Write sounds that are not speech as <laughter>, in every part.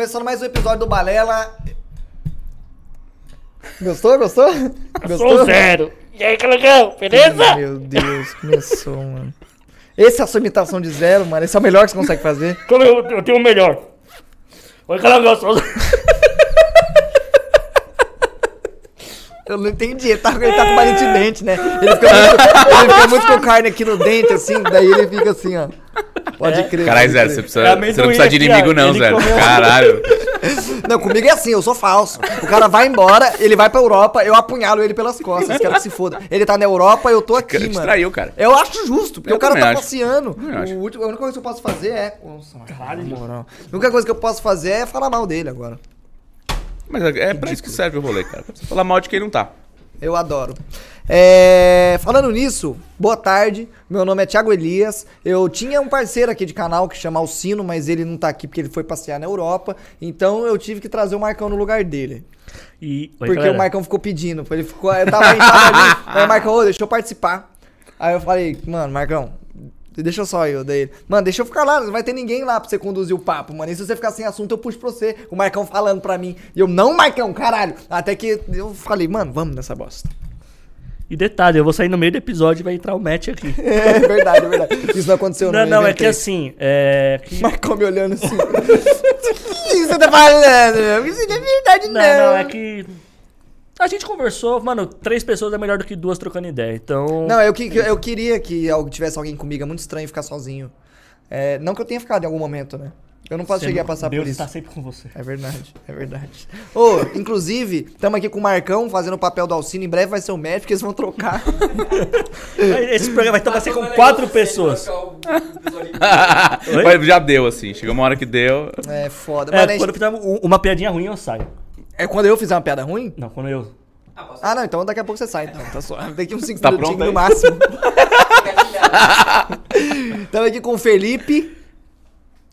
Começando mais um episódio do Balela. Gostou? Gostou? Sou zero. E aí, Calangão, beleza? Meu Deus, começou, mano. Essa é a sua imitação de zero, mano. Esse é o melhor que você consegue fazer. Eu, eu tenho o melhor. Oi, Calangão, sou zero. Eu não entendi. Ele tá, ele tá com palito de dente, né? Ele fica, muito, ele fica muito com carne aqui no dente, assim. Daí ele fica assim, ó. Pode É? crer. Caralho, Zé, você, precisa, É você não precisa de inimigo, não, Zé. Caralho. <laughs> Não, comigo é assim, eu sou falso. O cara vai embora, ele vai pra Europa, eu apunhalo ele pelas costas. Quero que se foda. Ele tá na Europa, eu tô aqui, Cara, mano. traiu, cara. Eu acho justo, porque Eu o cara tá acho. passeando. O último- a única coisa que eu posso fazer é. Nossa, Caralho. moral. A única coisa que eu posso fazer é falar mal dele agora. Mas é, é pra isso que serve o rolê, cara. Falar mal de quem não tá. Eu adoro. É, falando nisso, boa tarde. Meu nome é Thiago Elias. Eu tinha um parceiro aqui de canal que chama Alcino, mas ele não tá aqui porque ele foi passear na Europa. Então eu tive que trazer o Marcão no lugar dele. E, oi, porque galera. o Marcão ficou pedindo. Ele ficou. Eu tava, ali. <laughs> Aí o Marcão, ô, deixa eu participar. Aí eu falei, mano, Marcão. Deixa eu só eu, daí Mano, deixa eu ficar lá, não vai ter ninguém lá pra você conduzir o papo, mano. E se você ficar sem assunto, eu puxo pra você. O Marcão falando pra mim. E eu, não, Marcão, caralho. Até que eu falei, mano, vamos nessa bosta. E detalhe, eu vou sair no meio do episódio e vai entrar o match aqui. <laughs> É verdade, é verdade. Isso não aconteceu, Não, não. não, é que assim, é... <laughs> Marcão me olhando assim. O <laughs> que você tá falando? Isso não é verdade, não. Não, não, é que... A gente conversou, mano, três pessoas é melhor do que duas trocando ideia, então... Não, eu, que- eu queria que tivesse alguém comigo. É muito estranho ficar sozinho. É, não que eu tenha ficado em algum momento, né? Eu não posso chegar a passar Deus por isso. está sempre com você. É verdade, é verdade. Ô, inclusive, estamos aqui com o Marcão fazendo o papel do Alcino. Em breve vai ser o médico, porque eles vão trocar. <laughs> Esse programa vai, então, vai ser com quatro pessoas. Mas <laughs> já deu, assim. Chegou uma hora que deu. É foda. É, quando gente- fizer um- uma piadinha ruim, eu saio. é quando eu fizer uma piada ruim? Não, quando eu... Ah, não, então daqui a pouco você sai. Então, tá só. <laughs> Daqui uns 5 Tá minutinhos no máximo. Estamos aqui com o Felipe.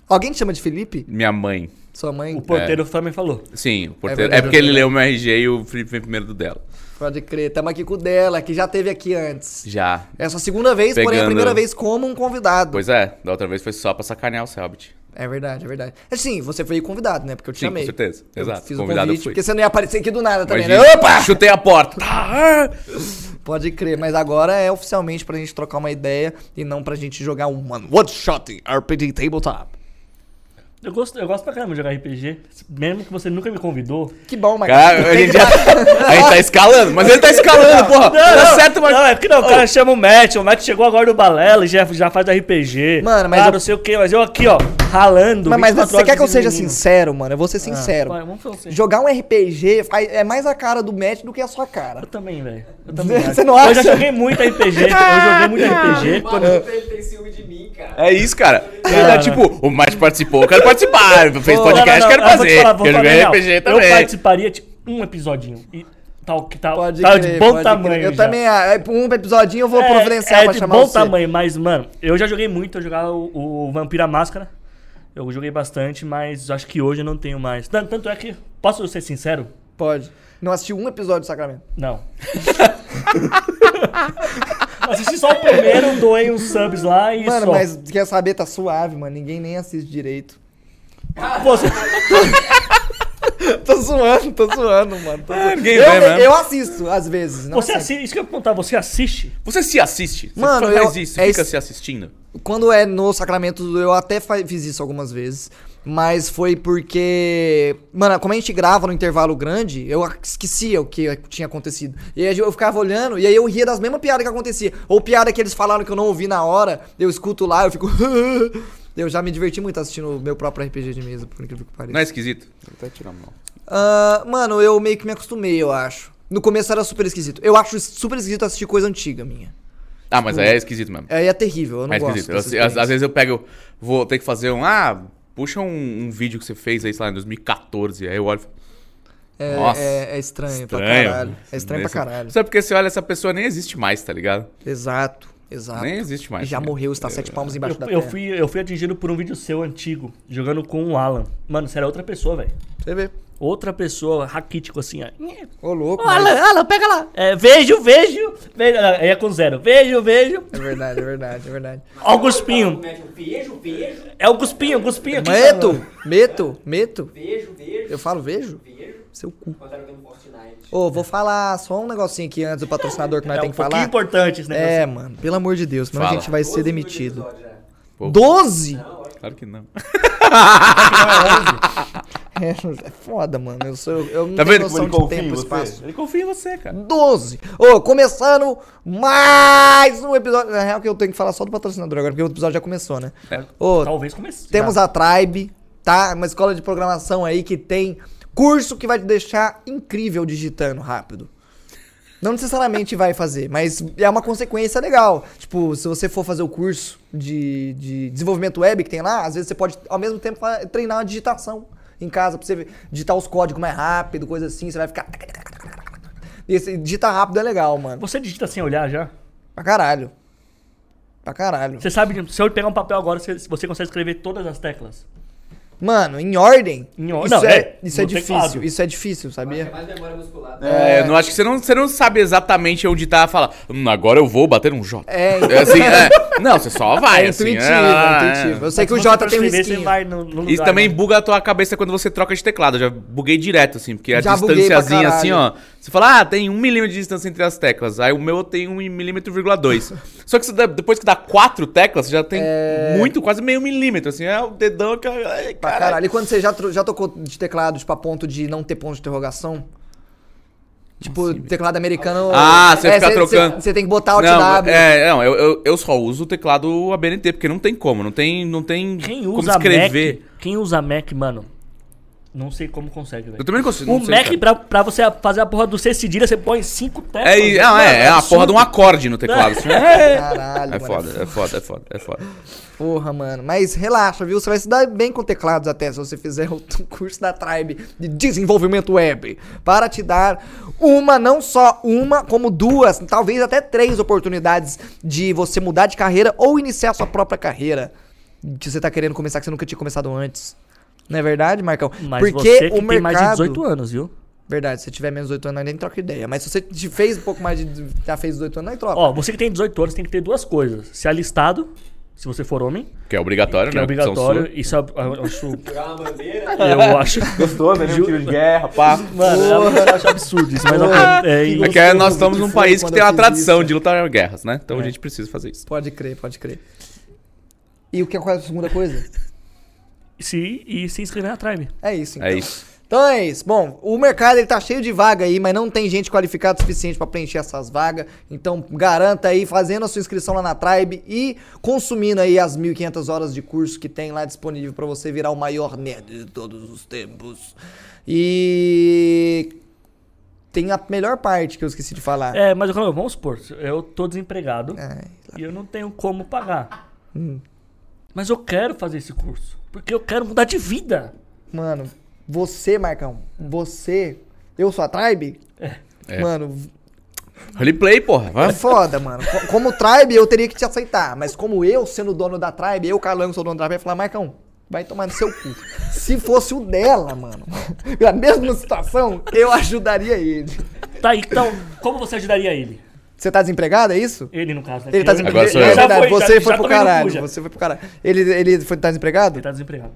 Alguém te chama de Felipe? Minha mãe. Sua mãe? O porteiro também falou. Sim, o porteiro. verdade, É, porque é ele leu o meu RG e o Felipe vem primeiro do dela. Pode crer. Estamos aqui com o dela, que já teve aqui antes. Já. É a sua segunda vez, porém a Pegando- primeira vez como um convidado. Pois é, da outra vez foi só pra sacanear o Selbit. É verdade, é verdade. Assim, você foi convidado, né? Porque eu te Sim, com chamei. certeza. Eu Exato. Fiz Convidado o eu convite, fui. porque você não ia aparecer aqui do nada também, né? disse, Opa! Chutei a porta. <laughs> Pode crer, mas agora é oficialmente pra gente trocar uma ideia e não pra gente jogar um one, one shot RPG Tabletop. Eu gosto, eu gosto pra caramba de jogar RPG. Mesmo que você nunca me convidou. Que bom, mas. Cara, a gente já. <laughs> <laughs> A gente tá escalando, mas ele tá escalando, porra. tá certo, mas. Não, é porque não, o cara chama o Matt, o Matt chegou agora do Balela e já, já faz RPG. Mano, mas Ah, eu- não sei o que, mas eu aqui, ó, ralando. Mas, mas 24 você quer que eu seja menino. sincero, mano? Eu vou ser sincero. Vai, vamos falar assim. Jogar um RPG é mais a cara do Matt do que a sua cara. Eu também, velho. Eu <laughs> também. Você acho. não Eu acha? já joguei muito RPG. eu joguei muito RPG. quando- Mano, ele tem ciúme de mim, cara. É isso, cara. Ele Não, é não. tipo, o Mate participou, eu quero participar. Fez podcast, Não, não, quero não, eu te fazer. falar, Quero. RPG Eu também. participaria, tipo, um episodinho. E tal, que tal, Pode tal crer, de bom pode tamanho. crer. Eu já. também, ah, é, um episodinho eu vou É, providenciar é pra de chamar bom você. tamanho, mas, mano, eu já joguei muito, eu jogava o, o Vampira Máscara. Eu joguei bastante, mas acho que hoje eu não tenho mais. Tanto, tanto é que, posso ser sincero? Pode. Não assisti um episódio do Sacramento. Não. <laughs> Assisti só o primeiro, doei uns subs lá e Mano, só. mas quer saber, tá suave, mano. Ninguém nem assiste direito. Você... <laughs> tô zoando, tô zoando, mano. Tô zoando. ninguém eu, vê mesmo. eu assisto, às vezes. Não Você sempre. assiste, isso que eu ia perguntar, você assiste? Você se assiste? Você Mano, faz eu- isso, é fica isso- se assistindo. Quando é no Sacramento, eu até fiz isso algumas vezes. Mas foi porque. Mano, como a gente grava no intervalo grande, eu esquecia o que tinha acontecido. E aí eu ficava olhando, e aí eu ria das mesmas piadas que acontecia. Ou piada que eles falaram que eu não ouvi na hora, eu escuto lá, eu fico. <laughs> eu já me diverti muito assistindo o meu próprio RPG de mesa, por incrível que pareça. Não é esquisito? Até tirar a mão. Ah, mano, eu meio que me acostumei, eu acho. No começo era super esquisito. Eu acho super esquisito assistir coisa antiga minha. Ah, mas aí é esquisito mesmo. Aí é terrível, eu não É gosto. esquisito. Eu- às, às vezes eu pego, vou ter que fazer um. Ah, puxa um, um vídeo que você fez aí, sei lá, em 2014. Aí eu olho e falo, É, Nossa. é, é estranho, pra estranho. caralho. É estranho Nesse- pra caralho. Só porque você olha, essa pessoa nem existe mais, tá ligado? Exato, exato. Nem existe mais. E já né? morreu, está sete palmos Eu, embaixo da eu terra. fui, eu fui atingido por um vídeo seu antigo, jogando com o Alan. Mano, você era outra pessoa, velho. Você vê. Outra pessoa, raquítico assim, ó. Ô, louco. Ô, mas- Alan, Alan, pega lá. É, vejo, vejo. vejo. Aí é com zero. Vejo, vejo. É verdade, é verdade, é verdade. Ó o um beijo, beijo, É o cuspinho, o cuspinho aqui. Meto, meto, meto. beijo, beijo. Eu falo vejo? Beijo. Seu cu. Ô, vou falar só um negocinho aqui antes do patrocinador que nós É tem um que falar. importante esse negócio. É, mano, pelo amor de Deus, senão a gente vai ser 12 minutos de demitido. já. Pô, 12? Não, que <laughs> Claro que não. É, <laughs> é foda, mano. Eu, sou, eu não Tá tenho vendo como noção ele de tempo em e espaço. Ele confia em você, cara. 12. Ô, começando mais um episódio. Na real que eu tenho que falar só do patrocinador agora, porque o episódio já começou, né? É. Ô, Talvez comece. temos já. a Tribe, tá? Uma escola de programação aí que tem curso que vai te deixar incrível digitando rápido. Não necessariamente vai fazer, mas é uma consequência legal. Tipo, se você for fazer o curso de, de desenvolvimento web que tem lá, às vezes você pode, ao mesmo tempo, treinar a digitação em casa, pra você digitar os códigos mais rápido, coisa assim, você vai ficar... Esse digitar rápido é legal, mano. Você digita sem olhar já? Pra caralho. Pra caralho. Você sabe, se eu pegar um papel agora, você, você consegue escrever todas as teclas. Mano, em ordem. Em or- Isso não, é, é, isso é difícil. teclado. Isso é difícil, que é sabia? mais memória muscular. É, eu não acho que você não, você não sabe exatamente onde tá fala. Hum, agora eu vou bater um J. É, É assim, é. Não, você só vai, é assim. intuitivo, é, é intuitivo. Eu sei Mas que o for tem um risquinho. no, no lugar, Isso também né? buga a tua cabeça quando você troca de teclado. Eu já buguei direto, assim, porque a Já distânciazinha assim, ó. Você fala, ah, tem um milímetro de distância entre as teclas. Aí o meu tem um milímetro, vírgula dois. <laughs> Só que você depois que dá quatro teclas, você já tem muito, quase meio milímetro, assim. É o dedão que. Ai, Pra caralho. caralho. E quando você já, já tocou de teclado, tipo, a ponto de não ter ponto de interrogação? Tipo, teclado americano. Ah, você fica cê- trocando. Você tem que botar Alt Não, W. é, não, eu, eu, eu só uso o teclado ABNT, porque não tem como, não tem, não tem Quem como usa escrever. Mac, quem usa Mac, mano, não sei como consegue, velho. Eu também não consigo. O não Mac, pra, pra você fazer a porra do C cedilha, você põe cinco teclas. É, e- não, Mano, é, é a porra de um acorde no teclado. assim. <laughs> É, Caralho, é mano. foda, é foda, é foda, é foda. Porra, mano. Mas relaxa, viu? Você vai se dar bem com teclados até se você fizer o <laughs> curso da Tribe de desenvolvimento web. Para te dar uma, não só uma, como duas, talvez até três oportunidades de você mudar de carreira ou iniciar sua própria carreira. Que você tá querendo começar que você nunca tinha começado antes. Não é verdade, Marcão? Mas Porque você que o tem mercado... mais de 18 anos, viu? Verdade, se tiver menos de 18 anos, nem troca ideia. Mas se você te fez um pouco mais de. Já fez 18 anos, nós troca. Ó, você que tem 18 anos tem que ter duas coisas. Se alistado, se você for homem, Que é obrigatório, que é né? Opção obrigatório. Isso é- eu acho... <laughs> Jogar uma bandeira. Eu acho... Gostou, né? Tiro de guerra, pá. Mano, eu acho absurdo isso, mas... Porra, é, e- É que é, nós estamos num país que tem uma tradição isso. de lutar guerras, né? Então É. a gente precisa fazer isso. Pode crer, pode crer. E o que é a segunda coisa? Se, e se inscrever na Tribe. É isso, então. É isso. Então é isso. Bom, o mercado ele tá cheio de vaga aí, mas não tem gente qualificada o suficiente pra preencher essas vagas. Então garanta aí fazendo a sua inscrição lá na Tribe e consumindo aí as 1500 horas de curso que tem lá disponível pra você virar o maior nerd de todos os tempos. E tem a melhor parte que eu esqueci de falar. É, mas eu- vamos supor, eu tô desempregado Ai, e eu não tenho como pagar. Hum. Mas eu quero fazer esse curso. Porque eu quero mudar de vida. Mano, você, Marcão, você, eu sou a Tribe? É. Mano, Roleplay, porra. É Vai. foda, mano. Co- Como tribe, eu teria que te aceitar. Mas como eu, sendo dono da tribe, eu, Carlão, sou dono da tribe, eu ia falar, Marcão, vai tomar no seu cu. Se fosse o dela, mano, <laughs> na mesma situação, eu ajudaria ele. Tá, então, como você ajudaria ele? Você tá desempregado, é isso? Ele, no caso, né? Ele tá Agora desempregado. sou É eu. Já verdade, foi, já- você já foi pro no cu, caralho. já. Você foi pro caralho. Ele, ele foi, tá desempregado? Ele tá desempregado.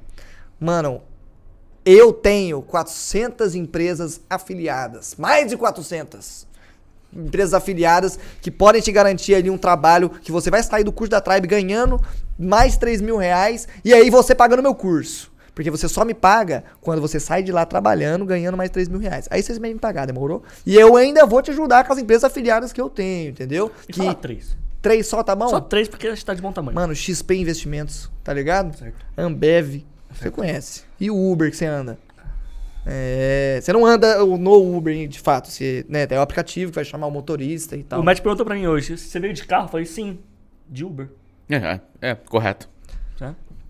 Mano, eu tenho 400 empresas afiliadas. Mais de 400. Empresas afiliadas que podem te garantir ali um trabalho que você vai sair do curso da Tribe ganhando mais 3 mil reais e aí você pagando meu curso. Porque você só me paga quando você sai de lá trabalhando, ganhando mais 3 mil reais. Aí vocês vêm me pagar, demorou? E eu ainda vou te ajudar com as empresas afiliadas que eu tenho, entendeu? E que fala três. três só tá bom? Só três porque a gente tá de bom tamanho. Mano, XP Investimentos, tá ligado? Certo. Ambev, você conhece. E o Uber que você anda? É, você não anda no Uber, de fato. Você, né, tem o aplicativo que vai chamar o motorista e tal. O Matt perguntou pra mim hoje, você veio de carro? Eu falei, sim, de Uber. É, é, é, correto.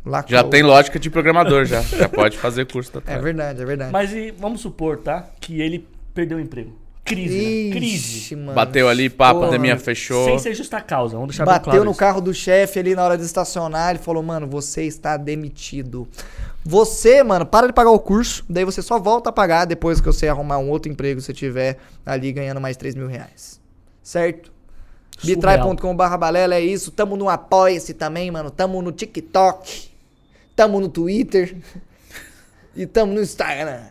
Tá? Lá Já com- tem lógica de programador, já. Já pode fazer curso da É Tribe. verdade, é verdade. Mas e, vamos supor, tá? Que ele perdeu o emprego. Crise, né? Ixi, Crise. mano. Bateu ali, pá, a Porra. pandemia fechou. Sem ser justa causa, vamos deixar bem Bateu claro no isso. carro do chefe ali na hora de estacionar. Ele falou, mano, você está demitido. Você, mano, para de pagar o curso, daí você só volta a pagar depois que você arrumar um outro emprego, se você tiver ali ganhando mais 3 mil reais. Certo? Bitrai.com.br balela é isso. Tamo no Apoia-se também, mano. Tamo no TikTok. Tamo no Twitter. <laughs> E tamo no Instagram.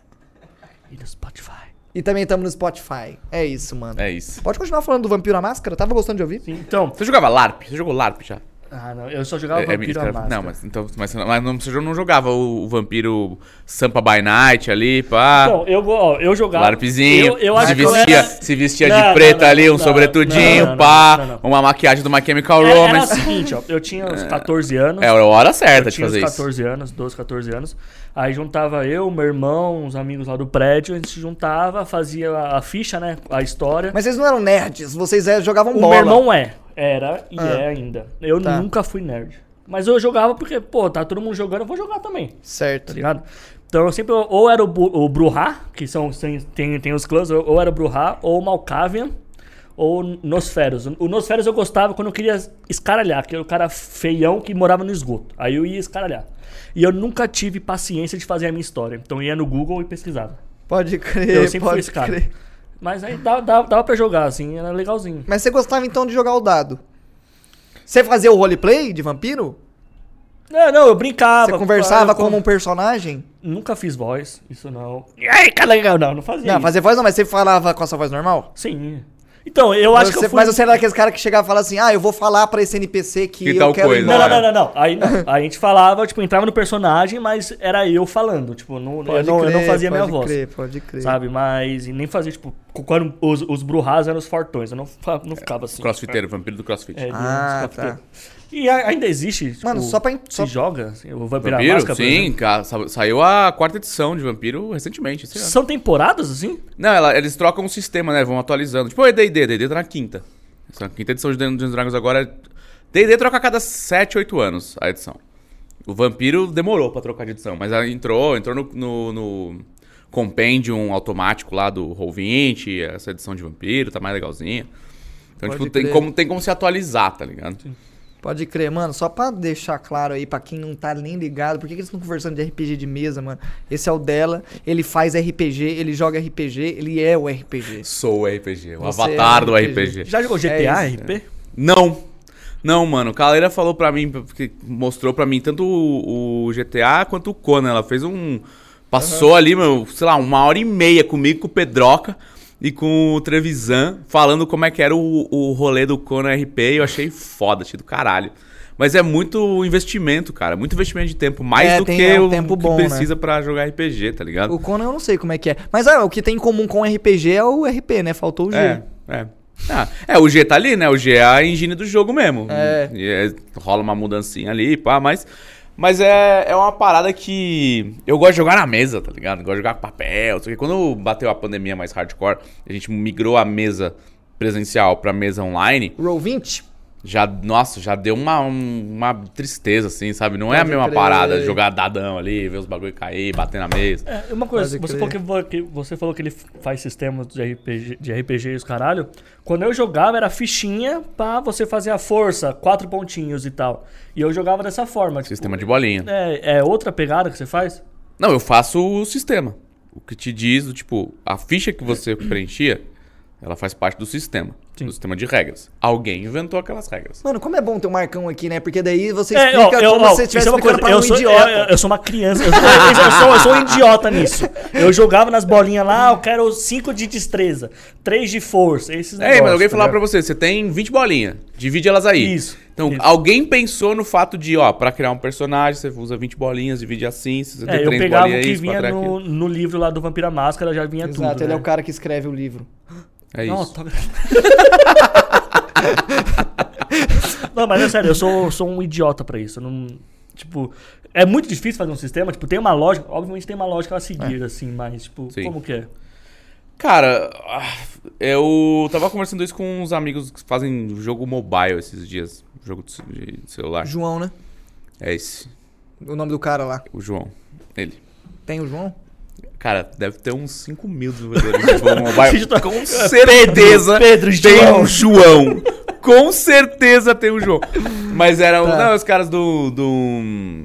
E no Spotify. E também tamo no Spotify. É isso, mano. É isso. Pode continuar falando do Vampiro à Máscara? Tava gostando de ouvir? Sim, então. Você jogava LARP? Você jogou LARP já? Ah, não. Eu só jogava É- é Vampiro era- Máscara. Não, mas, então, mas, mas não, você não jogava o, o vampiro Sampa by Night ali, pá. Então, eu, ó, eu jogava. LARPzinho, Eu, eu se eu vestia, era... se vestia Não, de não, preta não, ali, um não, sobretudinho, não, não, pá, não, não. uma maquiagem do My Chemical Era, era Romance. o seguinte, ó. Eu tinha uns <laughs> 14 anos. É a hora eu certa de tinha uns fazer isso. 14 anos, 12, 14 anos. Aí juntava eu, meu irmão, uns amigos lá do prédio, a gente se juntava, fazia a ficha, né? A história. Mas vocês não eram nerds, vocês é, jogavam o bola. meu irmão é. Era e Ah. é ainda. Eu Tá. nunca fui nerd. Mas eu jogava porque, pô, tá todo mundo jogando, eu vou jogar também. Tá Certo. ligado? Então eu sempre ou era o, o Bruhá, que são tem, tem, os clãs, ou ou era o Bruhá, ou o Malkavian, ou Nosferos. O Nosferos eu gostava quando eu queria escaralhar, que era o cara feião que morava no esgoto. Aí eu ia escaralhar. E eu nunca tive paciência de fazer a minha história. Então eu ia no Google e pesquisava. Pode crer, Eu sempre fui esse cara. crer. Mas aí dava, dava, dava pra jogar, assim, era legalzinho. Mas você gostava então de jogar o dado? Você fazia o roleplay de vampiro? Não, não, eu brincava. Você conversava eu- como um personagem? Nunca fiz voz, isso não. E aí, cara, legal, não, não fazia. Não, isso. fazer voz não, mas você falava com a sua voz normal? Sim. Então, eu acho Você- que eu fui... Mas você era daqueles caras que chegava e falava assim, ah, eu vou falar pra esse NPC que, Que eu quero coisa, Não, não, não, não, não. <laughs> Aí a gente falava, tipo, entrava no personagem, mas era eu falando. Tipo, não, eu, Pode não, eu não crer, fazia minha pode voz. crer, pode crer. Sabe? Mas. E nem fazia, tipo, quando os, os eram os fortões. Eu não, não ficava assim. Crossfiteiro, vampiro do crossfit. É, Ah, tá. E ainda existe. Tipo, Mano, só pra... Se Só... joga assim, o Vampiro, Vampiro? Máscara, Sim, saiu a quarta edição de Vampiro recentemente. São temporadas, assim? Não, ela- eles trocam o sistema, né? Vão atualizando. Tipo, o D&D, D&D tá na quinta. Essa quinta edição de Dungeons and Dragons agora... é- D&D troca a cada 7, 8 anos a edição. O Vampiro demorou pra trocar de edição, mas ela entrou, entrou no, no, no Compendium automático lá do Roll20, essa edição de Vampiro, tá mais legalzinha. Então, Pode tipo, tem como, tem como se atualizar, tá ligado? Pode crer, mano. Só pra deixar claro aí, pra quem não tá nem ligado, por que, que eles estão conversando de RPG de mesa, mano? Esse é o dela, ele faz RPG, ele joga RPG, ele é o RPG. Sou o RPG, o Você avatar é do RPG. RPG. Já jogou GTA, É isso, RP? Não. Não, mano. O Caleira falou pra mim, porque mostrou pra mim tanto o, o GTA quanto o Conan. Ela fez um. Passou ali, meu, sei lá, uma hora e meia comigo, com o Pedroca e com o Trevisan, falando como é que era o, o rolê do Conan RP. E eu achei foda, achei do caralho. Mas é muito investimento, cara. Muito investimento de tempo. Mais É, do que um o tempo que bom, né? precisa pra jogar RPG, tá ligado? O Conan eu não sei como é que é. Mas ah, o que tem em comum com o RPG é o RP, né? Faltou o G. É, é. Ah, é, o G tá ali, né? O G é a engine do jogo mesmo. É. E é- rola uma mudancinha ali, pá, mas. Mas é, é uma parada que eu gosto de jogar na mesa, tá ligado? Gosto de jogar papel. Só que quando bateu a pandemia mais hardcore, a gente migrou a mesa presencial pra mesa online, Roll 20? Já, nossa, já deu uma, um- uma tristeza, assim, sabe? Não é a Pode mesma crer. parada, jogar dadão ali, ver os bagulho cair, bater na mesa. É, uma coisa, Pode você crer. falou, que, vo- que você falou que ele faz sistemas de RPG, de RPG e os caralho. Quando eu jogava era fichinha pra você fazer a força, quatro pontinhos e tal. E eu jogava dessa forma. tipo, Sistema de bolinha. É, é outra pegada que você faz? Não, eu faço o sistema. O que te diz, tipo, a ficha que você preenchia, ela faz parte do sistema. Sim. Do sistema de regras. Alguém inventou aquelas regras. Mano, como é bom ter um Marcão aqui, né? Porque daí você É, explica ó, eu, como ó, se você estivesse isso é uma explicando coisa, pra eu um sou, idiota. Eu, eu sou uma criança, eu, sou- eu sou, eu sou um idiota nisso. Eu jogava nas bolinhas lá, eu quero 5 de destreza, 3 de força, esses É, negócios. mas alguém tá falava pra você, você tem 20 bolinhas, divide elas aí. Isso, Então, isso. alguém pensou no fato de, ó, pra criar um personagem, você usa 20 bolinhas, divide assim, se você É, tem eu 3 pegava o bolinhas que isso, vinha 4 é no, no livro lá do Vampira Máscara, já vinha Exato, tudo. ele né? é o cara que escreve o livro. É Não, isso. tá- <laughs> não, mas é sério, eu sou, sou um idiota pra isso. eu Não, tipo, é muito difícil fazer um sistema. Tipo, tem uma lógica, obviamente tem uma lógica a seguir, assim, mas, tipo, Sim. como que é? Cara, ah, eu tava conversando isso com uns amigos que fazem jogo mobile esses dias. Jogo de celular. João, né? É esse, O nome do cara lá. o João. Ele. Tem o João? Cara, deve ter uns 5 mil <laughs> desenvolvedores de jogo mobile. Tá- Com certeza Pedro, tem João. um João. Com certeza tem um João. Mas eram Tá. não, os caras do, do.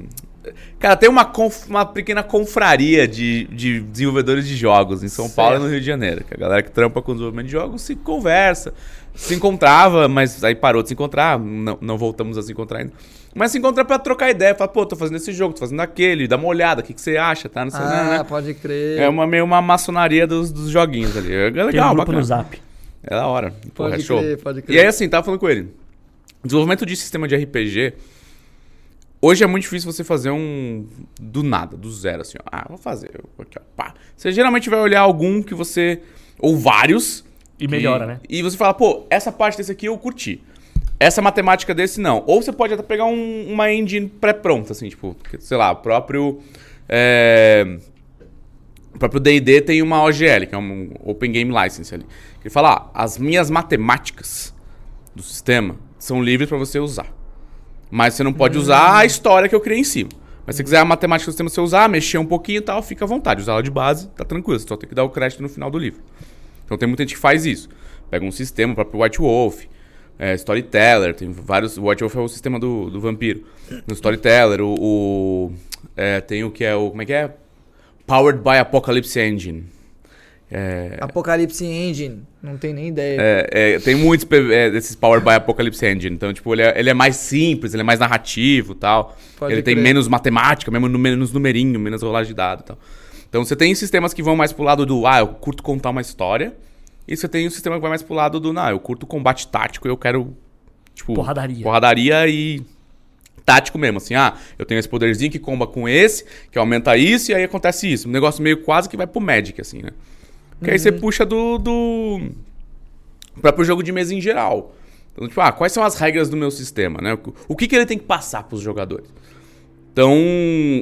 Cara, tem uma, conf- uma pequena confraria de, de desenvolvedores de jogos em São Paulo e no Rio de Janeiro. Que a galera que trampa com desenvolvimento de jogos se conversa. Se encontrava, mas aí parou de se encontrar. Não, não voltamos a se encontrar ainda. Mas se encontra pra trocar ideia. Fala, pô, tô fazendo esse jogo, tô fazendo aquele. Dá uma olhada, o que, que você acha, tá? Não sei, Ah, né, né? pode crer. É uma, meio uma maçonaria dos, dos joguinhos ali. É Tem um legal, grupo bacana. no Zap. É da hora. Porra, Pode é show. crer, pode crer. E aí, assim, tava falando com ele. Desenvolvimento de sistema de RPG. Hoje é muito difícil você fazer um. Do nada, do zero, assim, ó. Ah, vou fazer. Aqui, ó, pá. Você geralmente vai olhar algum que você. Ou vários. E melhora, que- né? E você fala, pô, essa parte desse aqui eu curti. Essa matemática desse não. Ou você pode até pegar um- uma engine pré-pronta, assim, tipo, sei lá, o próprio. É... O próprio D&D tem uma OGL, que é um Open Game License ali. Ele fala, ah, as minhas matemáticas do sistema são livres para você usar. Mas você não pode usar a história que eu criei em cima. Mas se você quiser a matemática do sistema você usar, mexer um pouquinho e tal, fica à vontade. Usar ela de base, tá tranquilo. Você só tem que dar o crédito no final do livro. Então tem muita gente que faz isso. Pega um sistema, o próprio White Wolf, é, Storyteller, tem vários. O White Wolf é o sistema do, do vampiro. No Storyteller, o. o- é, tem o que é o. Como é que é? Powered by Apocalypse Engine. É, Apocalipse Engine. Não tem nem ideia. é, é, tem muitos é, desses Powered by Apocalypse Engine. Então, tipo, ele é, ele é mais simples, ele é mais narrativo e tal. Pode ele tem crer. menos matemática, mesmo no- menos numerinho, menos rolagem de dado e tal. Então, você tem sistemas que vão mais pro lado do, ah, eu curto contar uma história. E você tem um sistema que vai mais pro lado do, não, eu curto combate tático, eu quero, tipo... Porradaria. Porradaria e tático mesmo, assim, ah, eu tenho esse poderzinho que comba com esse, que aumenta isso, e aí acontece isso. Um negócio meio quase que vai pro Magic, assim, né? Que aí você puxa do, do próprio jogo de mesa em geral. Então, tipo, ah, quais são as regras do meu sistema, né? O- O que, que ele tem que passar pros jogadores? Então,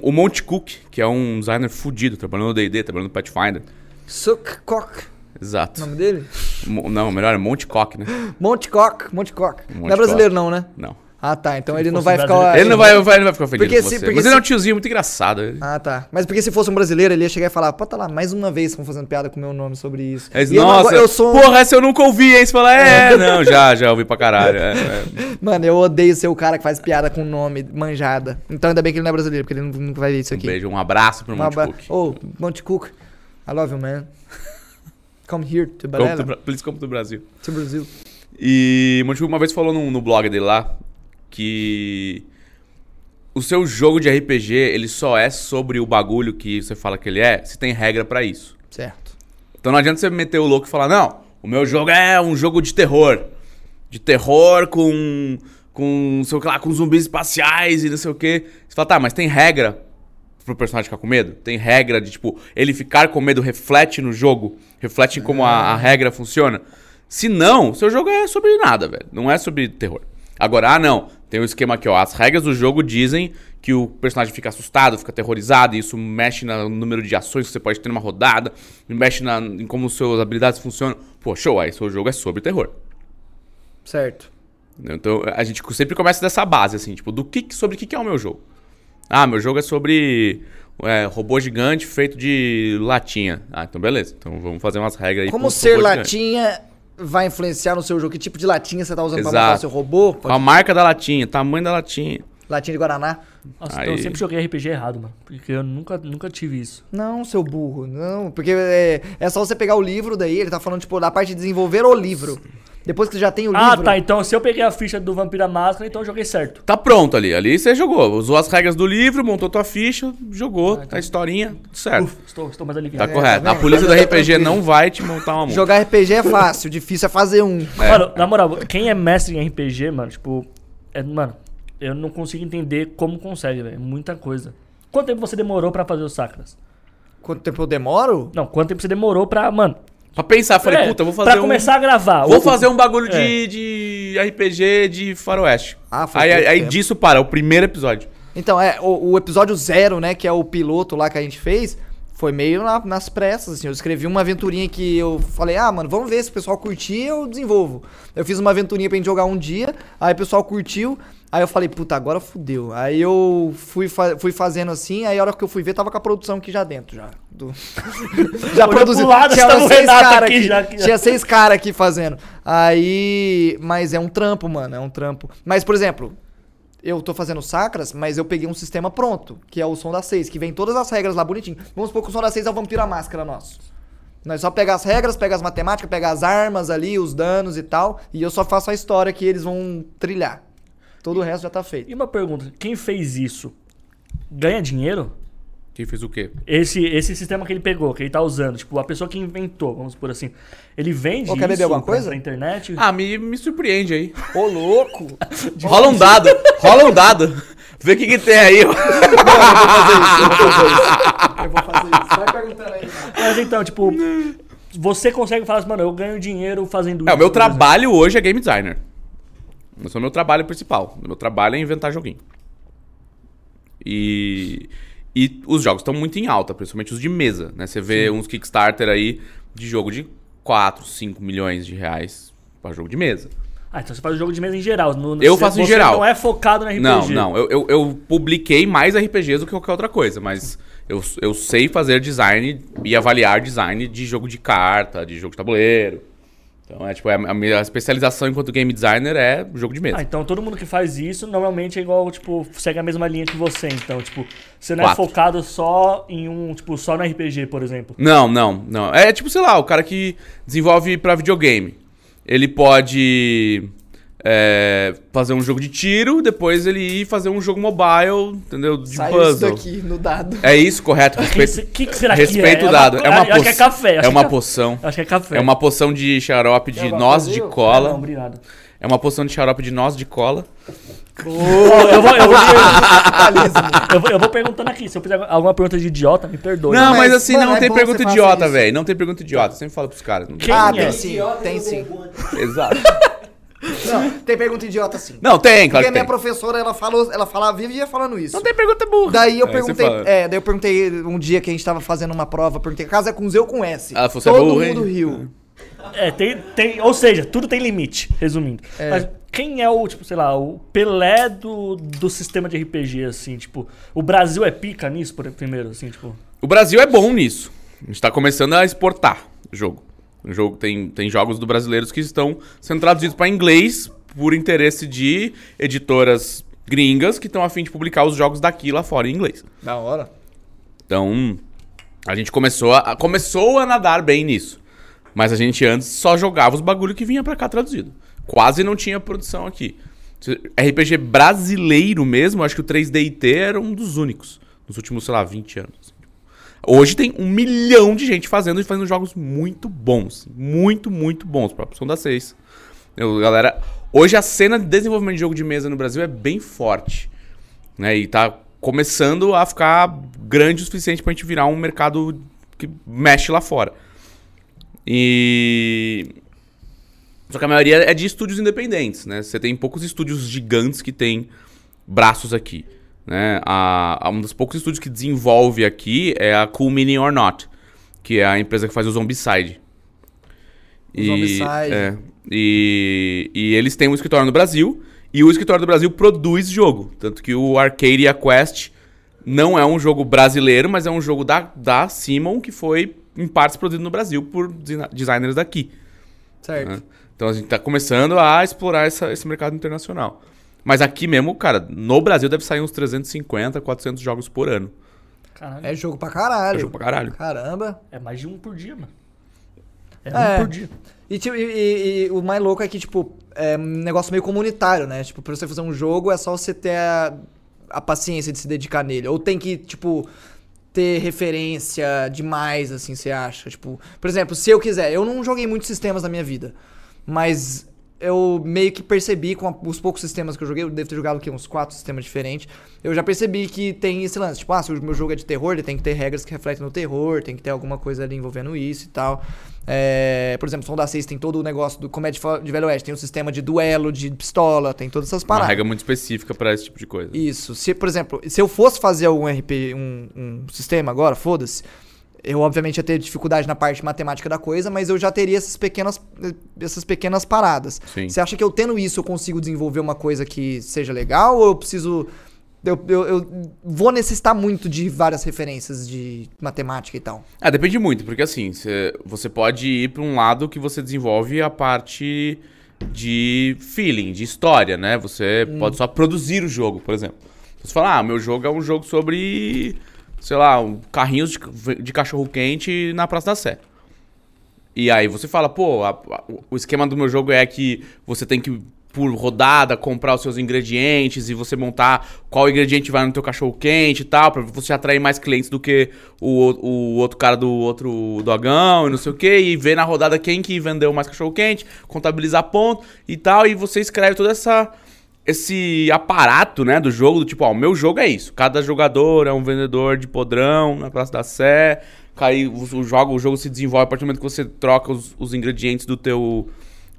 o Monte Cook, que é um designer fudido, trabalhando no D&D, trabalhando no Pathfinder. Suck Cock. Exato. O nome dele? Mo- Não, melhor é Monte Cock, né? <gasps> Monte Cock. Monte Cock. Monte não é brasileiro, não, né? Não. Ah, tá. Então ele não vai ficar. Ele não vai, vai- ele não vai ficar ofendido Porque com se- você. porque Mas ele é se- um tiozinho muito engraçado. Ah, tá. Mas porque se fosse um brasileiro, ele ia chegar e falar, pô, tá lá, mais uma vez estão fazendo piada com o meu nome sobre isso. E eu não nossa, go- eu sou um- porra, essa eu nunca ouvi, hein? Você fala, é, <laughs> não, já, já ouvi pra caralho. é, é. <laughs> Mano, eu odeio ser o cara que faz piada com nome manjada. Então ainda bem que ele não é brasileiro, porque ele não- nunca vai ver isso Um aqui. beijo, um abraço pro Um Monte abra- Cook. Oh, Monte Cook. I love you, man. <laughs> Come here to Balela, do, Bra- please come do Brasil. to Brazil. E o Monte Cook uma vez falou no, no blog dele lá que o seu jogo de RPG, ele só é sobre o bagulho que você fala que ele é, se tem regra pra isso. Certo. Então não adianta você meter o louco e falar, não, o meu jogo é um jogo de terror. De terror com. com, sei lá, com zumbis espaciais e não sei o quê. Você fala, tá, mas tem regra pro personagem ficar com medo? Tem regra de, tipo, ele ficar com medo reflete no jogo? Reflete em como a, a regra funciona? Se não, seu jogo é sobre nada, velho. Não é sobre terror. Agora, ah, não. Tem um esquema aqui, ó. As regras do jogo dizem que o personagem fica assustado, fica aterrorizado, e isso mexe no número de ações que você pode ter numa rodada, mexe na- em como suas habilidades funcionam. Pô, show, aí seu jogo é sobre terror. Certo. Então a gente sempre começa dessa base, assim, tipo, do que, sobre o que, é o meu jogo. Ah, meu jogo é sobre é, robô gigante feito de latinha. Ah, então beleza. Então vamos fazer umas regras aí. Como ser robô gigante. latinha vai influenciar no seu jogo? Que tipo de latinha você tá usando pra Exato. montar o seu robô? Qual a marca da latinha, tamanho da latinha. Latinha de Guaraná? Nossa, Aí- então eu sempre joguei RPG errado, mano. Porque eu nunca, nunca tive isso. Não, seu burro, não. Porque é, é só você pegar o livro daí, ele tá falando, tipo, da parte de desenvolver o livro. Depois que você já tem o Ah, livro. tá. Então se eu peguei a ficha do Vampira Máscara, então eu joguei certo. Tá pronto ali. Ali você jogou. Usou as regras do livro, montou tua ficha, jogou, a historinha, tudo certo. Uf, estou, estou mais Tá aliviado. correto. tá a polícia do Tá RPG não vai te montar uma multa. Jogar RPG é fácil, <laughs> difícil é fazer um. Mano, na moral, quem é mestre em RPG, mano, tipo. É, mano, eu não consigo entender como consegue, velho. Muita coisa. Quanto tempo você demorou pra fazer os sacras? Quanto tempo eu demoro? Não, quanto tempo você demorou pra. Mano. Pra pensar, falei, é, puta, vou fazer Pra um... começar a gravar. Vou O- fazer um bagulho É. de, de RPG de faroeste. Ah, foi aí, aí tempo. disso para, o primeiro episódio. Então, é, o, o episódio zero, né, que é o piloto lá que a gente fez, foi meio na- nas pressas, assim. Eu escrevi uma aventurinha que eu falei, ah, mano, vamos ver se o pessoal curtir, eu desenvolvo. Eu fiz uma aventurinha pra gente jogar um dia, aí o pessoal curtiu, aí eu falei, puta, agora fudeu. Aí eu fui, fa- fui fazendo assim, aí a hora que eu fui ver, tava com a produção aqui já dentro, já. Do... <laughs> já Olhou produziu. pro lado, Tinha seis cara aqui já, que já- Tinha seis caras aqui fazendo. Aí. Mas é um trampo, mano. É um trampo. Mas, por exemplo, eu tô fazendo sacras, mas eu peguei um sistema pronto, que é o som da 6, que vem todas as regras lá bonitinho. Vamos supor que o som da 6 é o vampiro à máscara nosso. Nós só pega as regras, pega as matemáticas, pega as armas ali, os danos e tal, e eu só faço a história que eles vão trilhar. Todo o resto já tá feito. E uma pergunta: quem fez isso ganha dinheiro? Quem fez o quê? Esse, esse sistema que ele pegou, que ele tá usando, tipo, a pessoa que inventou, vamos por assim, ele vende Ô, quer beber isso alguma pra- coisa? pra internet? Ah, me, me surpreende aí. Ô, louco! <laughs> Rola um dado, rola um dado. Vê o que, que tem aí. <laughs> Eu vou fazer isso. Vai perguntando aí. Mas então, tipo, você consegue falar assim, mano, eu ganho dinheiro fazendo É, isso. o meu por exemplo. trabalho hoje é game designer. Esse é o meu trabalho principal. O meu trabalho é inventar joguinho. E, e os jogos estão muito em alta, principalmente os de mesa, né? Você vê uns Kickstarter aí de jogo de 4, 5 milhões de reais para jogo de mesa. Ah, então você faz o jogo de mesa em geral. no- Eu faço em geral. não é focado no RPG. Não, não. Eu, eu, eu publiquei mais RPGs do que qualquer outra coisa, mas eu, eu sei fazer design e avaliar design de jogo de carta, de jogo de tabuleiro. Então é tipo, é a minha especialização enquanto game designer é jogo de mesa. Ah, então todo mundo que faz isso normalmente é igual, tipo, segue a mesma linha que você. Então, tipo, você não Quatro. é focado só em um, tipo, só no RPG, por exemplo. Não, não, não. É tipo, sei lá, o cara que desenvolve pra videogame. Ele pode é, fazer um jogo de tiro, depois ele ir fazer um jogo mobile, entendeu? De Saiu isso puzzle. daqui no dado. É isso, correto. <laughs> O Respeito, que, que será que é? respeito é? o dado. É uma, acho que é café. acho É uma que poção. Acho que é café. É uma poção de xarope de alguma noz de aí? cola. Não, obrigado. É uma poção de xarope de noz de cola. eu, vou, eu, vou, <laughs> eu, vou, eu vou- eu vou perguntando aqui. Se eu fizer alguma pergunta de idiota, me perdoe. Não, mas, mas, assim, mano, não é tem bom pergunta você fazer idiota, isso. velho. Não tem pergunta idiota. Eu sempre falo pros caras. Não tem- Quem Ah, é? tem sim, Idiota tem não sim. pergunta. Exato. <laughs> Não, tem pergunta idiota sim. Não, tem, claro Porque que a minha tem. professora, ela falou, ela falava, vivia falando isso. Não tem pergunta burra. Daí eu Aí você perguntei, fala. é, daí eu perguntei um dia que a gente tava fazendo uma prova, perguntei, casa é com Z ou com S? Ela falou, "Você é Todo burro, hein?" mundo riu. É, tem, tem, ou seja, tudo tem limite, resumindo. É. Mas quem é o, tipo, sei lá, o Pelé do, do sistema de RPG, assim, tipo, o Brasil é pica nisso, por, primeiro, assim, tipo... O Brasil é bom nisso. A gente tá começando a exportar o jogo. Jogo tem, tem jogos do brasileiros que estão sendo traduzidos para inglês por interesse de editoras gringas que estão a fim de publicar os jogos daqui lá fora em inglês. Da hora. Então, a gente começou a, começou a nadar bem nisso. Mas a gente antes só jogava os bagulho que vinha pra cá traduzido. Quase não tinha produção aqui. RPG brasileiro mesmo, acho que o 3DIT era um dos únicos. Nos últimos, sei lá, 20 anos. Hoje tem um milhão de gente fazendo e fazendo jogos muito bons. Muito, muito bons. O próprio Som da 6. Eu, galera, hoje a cena de desenvolvimento de jogo de mesa no Brasil é bem forte. Né? E tá começando a ficar grande o suficiente pra gente virar um mercado que mexe lá fora. E. Só que a maioria é de estúdios independentes, né? Você tem poucos estúdios gigantes que têm braços aqui. Né? A, a- um dos poucos estúdios que desenvolve aqui é a Cool Mini or Not, que é a empresa que faz o Zombicide. O Zombicide. é, e, e eles têm um escritório no Brasil, e o escritório do Brasil produz jogo. Tanto que o Arcadia Quest não é um jogo brasileiro, mas é um jogo da, da Simon que foi, em partes, produzido no Brasil por design- designers daqui. Certo. né? Então a gente tá começando a explorar essa- esse mercado internacional. Mas aqui mesmo, cara, no Brasil deve sair uns 350, 400 jogos por ano. Caralho, É jogo pra caralho. É jogo pra caralho. Caramba. é mais de um por dia, mano. É, É. um por dia. E, tipo, e- e- e o mais louco é que, tipo, é um negócio meio comunitário, né? Tipo, pra você fazer um jogo é só você ter a, a paciência de se dedicar nele. Ou tem que, tipo, ter referência demais, assim, você acha? Tipo, por exemplo, se eu quiser, eu não joguei muitos sistemas na minha vida, mas eu meio que percebi com os poucos sistemas que eu joguei, eu devo ter jogado aqui uns quatro sistemas diferentes. Eu já percebi que tem esse lance, tipo, ah, se o meu jogo é de terror, ele tem que ter regras que refletem no terror, tem que ter alguma coisa ali envolvendo isso e tal. É, por exemplo, Som da 6 tem todo o negócio do comédia de Velho Oeste, tem o sistema de duelo, de pistola, tem todas essas Uma paradas. regra muito específica pra esse tipo de coisa. Isso. Se, por exemplo, se eu fosse fazer algum RP, um, um sistema agora, foda-se, eu obviamente ia ter dificuldade na parte matemática da coisa, mas eu já teria essas pequenas, essas pequenas paradas. Sim. Você acha que eu tendo isso eu consigo desenvolver uma coisa que seja legal ou eu preciso. Eu, eu, eu vou necessitar muito de várias referências de matemática e tal. Ah, depende muito, porque assim, cê- você pode ir pra um lado que você desenvolve a parte de feeling, de história, né? Você Hum. pode só produzir o jogo, por exemplo. Você fala, ah, meu jogo é um jogo sobre, sei lá, um carrinhos de, de cachorro-quente na Praça da Sé. E aí você fala, pô, a- a- o esquema do meu jogo é que você tem que, por rodada, comprar os seus ingredientes e você montar qual ingrediente vai no teu cachorro quente e tal, pra você atrair mais clientes do que o, o- outro cara do outro dogão e não sei o que, e ver na rodada quem que vendeu mais cachorro quente, contabilizar ponto e tal, e você escreve toda essa esse aparato, né, do jogo, do tipo, ó, o meu jogo é isso. Cada jogador é um vendedor de podrão na Praça da Sé. Aí o, o jogo, o jogo se desenvolve a partir do momento que você troca os, os ingredientes do teu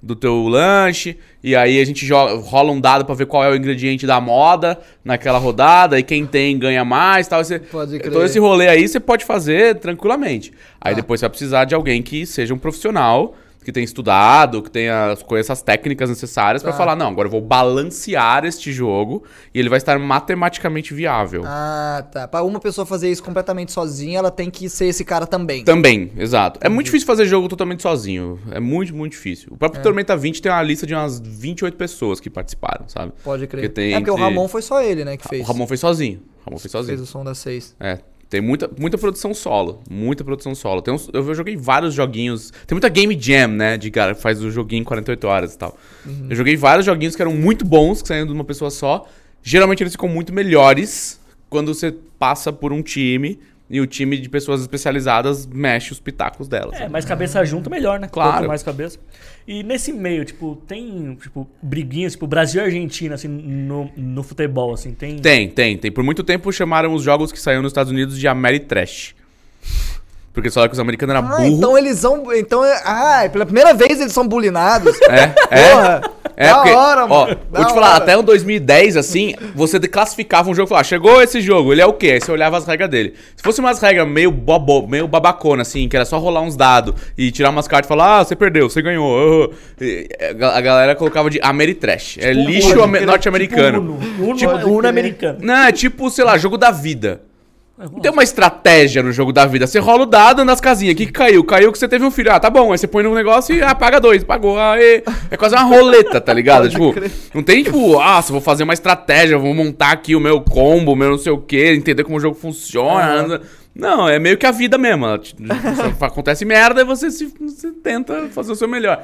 do teu lanche, e aí a gente joga, rola um dado pra ver qual é o ingrediente da moda naquela rodada, e quem tem ganha mais, tal. Você, todo esse rolê aí você pode fazer tranquilamente. Aí Tá. depois você vai precisar de alguém que seja um profissional, que tenha estudado, que tenha conheça as técnicas necessárias pra Tá. falar, não, agora eu vou balancear este jogo e ele vai estar matematicamente viável. Ah, tá. Pra uma pessoa fazer isso completamente sozinha, ela tem que ser esse cara também. Também, exato. É muito difícil fazer jogo totalmente sozinho. É muito, muito difícil. O É. próprio Tormenta 20 tem uma lista de umas 28 pessoas que participaram, sabe? Pode crer. Porque é porque o entre- Ramon foi só ele, né, que fez. O Ramon fez sozinho. O Ramon fez fez sozinho. o som das seis. É. Tem muita, muita produção solo. Muita produção solo. Tem uns- eu joguei vários joguinhos. Tem muita Game Jam, né? De cara que faz o joguinho em 48 horas e tal. Uhum. Eu joguei vários joguinhos que eram muito bons, que saíram de uma pessoa só. Geralmente eles ficam muito melhores quando você passa por um time e o time de pessoas especializadas mexe os pitacos delas. É, mais cabeça junto, melhor, né? Claro. Quanto mais cabeça. E nesse meio, tipo, tem, tipo, briguinhas, tipo, Brasil e Argentina, assim, no, no futebol, assim, tem... Tem, tem, tem. Por muito tempo chamaram os jogos que saíram nos Estados Unidos de Ameritrash. Porque só que os americanos eram Ah, burros. então eles são. Então, é- ah, pela primeira vez eles são bulinados. É, é. Porra! É, da porque, hora, ó, mano. vou te falar, hora. até o 2010, assim, você classificava um jogo e falava, chegou esse jogo, ele é o quê? Aí você olhava as regras dele. Se fosse umas regras meio bobo, meio babacona, assim, que era só rolar uns dados e tirar umas cartas e falar, ah, você perdeu, você ganhou. ah, e a galera colocava de Ameritrash. É lixo pode ame- crer, norte-americano. Tipo Uno, Uno, Tipo, Uno americano. Não, é tipo, sei lá, jogo da vida. Não tem uma estratégia no jogo da vida. Você rola o dado nas casinhas. O que, que caiu? Caiu que você teve um filho. Ah, tá bom. Aí você põe no negócio e ah, paga dois. Pagou. Aê. É quase uma roleta, tá ligado? <laughs> tipo, não tem tipo, ah, se eu vou fazer uma estratégia, vou montar aqui o meu combo, o meu não sei o que, entender como o jogo funciona. Não, é meio que a vida mesmo. <laughs> Acontece merda e você, se, você tenta fazer o seu melhor.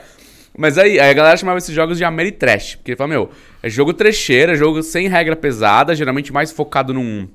Mas aí, aí a galera chamava esses jogos de Ameritrash. Porque fala, meu, é jogo trecheira, jogo sem regra pesada, geralmente mais focado num,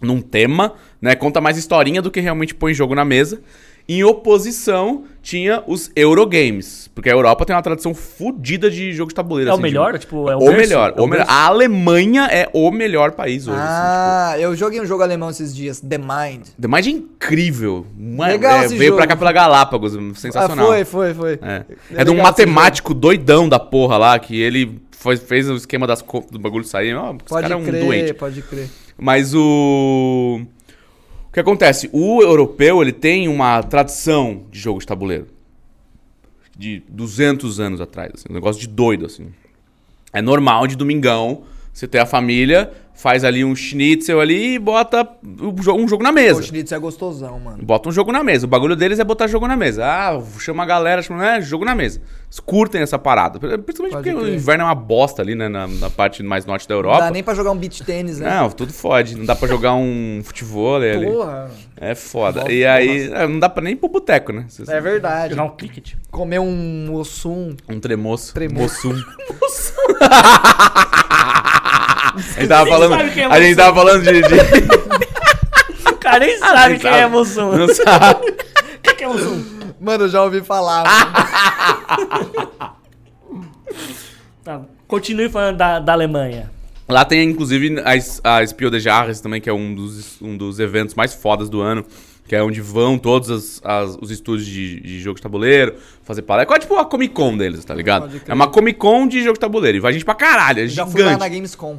num tema, né? Conta mais historinha do que realmente põe jogo na mesa. Em oposição, tinha os Eurogames. Porque a Europa tem uma tradição fodida de jogo de tabuleiro. É o assim, de- melhor? Tipo, é o o melhor, É o o melhor. A Alemanha é o melhor país hoje. assim, Ah, eu joguei um jogo alemão esses dias, The Mind. tipo. The Mind é incrível. Legal é, esse veio pra jogo. cá pela Galápagos. Ah, Sensacional. foi, foi, foi. É, É é de um matemático doidão da porra lá, que ele foi- fez o esquema das do bagulho sair. Esse Pode cara é um crer, doente. pode crer. Mas o. O que acontece? O europeu ele tem uma tradição de jogo de tabuleiro. De 200 anos atrás. assim, um negócio de doido, assim. É normal de domingão você ter a família, faz ali um schnitzel ali e bota o um jogo na mesa. O Schnitzel é gostosão, mano. Bota um jogo na mesa. O bagulho deles é botar jogo na mesa. Ah, chama a galera, chama, né? Jogo na mesa. Eles curtem essa parada. Principalmente Pode porque o crer. inverno é uma bosta ali, né? Na, na parte mais norte da Não Europa. dá nem pra jogar um beach tênis, né? Não, tudo fode. Não dá pra jogar um futebol ali. Porra. É foda. E aí, é, não dá pra nem ir pro boteco, né? Você- É verdade. Jogar um cricket. Comer um ossum. Um tremoço. Tremoço. Moçum. <laughs> <laughs> <laughs> a gente tava falando. sabe quem é a gente tava falando de. de- O cara nem sabe quem é emoção. Não sabe. <laughs> O que que é emoção? Mano, eu já ouvi falar. <laughs> Tá, continue falando da, da Alemanha. Lá tem, inclusive, a, a Spiel des Jahres também, que é um dos, um dos eventos mais fodas do ano. Que é onde vão todos as- as- os estúdios de, de jogo de tabuleiro fazer palestra. É tipo a Comic Con deles, tá ligado? É uma Comic Con de jogo de tabuleiro. E vai gente pra caralho, é já gigante. fui lá na Gamescom.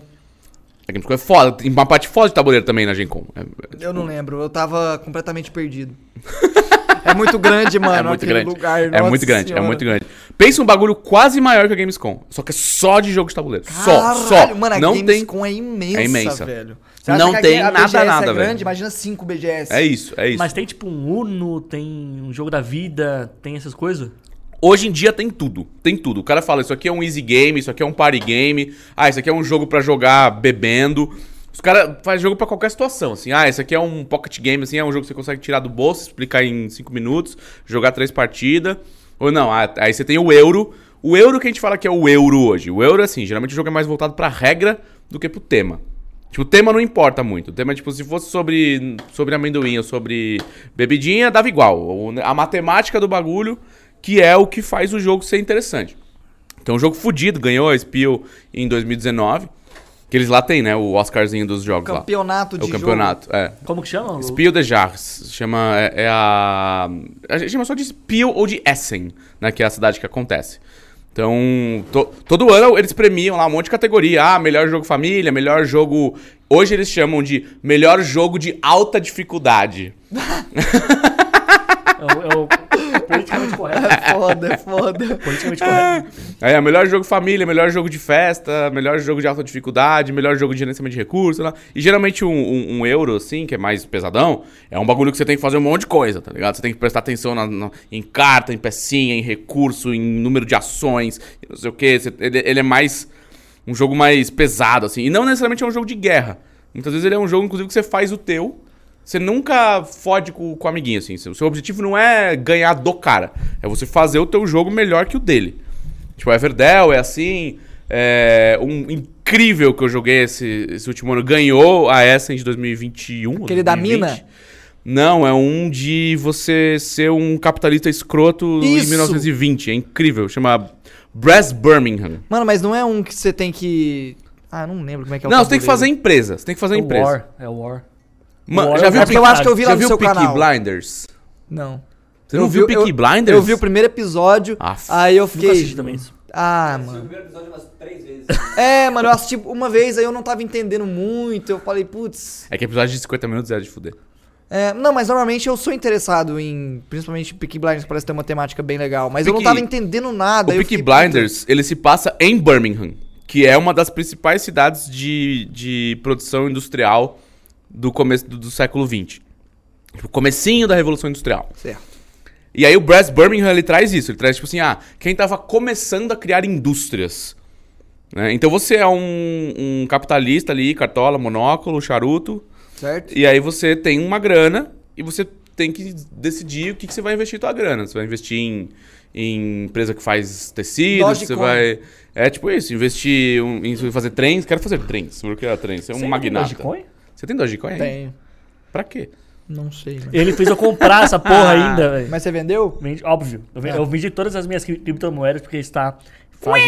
A Gamescom é foda. Tem uma parte foda de tabuleiro também na Gen Con. É- Eu não lembro, eu tava completamente perdido. <laughs> é muito grande, mano. é muito grande. lugar. é muito grande, senhora. é muito grande. Pensa um bagulho quase maior que a Gamescom. Só que é só de jogo de tabuleiro. só, Caralho, só. Mano, a não tem. Gamescom é imensa, É imensa. velho. Não que a- tem a nada, BGS nada, é grande? velho. Imagina 5 BGS. É isso, é isso. Mas tem tipo um Uno, tem um jogo da vida, tem essas coisas? Hoje em dia tem tudo, tem tudo. O cara fala, isso aqui é um easy game, isso aqui é um party game, ah, isso aqui é um jogo pra jogar bebendo. Os caras fazem jogo pra qualquer situação, assim. Ah, esse aqui é um pocket game, assim, é um jogo que você consegue tirar do bolso, explicar em 5 minutos, jogar três partidas. Ou não, ah, aí você tem o euro. O euro que a gente fala que é o euro hoje. O euro, assim, geralmente o jogo é mais voltado pra regra do que pro tema. Tipo, o tema não importa muito. O tema, tipo, se fosse sobre, sobre amendoim ou sobre bebidinha, dava igual. A matemática do bagulho, que é o que faz o jogo ser interessante. Então, um jogo fudido, ganhou a Spiel em 2019. Que eles lá tem, né? O Oscarzinho dos jogos Campeonato lá. É de o campeonato, é. Como que chama? Spiel de Jars. Chama, é, é a... A gente chama só de Spiel ou de Essen, né? Que é a cidade que acontece. Então, to- todo ano eles premiam lá um monte de categoria. Ah, melhor jogo família, melhor jogo... Hoje eles chamam de melhor jogo de alta dificuldade. <laughs> É o, é o politicamente correto. É foda, é foda. Politicamente correto. Aí, é melhor jogo família, melhor jogo de festa, melhor jogo de alta dificuldade, melhor jogo de gerenciamento de recursos, lá. E geralmente um, um- um euro, assim, que é mais pesadão, é um bagulho que você tem que fazer um monte de coisa, tá ligado? Você tem que prestar atenção na- na- em carta, em pecinha, em recurso, em número de ações, e não sei o quê. Você- ele, ele é mais. Um jogo mais pesado, assim. E não necessariamente é um jogo de guerra. Muitas vezes ele é um jogo, inclusive, que você faz o teu. Você nunca fode com, com o amiguinho, assim. O seu objetivo não é ganhar do cara. É você fazer o teu jogo melhor que o dele. Tipo, Everdell é assim. É, um incrível que eu joguei esse, esse último ano ganhou a Essen de 2021. ou Aquele da 2020. mina? Não, é um de você ser um capitalista escroto em Isso! 1920. É incrível. Chama Brass Birmingham. Mano, mas não é um que você tem que. Ah, não lembro como é que é o não, você tem que fazer tabuleiro. empresa. Você tem que fazer É o empresa. War. É o War. Ma- War já viu É o eu Peaky- acho que eu vi lá já no viu seu o Peaky canal. Blinders? Não. Você não Eu viu o vi- Peaky eu- Blinders? Eu vi o primeiro episódio, Aff. aí eu Nunca assisti fiquei. também isso. Ah, Assisti o mano. primeiro episódio umas três vezes. É, mano, eu assisti uma vez, aí eu não tava entendendo muito. Eu falei, putz. É que episódio de 50 minutos é de fuder. É, não, mas normalmente eu sou interessado em. Principalmente Peaky Blinders, parece ter uma temática bem legal. Mas eu não Peaky- tava entendendo nada. O eu Peaky fiquei, Blinders, ele se passa em Birmingham, que é uma das principais cidades de, de produção industrial do começo do, do século XX. Tipo, comecinho da Revolução Industrial. Certo. E aí o Brass Birmingham, ele traz isso. Ele traz, tipo assim, ah, quem tava começando a criar indústrias. né? Então você é um, um capitalista ali, cartola, monóculo, charuto. Certo? E aí você tem uma grana e você tem que decidir o que, que você vai investir tua grana. Você vai investir em, em empresa que faz tecido, você Dogecoin. vai... É tipo isso, investir um- em fazer trens. Quero fazer trens. Por que é trens? Você é um Você tem magnata. Dogecoin? Você tem Dogecoin aí? Tenho. Pra quê? Não sei, mano. Ele fez eu comprar essa porra <laughs> ainda, velho. Mas você vendeu? Vendi- Óbvio. Eu, vendi, É. eu vendi todas as minhas cri- criptomoedas porque está fase.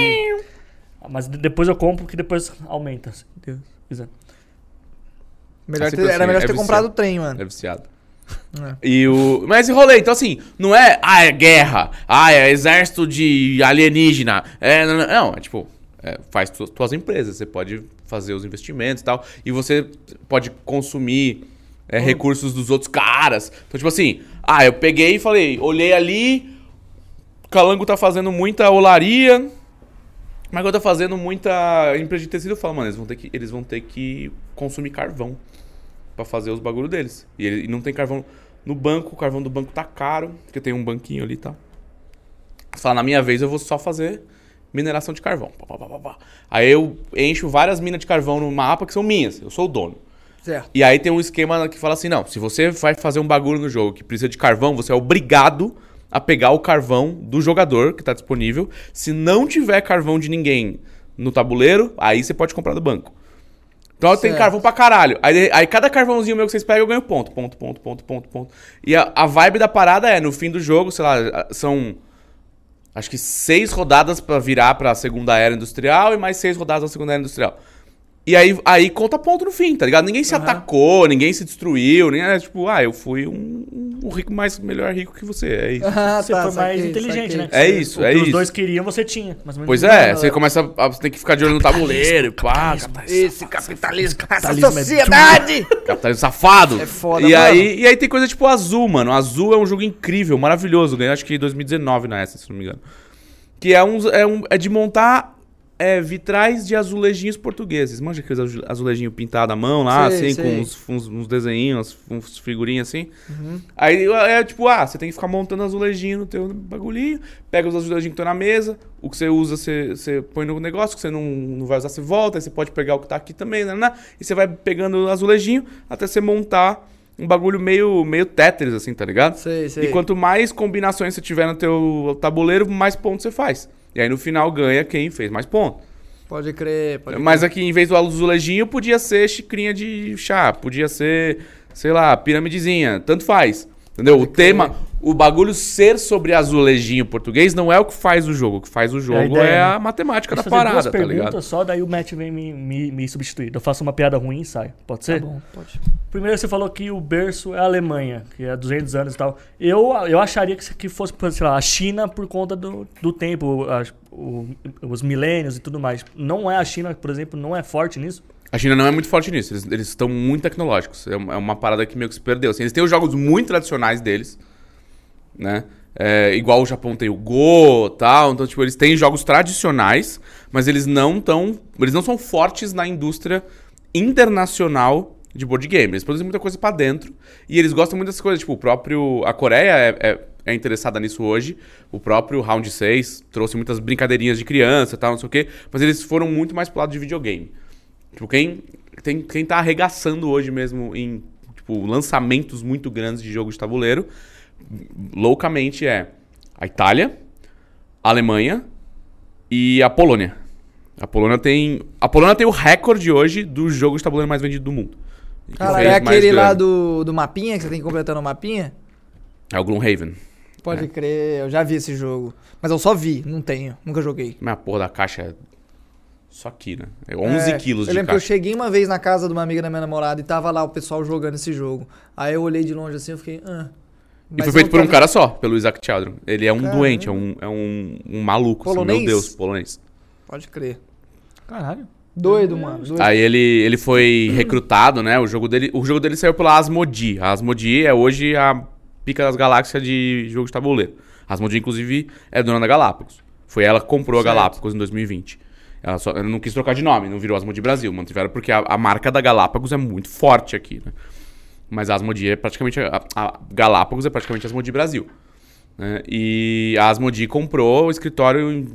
Mas de- depois eu compro que depois aumenta. Se Deus quiser. Melhor ter- sempre era assim, melhor é ter viciado. comprado o trem, mano. É viciado. É. E o... Mas enrolei, então assim, não é, ah, é guerra, ah, é exército de alienígena, é, não, não, não, é tipo, é, faz tu, tuas empresas, você pode fazer os investimentos e tal, e você pode consumir é, recursos dos outros caras. Então, tipo assim, ah, eu peguei e falei, olhei ali, Calango tá fazendo muita olaria, mas eu tá fazendo muita empresa de tecido, eu falo, mano, eles vão ter que, eles vão ter que consumir carvão pra fazer os bagulho deles. E, ele, e não tem carvão no banco, o carvão do banco tá caro, porque tem um banquinho ali e tal. Você fala, na minha vez eu vou só fazer mineração de carvão. Pá, pá, pá, pá, pá. Aí eu encho várias minas de carvão no mapa que são minhas, eu sou o dono. Certo. E aí tem um esquema que fala assim: não, se você vai fazer um bagulho no jogo que precisa de carvão, você é obrigado a pegar o carvão do jogador que tá disponível. Se não tiver carvão de ninguém no tabuleiro, aí você pode comprar do banco. Então tem Certo. carvão pra caralho. Aí, aí cada carvãozinho meu que vocês pegam, eu ganho ponto. Ponto, ponto, ponto, ponto, ponto. E a, a vibe da parada é, no fim do jogo, sei lá, são. Acho que seis rodadas pra virar pra segunda era industrial e mais seis rodadas na segunda era industrial. E aí, aí conta ponto no fim, tá ligado? Ninguém se atacou, ninguém se destruiu, ninguém é tipo, ah, eu fui um, um rico mais melhor rico que você. É isso. Ah, Você foi mais inteligente, saquei. né? É isso, o é isso. os dois queriam, você tinha. Pois é, você começa a. Você tem que ficar de olho no tabuleiro, pá, Esse capitalismo, essa Capitalismo é sociedade! capitalismo safado. É foda, e mano. aí E aí tem coisa tipo Azul, mano. Azul é um jogo incrível, maravilhoso. Ganhei acho que em 2019 na essa, se não me engano. Que é, um, é, um, é de montar é vitrais de azulejinhos portugueses. Manja aqueles azu- azulejinhos pintados à mão lá, Sei, assim, sei. com uns, uns, uns desenhinhos, uns, figurinhas assim. Uhum. Aí é tipo, ah, você tem que ficar montando azulejinho no teu bagulhinho, pega os azulejinhos que estão na mesa, o que você usa você, você põe no negócio, que você não, não vai usar você volta, aí você pode pegar o que tá aqui também, né, né, e você vai pegando o azulejinho até você montar um bagulho meio, meio Tetris, assim, tá ligado? Sei, sei. E quanto mais combinações você tiver no teu tabuleiro, mais pontos você faz. E aí no final ganha quem fez mais pontos. Pode crer, pode Mas aqui, em vez do azulejinho, podia ser xicrinha de chá, podia ser, sei lá, piramidezinha, tanto faz. Entendeu? O tema, o bagulho ser sobre azulejinho português não é o que faz o jogo. O que faz o jogo é a, ideia, né? matemática da eu fazer duas parada, tá perguntas ligado? só, daí o Matt vem me, me, me substituir. Eu faço uma piada ruim e sai. Pode ser? Tá bom, pode. Primeiro você falou que o berço é a Alemanha, que é 200 anos e tal. Eu, eu acharia que, que fosse, sei lá, a China por conta do, do tempo, a- o- os milênios e tudo mais. Não é a China, por exemplo, não é forte nisso? A China não é muito forte nisso, eles, eles estão muito tecnológicos. É uma, é uma parada que meio que se perdeu. assim. eles têm os jogos muito tradicionais deles, né? É, igual o Japão tem o Go tal. Então, tipo, eles têm jogos tradicionais, mas eles não tão. Eles não são fortes na indústria internacional de board game. Eles produzem muita coisa pra dentro. E eles gostam muito dessas coisas. Tipo, o próprio. A Coreia é, é, é interessada nisso hoje. O próprio Round 6 trouxe muitas brincadeirinhas de criança tal, não sei o quê. Mas eles foram muito mais pro lado de videogame. Tipo, quem, tem, quem tá arregaçando hoje mesmo em tipo, lançamentos muito grandes de jogo de tabuleiro, loucamente é a Itália, a Alemanha e a Polônia. A Polônia tem. A Polônia tem o recorde hoje do jogo de tabuleiro mais vendido do mundo. Cara, é aquele lá do, do mapinha que você tem que completar no mapinha? É o Gloomhaven. Pode crer, eu já vi esse jogo. Mas eu só vi, não tenho, nunca joguei. Minha porra da caixa é. Só aqui, né? É 11 É, quilos Eu de lembro que eu cheguei uma vez na casa de uma amiga da minha namorada e tava lá o pessoal jogando esse jogo. Aí eu olhei de longe assim e fiquei. Ah. E foi feito por um cara só, pelo Isaac Children. Ele é um Caramba. doente, é um, é um, um maluco, assim, meu Deus, polonês. Pode crer. Caralho. Doido, mano. Doido. Aí ele, ele foi recrutado, né? O jogo dele, o jogo dele saiu pela Asmodee. A Asmodee é hoje a pica das galáxias de jogo de tabuleiro. A Asmodee, inclusive, é dona da Galápagos. Foi ela que comprou Certo. a Galápagos em 2020. Ela, só, ela não quis trocar de nome, não virou Asmodee Brasil. Mantiveram porque a, a marca da Galápagos é muito forte aqui, né? Mas a Asmodee é praticamente... A, a Galápagos é praticamente a Asmodee Brasil. né? E a Asmodee comprou o escritório em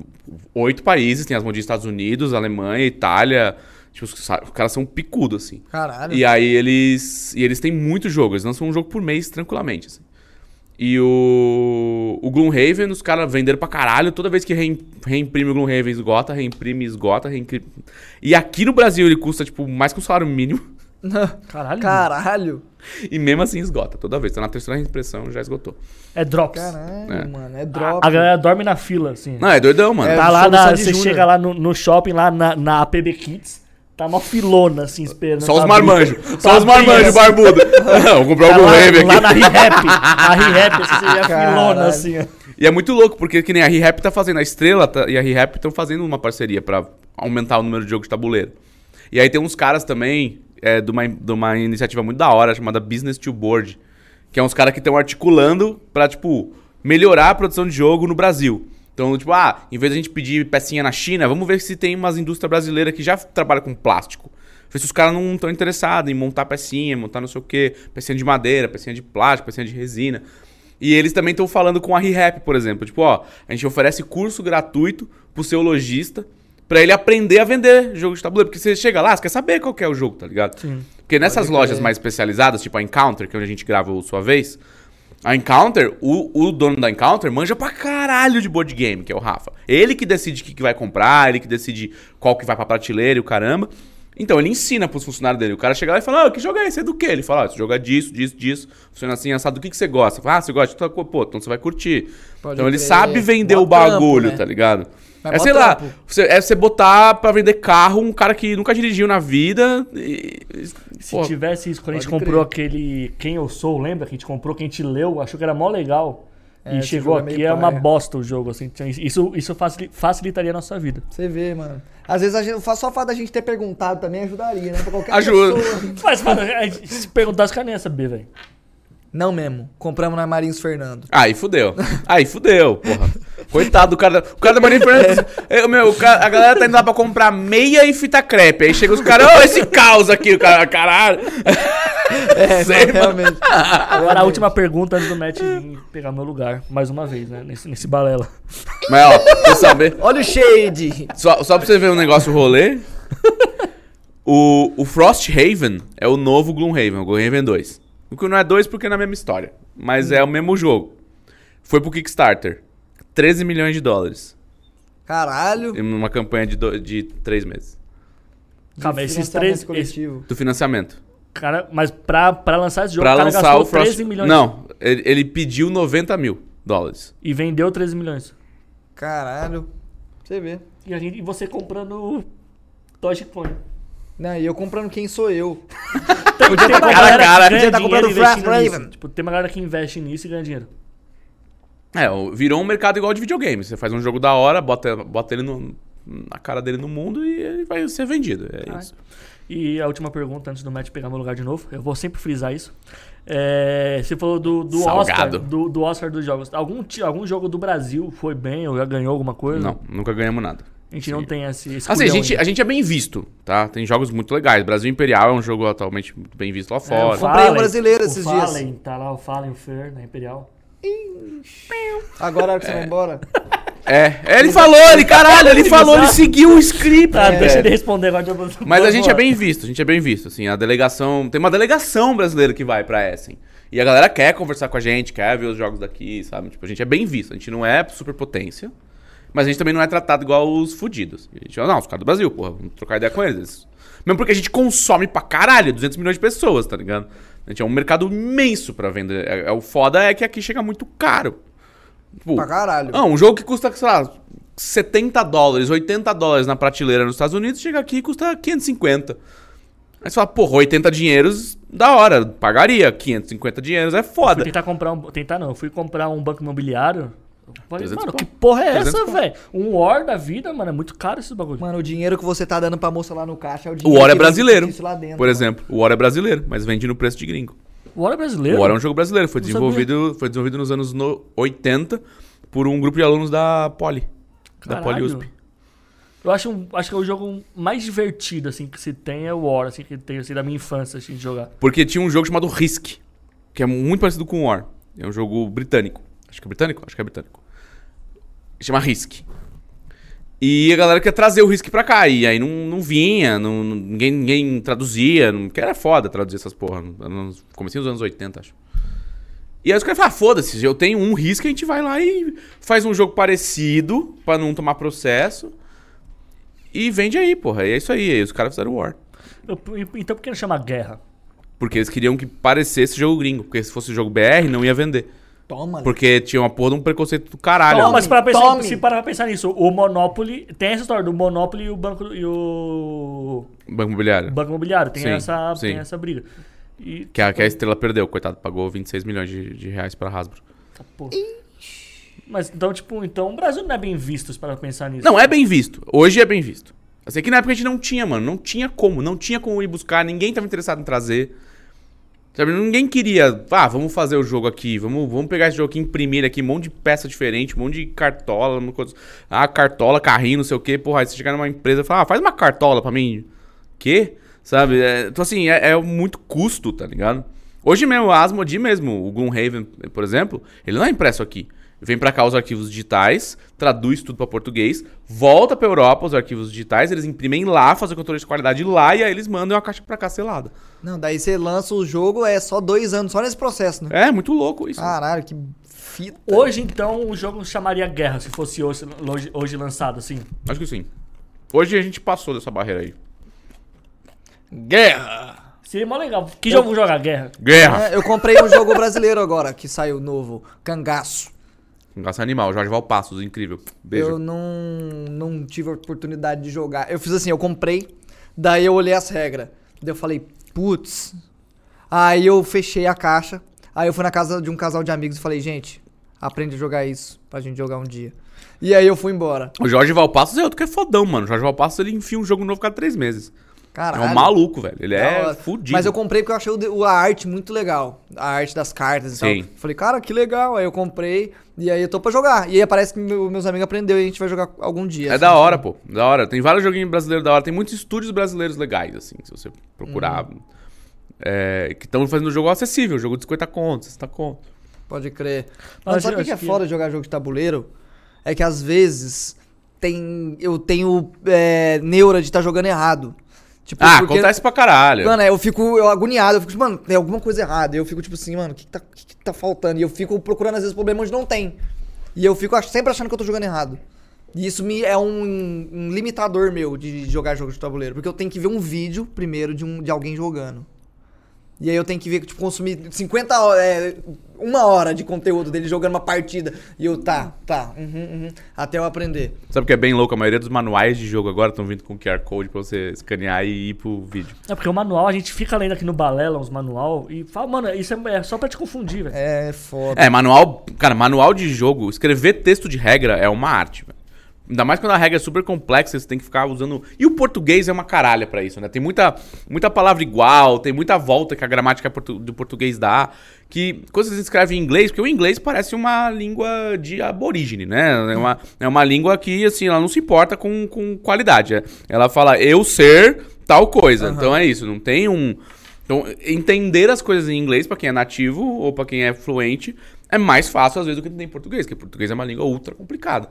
oito países. Tem a Asmodee Estados Unidos, Alemanha, Itália... Tipo, os, os caras são picudos, assim. Caralho. E aí eles. E eles têm muito jogo, eles lançam um jogo por mês tranquilamente. assim. E o. O Gloomhaven, os caras venderam pra caralho. Toda vez que reim- reimprime o Gloomhaven, esgota, reimprime, esgota, reimprime. E aqui no Brasil ele custa, tipo, mais que um salário mínimo. <laughs> Caralho. Caralho. <laughs> E mesmo assim esgota toda vez. Tá na terceira reimpressão, já esgotou. É drops. Caralho, É. mano. É A, drop. a galera dorme na fila, assim. Não, é doidão, mano. É, tá lá na, Você Júnior. chega lá no, no shopping, lá na, na APB Kids, tá uma filona, assim, esperando. Só os marmanjos. <laughs> Só os marmanjos barbudo. <laughs> Não, vou comprar Tá o lá, Gloomhaven lá aqui. na ReHap. A ReHap, assim, Caralho. filona, assim. E é muito louco, porque que nem a ReHap tá fazendo, a Estrela tá- e a ReHap estão fazendo uma parceria pra aumentar o número de jogos de tabuleiro. E aí tem uns caras também, é, de, uma, de uma iniciativa muito da hora, chamada Business to Board, que é uns caras que estão articulando pra, tipo, melhorar a produção de jogo no Brasil. Então, tipo, ah, em vez de a gente pedir pecinha na China, vamos ver se tem umas indústrias brasileiras que já trabalham com plástico. Ver se os caras não estão interessados em montar pecinha, montar não sei o quê, pecinha de madeira, pecinha de plástico, pecinha de resina. E eles também estão falando com a ReHap, por exemplo. Tipo, ó, a gente oferece curso gratuito pro seu lojista pra ele aprender a vender jogo de tabuleiro. Porque você chega lá, você quer saber qual que é o jogo, tá ligado? Sim. Porque nessas Pode lojas crer. mais especializadas, tipo a Encounter, que é onde a gente grava o Sua Vez, a Encounter, o, o dono da Encounter manja pra caralho de board game, que é o Rafa. Ele que decide o que, que vai comprar, ele que decide qual que vai pra prateleira e o caramba. Então, ele ensina pros funcionários dele. O cara chega lá e fala, ah, que jogo é esse? É do quê? Ele fala, ah, esse jogo é disso, disso, disso. Funciona assim, assado. Do que, que você gosta? Fala, ah, você gosta. Pô, então você vai curtir. Pode então, ele crer. sabe vender o bagulho, trampo, né? tá ligado? Mas é, sei lá, você, é você botar pra vender carro um cara que nunca dirigiu na vida e... Se Pô, tivesse isso, quando a gente comprou aquele Quem Eu Sou, lembra? Que a gente comprou, que a gente leu, achou que era mó legal. É, e chegou é aqui, é uma bosta o jogo, assim. Isso, isso facili- facilitaria a nossa vida. Você vê, mano. Às vezes a gente, só o fato da gente ter perguntado também ajudaria, né? Pra qualquer Ajuda. pessoa. Mas, mano, a gente- se perguntar, os caras nem iam saber, velho. Não mesmo. Compramos na Marins Fernando. Aí fudeu. Aí fudeu, porra. Coitado do cara. da- O cara da Maria Fernandes. é, meu, o cara- a galera tá indo lá pra comprar meia e fita crepe. Aí chega os caras, ô, esse caos aqui, o cara, caralho. É, <laughs> não, realmente. Agora a última pergunta antes do Matt pegar meu lugar. Mais uma vez, né? Nesse, nesse balela. Mas, ó, pra você saber. Olha o shade. Só, só pra você ver um negócio rolê. O, o Frosthaven é o novo Gloomhaven, o Gloomhaven 2. O que não é 2 porque é na mesma história. Mas é o mesmo jogo. Foi pro Kickstarter. 13 milhões de dólares. Caralho. Em uma campanha de, do, de 3 meses. Calma, esses três. Esse, coletivo. Do financiamento. cara, mas pra, pra lançar esse jogo, Pra o cara lançar gastou o Frost... 13 milhões. Não, ele, ele pediu 90 mil dólares. E vendeu 13 milhões. Caralho. Você vê. E, a gente, e você comprando Dogecoin. Não, e eu comprando quem sou eu. Tem, Podia tem tá uma com- galera cara, que ganha podia tá comprando. Raven. Tipo, tem uma galera que investe nisso e ganha dinheiro. É, o- virou um mercado igual de videogame. Você faz um jogo da hora, bota, bota ele no- na cara dele no mundo e ele vai ser vendido. É Ah, isso. E a última pergunta, antes do Matt pegar meu lugar de novo, eu vou sempre frisar isso. É, você falou do, do Oscar, do, do Oscar dos jogos. Algum, algum jogo do Brasil foi bem ou já ganhou alguma coisa? Não, nunca ganhamos nada. A gente não tem esse, esse Assim, a gente, ainda. a gente é bem visto, tá? Tem jogos muito legais. Brasil Imperial é um jogo atualmente muito bem visto lá É, o fora. Comprei um brasileiro o esses dias. Fallen, tá lá o Fallen, o Fer, na Imperial. Agora que você vai embora. É, é, ele falou, ele, caralho, ele falou, ele seguiu o script. Tá, deixa ele responder agora. Mas a gente é bem visto, a gente é bem visto, assim, a delegação, tem uma delegação brasileira que vai pra Essen. E a galera quer conversar com a gente, quer ver os jogos daqui, sabe? Tipo, a gente é bem visto, a gente não é superpotência, mas a gente também não é tratado igual os fudidos. A gente, fala, não, os caras do Brasil, porra, vamos trocar ideia com eles. Mesmo porque a gente consome pra caralho, 200 milhões de pessoas, tá ligado? A gente é um mercado imenso pra vender. É, é- o foda é que aqui chega muito caro. Tipo, Pra caralho. não, um jogo que custa, sei lá, 70 dólares, 80 dólares na prateleira nos Estados Unidos, chega aqui e custa 550. Aí você fala, porra, 80 dinheiros, da hora, pagaria. 550 dinheiros é Fui foda. tentar comprar um. Tentar não, eu fui comprar um banco imobiliário. Falei, 300 mano, que porra é 300 essa, velho? Um War da vida, mano, é muito caro esse bagulho. Mano, o dinheiro que você tá dando pra moça lá no caixa é o O dinheiro War é brasileiro, dentro, por mano. exemplo. O War é brasileiro, mas vende no preço de gringo. O War é brasileiro? O War é um jogo brasileiro, foi Não desenvolvido, foi desenvolvido nos anos no- 80 por um grupo de alunos da Poli. Da Caralho. Poli USP. Eu acho, um- acho que é o jogo mais divertido, assim, que se tem é o War, assim, que tem, assim, da minha infância, assim, de jogar. Porque tinha um jogo chamado Risk, que é muito parecido com o War. É um jogo britânico. Acho que é britânico? Acho que é britânico. Chama Risk. E a galera quer trazer o Risk pra cá. E aí não, não vinha, não, ninguém, ninguém traduzia. Não, que era foda traduzir essas porra. Comecinho dos anos 80, acho. E aí os caras falam, ah, foda-se, eu tenho um Risk, a gente vai lá e faz um jogo parecido pra não tomar processo. E vende aí, porra. E é isso aí. Aí os caras fizeram o War. Eu- então por que não chama Guerra? Porque eles queriam que parecesse jogo gringo. Porque se fosse jogo BR, não ia vender. Toma, Porque tinha uma porra de um preconceito do caralho. Não, mas para pensar, tome. se parar pra pensar nisso, o Monopoly. Tem essa história do Monopoly e o Banco e o. Banco imobiliário. Banco Imobiliário. Tem, Sim, essa, sim. tem essa briga. E, Que a, que a estrela perdeu, coitado. Pagou 26 milhões de, de reais pra Hasbro. Mas então, tipo, então o Brasil não é bem visto para pensar nisso. Não, é bem visto. Hoje é bem visto. Eu sei que na época a gente não tinha, mano. Não tinha como. Não tinha como ir buscar. Ninguém tava interessado em trazer. Sabe? Ninguém queria. Ah, vamos fazer o jogo aqui. Vamos, vamos pegar esse jogo aqui, imprimir aqui. Um monte de peça diferente. Um monte de cartola. Uma coisa... Ah, cartola, carrinho, não sei o quê. Porra, aí você chegar numa empresa e falar, ah, faz uma cartola pra mim. Quê? Sabe? É, então, assim, é, é muito custo, tá ligado? Hoje mesmo, o Asmodee mesmo, o Gloomhaven, por exemplo, ele não é impresso aqui. Vem pra cá os arquivos digitais, traduz tudo pra português, volta pra Europa os arquivos digitais, eles imprimem lá, fazem o controle de qualidade lá e aí eles mandam a caixa pra cá selada. Não, daí você lança o jogo, é só dois anos, só nesse processo, né? É, muito louco isso. Caralho, que fita. Hoje, então, o jogo chamaria Guerra, se fosse hoje, hoje, hoje lançado, assim. Acho que sim. Hoje a gente passou dessa barreira aí. Guerra! Seria mó legal. Que jogo jogar Guerra? Guerra! É, eu comprei um jogo brasileiro agora, que saiu novo, Cangaço. Engraçado animal, Jorge Valpassos, incrível. Beijo. Eu não, não tive a oportunidade de jogar. Eu fiz assim, eu comprei, daí eu olhei as regras. Daí eu falei, putz. Aí eu fechei a caixa. Aí eu fui na casa de um casal de amigos e falei, gente, aprende a jogar isso pra gente jogar um dia. E aí eu fui embora. O Jorge Valpassos é outro que é fodão, mano. O Jorge Valpassos ele enfia um jogo novo cada três meses. Caralho. É um maluco, velho. Ele é fudido. Mas eu comprei porque eu achei a arte muito legal. A arte das cartas e Sim. tal. Falei, cara, que legal. Aí eu comprei e aí eu tô pra jogar. E aí parece que meu- meus amigos aprenderam e a gente vai jogar algum dia. É assim. da hora, pô. Da hora. Tem vários joguinhos brasileiros da hora. Tem muitos estúdios brasileiros legais, assim, se você procurar. Uhum. É, que estão fazendo o jogo acessível, jogo de 50 contos, 60 contos. Pode crer. Mas Mas sabe o que, que é que- foda de jogar jogo de tabuleiro? É que às vezes tem, eu tenho é, neura de estar jogando errado. Tipo, Ah, porque- acontece pra caralho. Mano, eu fico eu agoniado, eu fico tipo, mano, tem alguma coisa errada. E eu fico tipo assim, mano, o que, que tá, que, que tá faltando? E eu fico procurando às vezes problema onde não tem. E eu fico sempre achando que eu tô jogando errado. E isso me é um, um limitador meu de jogar jogos de tabuleiro. Porque eu tenho que ver um vídeo primeiro de, um, de alguém jogando. E aí eu tenho que ver, tipo, consumir 50 horas, é, uma hora de conteúdo dele jogando uma partida. E eu, tá, tá, uhum, uhum, até eu aprender. Sabe o que é bem louco? A maioria dos manuais de jogo agora estão vindo com QR Code pra você escanear e ir pro vídeo. É porque o manual, a gente fica lendo aqui no Balela uns manual e fala, mano, isso é, é só pra te confundir, velho. É foda. É, manual. Cara, manual de jogo, escrever texto de regra é uma arte, velho. Ainda mais quando a regra é super complexa, você tem que ficar usando. E o português é uma caralha pra isso, né? Tem muita, muita palavra igual, tem muita volta que a gramática portu- do português dá. Que quando você escreve em inglês, porque o inglês parece uma língua de aborígene, né? É uma, é uma língua que, assim, ela não se importa com, com qualidade. Ela fala eu ser tal coisa. Então é isso, não tem um. Então, entender as coisas em inglês pra quem é nativo ou pra quem é fluente é mais fácil às vezes do que entender em português, porque português é uma língua ultra complicada.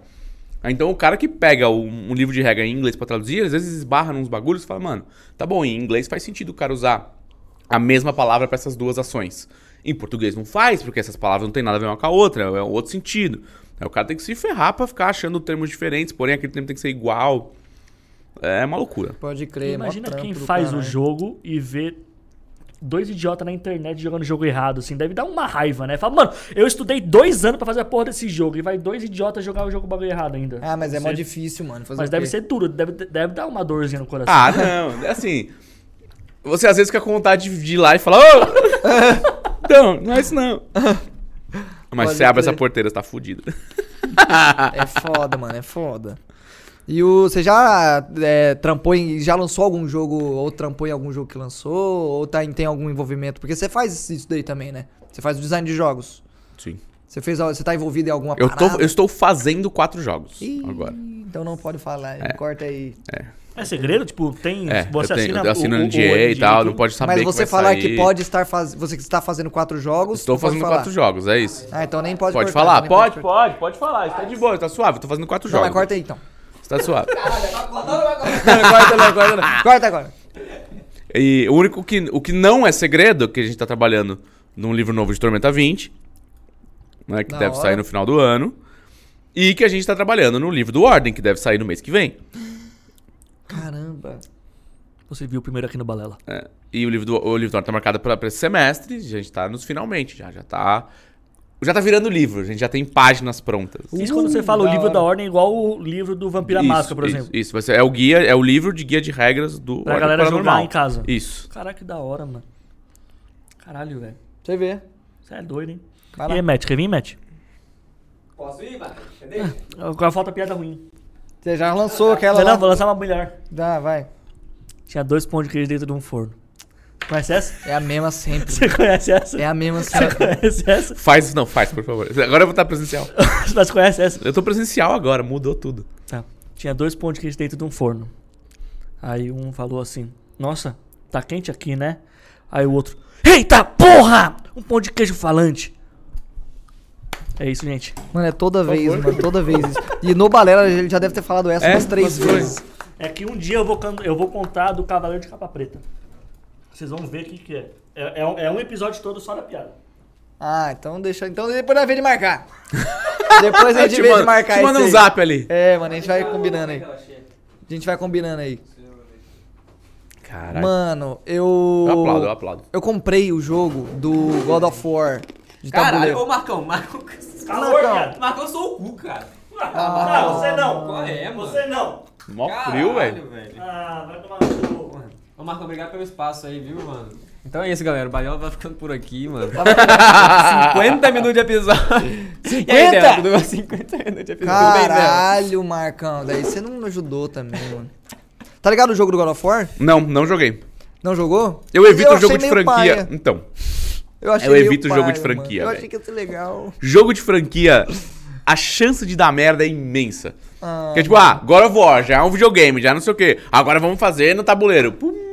Então o cara que pega um, um livro de regra em inglês pra traduzir, às vezes esbarra nos bagulhos e fala, mano, tá bom, em inglês faz sentido o cara usar a mesma palavra pra essas duas ações. Em português não faz, porque essas palavras não tem nada a ver uma com a outra, é um outro sentido. Aí o cara tem que se ferrar pra ficar achando termos diferentes, porém aquele termo tem que ser igual. É uma loucura. Pode crer, Imagina quem faz o caralho. jogo e vê dois idiotas na internet jogando jogo errado, assim, deve dar uma raiva, né? Fala, mano, eu estudei dois anos pra fazer a porra desse jogo e vai dois idiotas jogar o jogo bagulho errado ainda. Ah, mas é mó difícil, mano. Fazer Mas deve ser duro, deve, deve dar uma dorzinha no coração. Ah, não. É assim. Você às vezes fica com vontade de ir lá e falar, ô! <laughs> não, não é isso não. Mas Pode você abre essa porteira, você tá fudido. É foda, mano, é foda. E o, você já é, trampou em. Já lançou algum jogo, ou trampou em algum jogo que lançou, ou tá, em- tem algum envolvimento? Porque você faz isso daí também, né? Você faz o design de jogos. Sim. Você fez. Você tá envolvido em alguma Eu, tô, eu estou fazendo quatro jogos Ih, agora. Então não pode falar, corta aí. É segredo? Tipo, tem. É, você eu, tenho, assina eu assino o, o, NDA e tal, não pode saber Mas que você vai falar sair. que pode estar fazendo. Você que está fazendo quatro jogos. Estou pode fazendo falar. quatro jogos, é isso. Ah, então nem pode Pode cortar, falar? Pode, cortar. pode, pode falar. Está de boa, tá suave. Tô fazendo quatro Não, jogos. mas corta aí então. Está suave. corta não, corta não. Corta agora. E o único que, o que não é segredo, que a gente tá trabalhando num livro novo de Tormenta 20, né, que Da deve hora. sair no final do ano, e que a gente tá trabalhando no livro do Ordem, que deve sair no mês que vem. Caramba. Você viu primeiro aqui no Balela. É, e o livro do, o livro do Ordem tá marcado pra, pra esse semestre, a gente tá nos finalmente, já, já tá... Já tá virando livro, a gente já tem páginas prontas. Isso quando você fala o livro da ordem é igual o livro do Vampira Isso, Máscara, por isso, exemplo. Isso, vai ser, é o guia, é o livro de guia de regras do Pra Ordem galera jogar Paranormal. em casa. Isso. Caraca, que da hora, mano. Caralho, velho. Você vê. Você é doido, hein? Vai E lá. aí, Matt? Quer vir, Matt? Posso ir, Matheus? Cadê? Agora falta piada ruim. Você já lançou aquela Não, lá. não, vou lançar uma mulher. Dá, vai. Tinha dois pão de queijo dentro de um forno. Conhece essa? É a mesma sempre. Você conhece essa? É a mesma Você sempre. conhece essa? Faz, não, faz, por favor. Agora eu vou estar presencial. <laughs> Mas conhece essa? Eu tô presencial agora, mudou tudo. Tá. Tinha dois de queijo dentro de um forno. Aí um falou assim: Nossa, tá quente aqui, né? Aí o outro: Eita porra! Um pão de queijo falante. É isso, gente. Mano, é toda vez, favor. mano, toda vez isso. E no Balela ele já deve ter falado essa É, umas três vezes. É que um dia eu vou, eu vou contar do Cavaleiro de Capa Preta. Vocês vão ver o que, que é. É, é um, é um episódio todo só da piada. Ah, então deixa. Então depois nós vê de marcar. <laughs> depois a gente Te vê de marcar te manda um aí. zap ali. É, mano, a gente vai combinando aí. A gente vai combinando aí. Caralho. Mano, eu. Eu aplaudo, eu aplaudo. Eu comprei o jogo do God of War de Caralho, tabuleiro. ô Marcão, Marcão. <laughs> Calor, Marcão. viado. Marcão, eu sou o cu, cara. Ah, não, você não. Qual é, mano? Você não. Mó frio, velho. Ah, vai tomar no cu. Ô Marcão, obrigado pelo espaço aí, viu, mano? Então é isso, galera. O Baliola vai ficando por aqui, mano. 50 <laughs> minutos de episódio. 50? E aí, Débora, tudo bem? 50 minutos de episódio. Caralho, Marcão. Daí você não ajudou também, mano. Tá ligado o jogo do God of War? Não, não joguei. Não jogou? Eu evito o jogo achei de franquia. paia. Então, Eu, achei Eu evito jogo paia, de franquia, mano. Eu achei que ia ser legal. jogo de franquia, a chance de dar merda é imensa. Ah, Porque, tipo, ah, God of War já é um videogame, já não sei o quê. Agora vamos fazer no tabuleiro. Pum.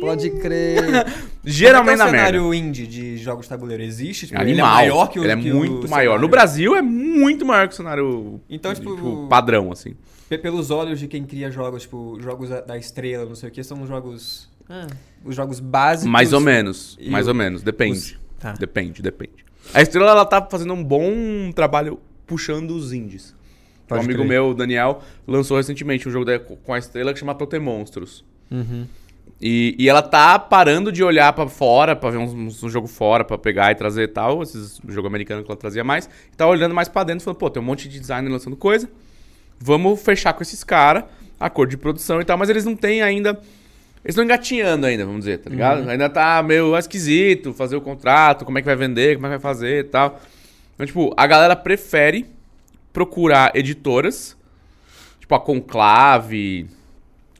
Pode crer. <laughs> Geralmente na é é o merda. cenário indie de jogos de tabuleiro existe? Tipo, Animal. Ele é maior que o Ele é que o muito maior. cenário- No Brasil é muito maior que o cenário Então, tipo, padrão, assim. Pe- Pelos olhos de quem cria jogos, tipo, jogos da- estrela, não sei o que, são os jogos. ah, os jogos básicos. Mais ou menos. Mais o- ou menos. Depende. os- tá. Depende, depende. A Estrela, ela tá fazendo um bom trabalho puxando os indies. Um Pode amigo crer. meu, o Daniel, lançou recentemente um jogo da- com a Estrela que chama Totem Monstros. Uhum. E, e ela tá parando de olhar pra fora, pra ver um, um jogo fora, pra pegar e trazer e tal, esses jogo americano que ela trazia mais. E tá olhando mais pra dentro, falando, pô, tem um monte de designer lançando coisa. Vamos fechar com esses caras, acordo de produção e tal, mas eles não têm ainda. Eles estão engatinhando ainda, vamos dizer, tá ligado? Ainda tá meio esquisito fazer o contrato, como é que vai vender, como é que vai fazer e tal. Então, tipo, a galera prefere procurar editoras, tipo a Conclave,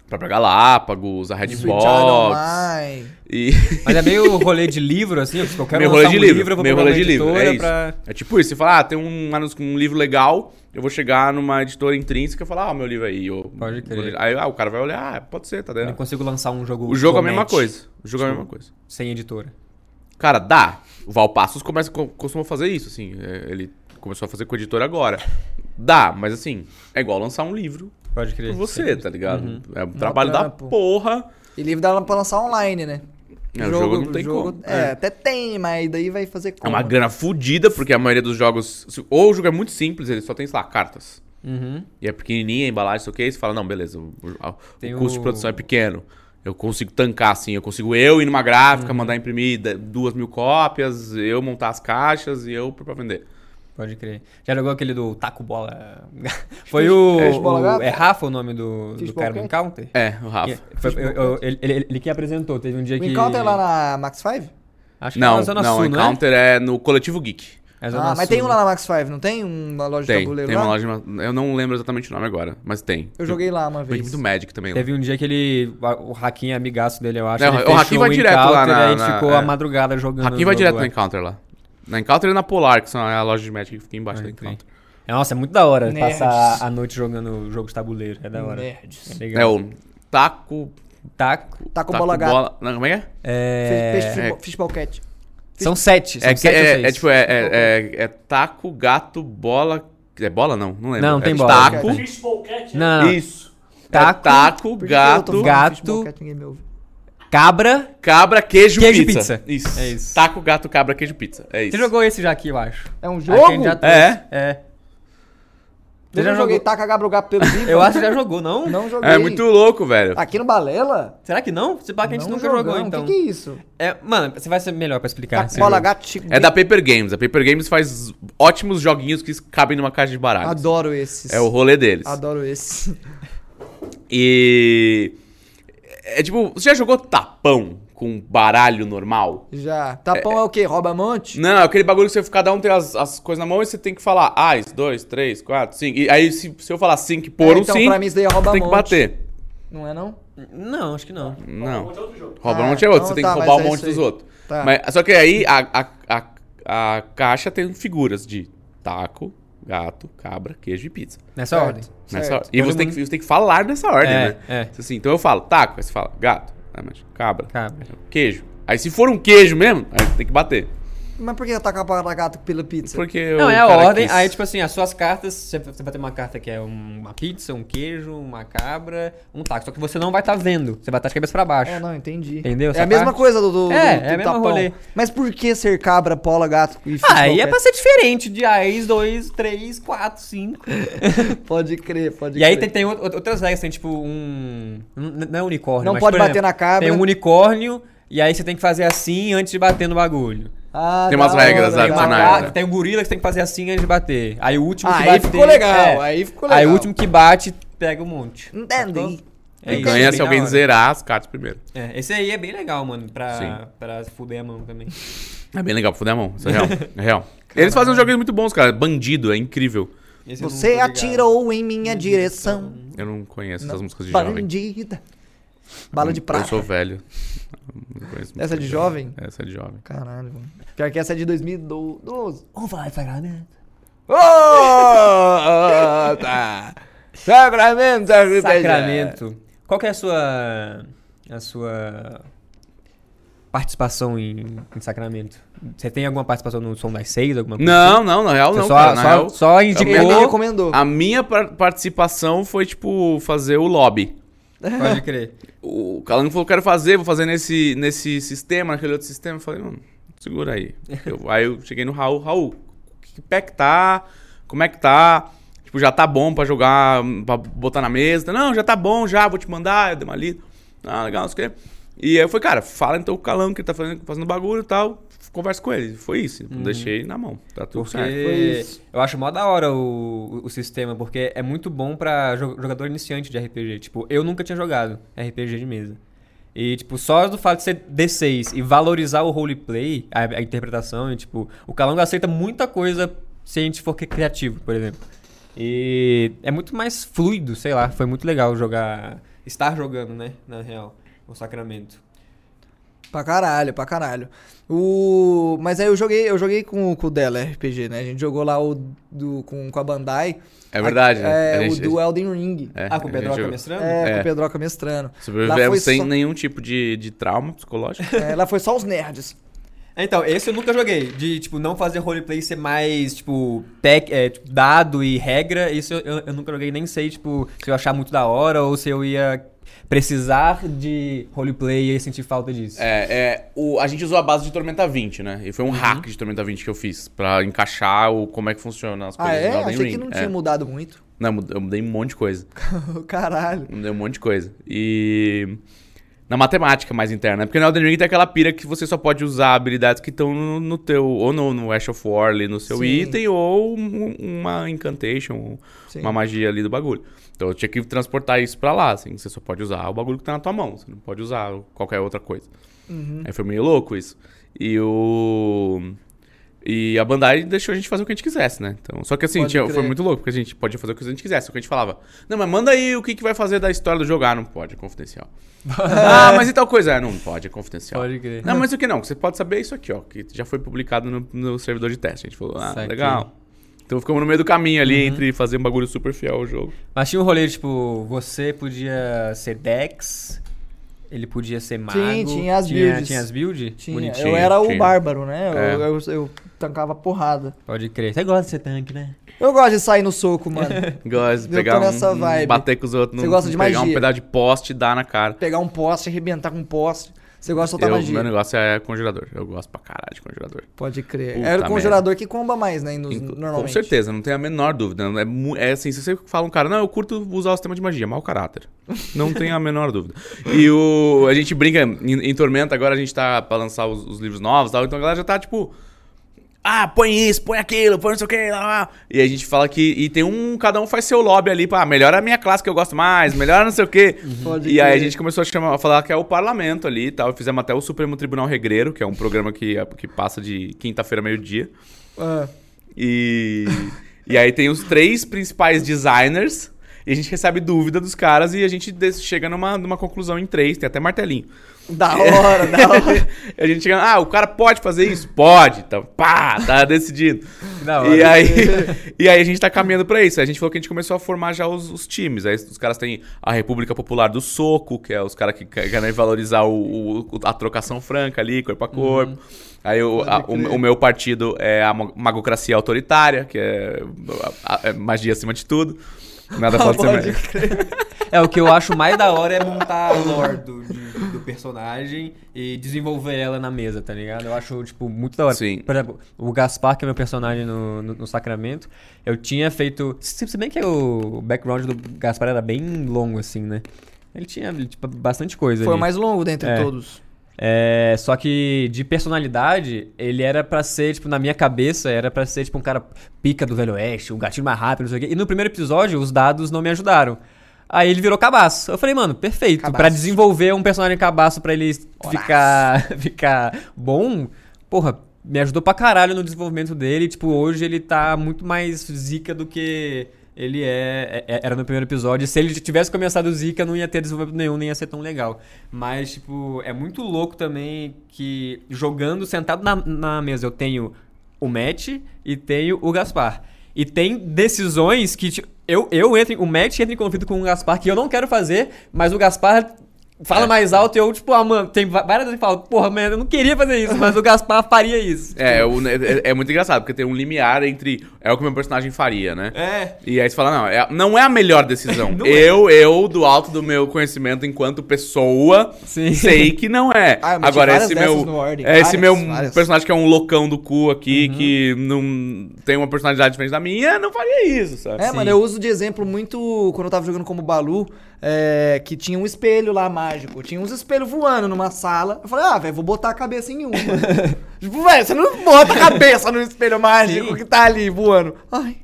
própria Galápagos, a Redbox. Online. E <laughs> Mas é meio rolê de livro, assim, tipo, eu quero Meio rolê de um livro, livro, eu vou meio rolê uma de livro, é editora isso. pra... é tipo isso, você fala, ah, tem um, um livro legal, eu vou chegar numa editora intrínseca e falar, ah, meu livro aí. Eu, Pode crer. Aí ah, o cara vai olhar, ah, pode ser, tá Eu não dentro. consigo lançar um jogo O jogo é a mesma coisa. O jogo é a Tipo, mesma coisa. Sem editora. Cara, dá. O Valpassos começa, co- costuma fazer isso, assim. é, Ele começou a fazer com a editora agora. Dá, mas assim, é igual lançar um livro Pode crer. por você, tá ligado? Uhum. É um trabalho da porra. E livro dá pra lançar online, né? É, o jogo não tem como. É, até tem, mas daí vai fazer É como? uma grana fodida, porque a maioria dos jogos. Ou o jogo é muito simples, ele só tem, sei lá, cartas. Uhum. E é pequenininha, a embalagem, sei o que, e você fala, não, beleza, o, o- Tem o custo de produção é pequeno. Eu consigo tancar, assim, eu consigo eu ir numa gráfica, Uhum. mandar imprimir duas mil cópias, eu montar as caixas e eu pra vender. Pode crer. Já jogou aquele do Taco Bola? Foi o. O- Gato? é Rafa o nome do, do cara do Encounter? É, o Rafa. Foi- eu- eu- ele, ele, ele que apresentou. Teve um dia O que. Encounter lá na Max 5? Acho que é Não, na Zona não, Sul, o Encounter é no Coletivo Geek. Não é? É Zona Ah, mas Sul, tem um né? lá na Max 5, não tem? Uma loja de Tem, tabuleiro tem lá? uma loja, eu não lembro exatamente o nome agora, mas tem. Eu joguei lá uma vez. muito Magic também lá. Teve um dia que ele. O Hakim é amigaço dele, eu acho. É, ele o Hakim vai o direto lá na- aí a gente na- ficou é. a madrugada jogando. Aqui o vai direto lá. no Encounter lá. Na Encounter e na Polar, que são a loja de Magic que fica embaixo Ah, da entendi. Encounter. Nossa, é muito da hora Nerds. passar a noite jogando jogo de tabuleiro. É da hora. Nerds. É É legal. o Taco. Taco. Com bola gato. Não, como é que é? É... Peixe, fishball- fishball cat. São sete. São É, sete ou é, seis. é tipo, é, é, é- é taco, gato, bola. É bola não? Não lembro. Não, não é tem bola. Taco. Fishbowl Cat, é? Não, não. Isso. Taco, é taco, gato, gato, cabra. cabra, queijo, Queijo, pizza. pizza. Isso. É isso. Taco, gato, cabra, queijo, pizza. É isso. Você jogou esse já aqui, eu acho. É um jogo? que a gente já trouxe. É? É. Eu Você já joguei jogou? taca gabro gato pelo <laughs> vivo. Eu acho que já jogou, não? Não joguei. É muito louco, velho. Aqui no Balela? Será que não? Se pá que a gente não nunca jogou, então. O que, que é isso? É, mano, você vai ser melhor pra explicar. Taca bola gato chico. É da Paper Games. A Paper Games faz ótimos joguinhos que cabem numa caixa de baralhos. Adoro esses. É o rolê deles. Adoro esses. E. É tipo, você já jogou tapão com baralho normal? Já. Tapão é, o quê? Rouba monte? Não, é aquele bagulho que você, cada um tem as, as coisas na mão e você tem que falar ais, dois, três, quatro, cinco. E aí, se, se eu falar cinco e pôr É, um então, cinco, pra mim isso daí é rouba você tem que monte. bater. Não é não? Não, acho que não. Não. Monte é outro jogo. Rouba Ah, um monte é outro, então você tem tá, que roubar é um monte isso dos outros. Tá. Mas, só que aí a, a, a, a caixa tem figuras de taco, gato, cabra, queijo e pizza. Nessa Certo. ordem. Nessa Certo. ordem. E você tem, que, você tem que falar nessa ordem, É, né? é. Assim, então eu falo taco, aí você fala gato, aí mais cabra, Cabra. queijo. Aí se for um queijo mesmo, aí tem que bater. Mas por que taca bola gato pela pizza? Porque Não, o é a ordem. quis. Aí, tipo assim, as suas cartas, você vai ter uma carta que é um- uma pizza, um queijo, uma cabra, um taco. Só que você não vai estar vendo. Você vai estar de cabeça pra baixo. É, não, entendi. Entendeu É essa a mesma parte? coisa do, do, É, do- é a do mesma tapão. rolê. Mas por que ser cabra, pola, gato e Ah, aí é pra ser diferente de AIS 2, 3, 4, 5. cat? Pode crer, pode E aí crer. tem, tem out- outras regras, tem tipo um. Não é unicórnio. Não mas, pode por bater na cabra. Tem um unicórnio, e aí você tem que fazer assim antes de bater no bagulho. Ah, Tem umas regras hora, adicionais, ca- tem um gorila que você tem que fazer assim antes de bater. Aí o último que Aí bater. ficou legal, é. aí ficou Aí legal. o último que bate, pega um monte. Entendi. É isso, Ganha bem se alguém zerar as cartas primeiro. É, esse aí é bem legal, mano, pra, Sim. pra fuder a mão também. É bem legal pra fuder a mão, isso é real. <laughs> É real. Eles fazem uns joguinhos muito bons, cara. Bandido, é incrível. Esse eu não Você atirou em minha direção. Eu não conheço essas músicas de jovem. Bandida. Bala de Eu prata. sou velho. Essa é de jovem? Essa é de jovem. Caralho, mano. Pior que essa é de 2012. Vamos falar de Sacramento. Ô, tá. Sacramento, Sacramento. Sacramento. Qual que é a sua. a sua. participação em, em Sacramento? Você tem alguma participação no Som das Seis? Alguma coisa Não, não, na real assim? não, Você só, cara. Na só, real, só indicou. me recomendou. a minha par- participação foi, tipo, fazer o lobby. Pode <laughs> crer. O Calango falou, quero fazer, vou fazer nesse, nesse sistema, naquele outro sistema. Eu falei, não, segura aí. <laughs> Eu- aí eu cheguei no Raul, Raul, que pé que tá? Como é que tá? Tipo, já tá bom pra jogar, pra botar na mesa? Não, já tá bom, já, vou te mandar. Eu dei uma lida. Ah, legal, não sei o quê. E aí eu falei, cara, fala então com o Calango que ele tá fazendo, fazendo bagulho e tal. Conversa com ele. Foi isso. Deixei na mão. Tá tudo certo. Porque isso. eu acho mó da hora o, o sistema, porque é muito bom pra jo- jogador iniciante de RPG. Tipo, eu nunca tinha jogado RPG de mesa. E, tipo, só do fato de ser D6 e valorizar o roleplay, a, a interpretação, e, tipo, o Calango aceita muita coisa se a gente for cri- criativo, por exemplo. E é muito mais fluido, sei lá, foi muito legal jogar, estar jogando, né, na real, o Sacramento. Pra caralho, pra caralho. O... Mas aí eu joguei, eu joguei com, com o dela RPG, né? A gente jogou lá o do, com, com a Bandai. É verdade, né? É, A gente- o do Elden Ring. É, ah, com o a Pedroca gente- mestrando? É, com É. o Pedroca mestrando. Sobrevivemos foi sem só- nenhum tipo de, de trauma psicológico. É, lá foi só os nerds. Então, esse eu nunca joguei. De, tipo, não fazer roleplay ser mais, tipo, tec, é, tipo, dado e regra. Isso eu, eu, eu nunca joguei, nem sei, tipo, se eu achar muito da hora ou se eu ia precisar de roleplay e sentir falta disso. É, é, o, a gente usou a base de Tormenta 20, né? E foi Uhum. um hack de Tormenta 20 que eu fiz pra encaixar o, como é que funciona as Ah, coisas é? do Elden Achei Ring. que não É. tinha mudado muito. Não, eu mudei- um monte de coisa. <laughs> Caralho. Mudei um monte de coisa. E. Na matemática mais interna, né? Porque no Elden Ring tem aquela pira que você só pode usar habilidades que estão no, no teu. Ou no, no Ash of War ali no seu Sim. item, ou um- uma incantation, Sim. uma magia ali do bagulho. Então eu tinha que transportar isso pra lá, assim. Você só pode usar o bagulho que tá na tua mão. Você não pode usar qualquer outra coisa. Uhum. Aí foi meio louco isso. E o. E a Bandai deixou a gente fazer o que a gente quisesse, né? Então, só que assim, tinha- foi muito louco, porque a gente podia fazer o que a gente quisesse. Só que a gente falava, não, mas manda aí o que, que vai fazer da história do jogo. Ah, não pode, é confidencial. <laughs> ah, mas e tal coisa? Ah, não pode, é confidencial. Pode crer. Não, mas o que não? Você pode saber isso aqui, ó, que já foi publicado no, no servidor de teste. A gente falou, ah, legal. Então ficamos no meio do caminho ali entre fazer um bagulho super fiel ao jogo. Mas tinha um rolê, tipo, você podia ser Dex, ele podia ser Mago. Sim, tinha as tinha, builds. Tinha as builds? Tinha. Bonitinho, eu era o bárbaro, né? Eu, É. eu, eu tancava porrada. Pode crer. Você gosta de ser tanque, né? Eu gosto de sair no soco, mano. <laughs> Gosto de Eu pegar um, vibe. bater com os outros, Você gosta de pegar um magia. pedaço de poste e dar na cara. Pegar um poste, arrebentar com um poste. Você gosta de soltar Eu, magia. meu negócio é congelador. Eu gosto pra caralho de congelador. Pode crer. Puta Era o congelador que comba mais, né? nos- Inclu- normalmente. Com certeza, não tem a menor dúvida. É, é assim, se você fala um cara, não, eu curto usar o sistema de magia, mau caráter. Não tem a menor dúvida. E o, a gente brinca em, em Tormenta, agora a gente tá pra lançar os, os livros novos e tal, então a galera já tá tipo. Ah, põe isso, põe aquilo, põe não sei o que, lá, lá. E a gente fala que. E tem um. Cada um faz seu lobby ali, pá, melhora a minha classe que eu gosto mais, melhora não sei o que. Pode E aí a gente começou a chamar, a falar que é o parlamento ali e tal. Fizemos até o Supremo Tribunal Regreiro, que é um programa que, que passa de quinta-feira, meio-dia. Ah, E, e aí tem os três principais designers. E a gente recebe dúvida dos caras e a gente chega numa, numa conclusão em três, tem até martelinho. Da hora, da <laughs> hora. a gente chega, ah, o cara pode fazer isso? Pode. Então, pá, tá decidido. Da hora. E aí, <laughs> e aí a gente tá caminhando pra isso. A gente falou que a gente começou a formar já os, os times. Aí os caras têm a República Popular do Soco, que é os caras que que- querem valorizar o, o- a trocação franca ali, corpo a corpo. Aí o, a- o, o meu partido é a ma- magocracia autoritária, que é, a- a- é magia acima de tudo. Nada pode, Pode ser crer. É, o que eu acho mais da hora é montar a lore do, de- do personagem e desenvolver ela na mesa, tá ligado? Eu acho, tipo, muito da hora. Sim. Por exemplo, o Gaspar, que é meu personagem no, no, no Sacramento, eu tinha feito... Se, bem que o background do Gaspar era bem longo, assim, né? Ele tinha, tipo, bastante coisa Foi o ali. mais longo dentre É. todos. É, só que de personalidade, ele era pra ser, tipo, na minha cabeça, era pra ser, tipo, um cara pica do Velho Oeste, um gatinho mais rápido, não sei o quê. E no primeiro episódio, os dados não me ajudaram. Aí ele virou cabaço. Eu falei, mano, perfeito. Cabaço. Pra desenvolver um personagem cabaço pra ele ficar, <laughs> ficar bom, porra, me ajudou pra caralho no desenvolvimento dele. Tipo, hoje ele tá muito mais zica do que ele é, é- era no primeiro episódio. Se ele tivesse começado zica, não ia ter desenvolvimento nenhum, nem ia ser tão legal. Mas, tipo, é muito louco também que jogando, sentado na, na mesa, eu tenho o Matt e tenho o Gaspar. E tem decisões que tipo, eu, eu entro, o Matt entra em conflito com o Gaspar que eu não quero fazer, mas o Gaspar fala É. mais alto e eu, tipo, ah, mano, tem várias vezes que falo, porra, mano, eu não queria fazer isso, mas o Gaspar faria isso. É, o- é, é muito engraçado, porque tem um limiar entre é o que meu personagem faria, né? É. E aí você fala, não, é- não é a melhor decisão. <laughs> Não é. eu, eu, do alto do meu conhecimento enquanto pessoa, Sim. sei que não é. Ah, Agora, esse meu. no Ordem, é esse várias, meu várias. personagem que é um loucão do cu aqui, Uhum. que não tem uma personalidade diferente da minha, não faria isso, sabe? É, Sim. mano, eu uso de exemplo muito quando eu tava jogando como Balu, é, que tinha um espelho lá mágico. Tinha uns espelhos voando numa sala. Eu falei, ah, velho, vou botar a cabeça em uma. <laughs> tipo, velho, você não bota a <laughs> cabeça no espelho mágico Sim. que tá ali voando. Ai.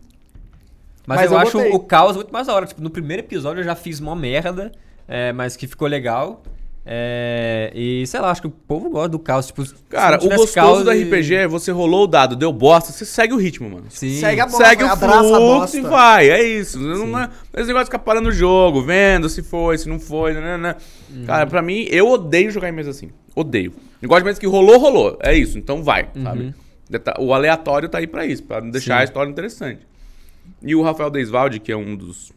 Mas, Mas eu, eu acho botei. o caos muito mais da hora. Tipo, no primeiro episódio eu já fiz mó merda, é, mas que ficou legal. É, e sei lá, acho que o povo gosta do caos. Tipo, Cara, o gostoso caos do RPG é você rolou o dado, deu bosta, você segue o ritmo, mano. Sim. Segue a bosta, Segue o fluxo bosta. e vai, é isso. Não é, esse negócio de ficar parando o jogo, vendo se foi, se não foi, né, né. Uhum. Cara, pra mim, eu odeio jogar em mesa assim. Odeio. Negócio de mesa que rolou, rolou. É isso, então vai, Uhum. sabe? Deta- O aleatório tá aí pra isso, pra deixar Sim. a história interessante. E o Rafael Deisvalde, que é um dos,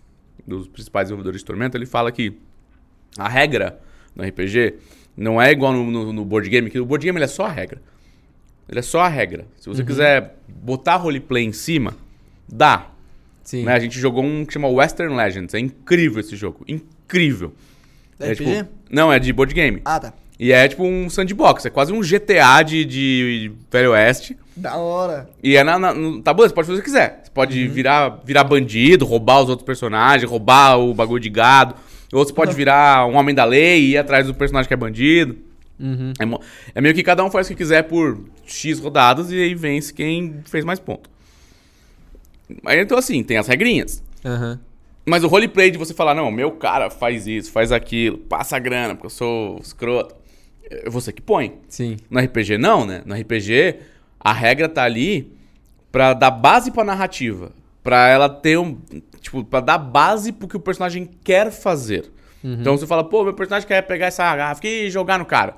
dos principais desenvolvedores de Tormenta, ele fala que a regra no RPG não é igual no, no- no board game, que o board game ele é só a regra. Ele é só a regra. Se Uhum. você quiser botar roleplay em cima, dá. Sim. Né? A gente jogou um que chama Western Legends. É incrível esse jogo. Incrível. É É, RPG? tipo, não, é de board game. Ah, tá. E é tipo um sandbox. É quase um GTA de, de Velho Oeste. Da hora. E é na, na, no tabuleiro, você pode fazer o que quiser. Você pode Uhum. virar, virar bandido, roubar os outros personagens, roubar o bagulho de gado. Ou você pode virar um homem da lei e ir atrás do personagem que é bandido. Uhum. É, mo- é meio que cada um faz o que quiser por X rodadas e aí vence quem fez mais ponto. Mas então assim, tem as regrinhas. Aham. Mas o roleplay de você falar, não, meu cara faz isso, faz aquilo, passa a grana, porque eu sou escroto. É você que põe. Sim. No RPG não, né? No RPG, a regra tá ali pra dar base pra narrativa. Pra ela ter um. Tipo, pra dar base pro que o personagem quer fazer. Então você fala, pô, meu personagem quer pegar essa garrafa aqui e jogar no cara.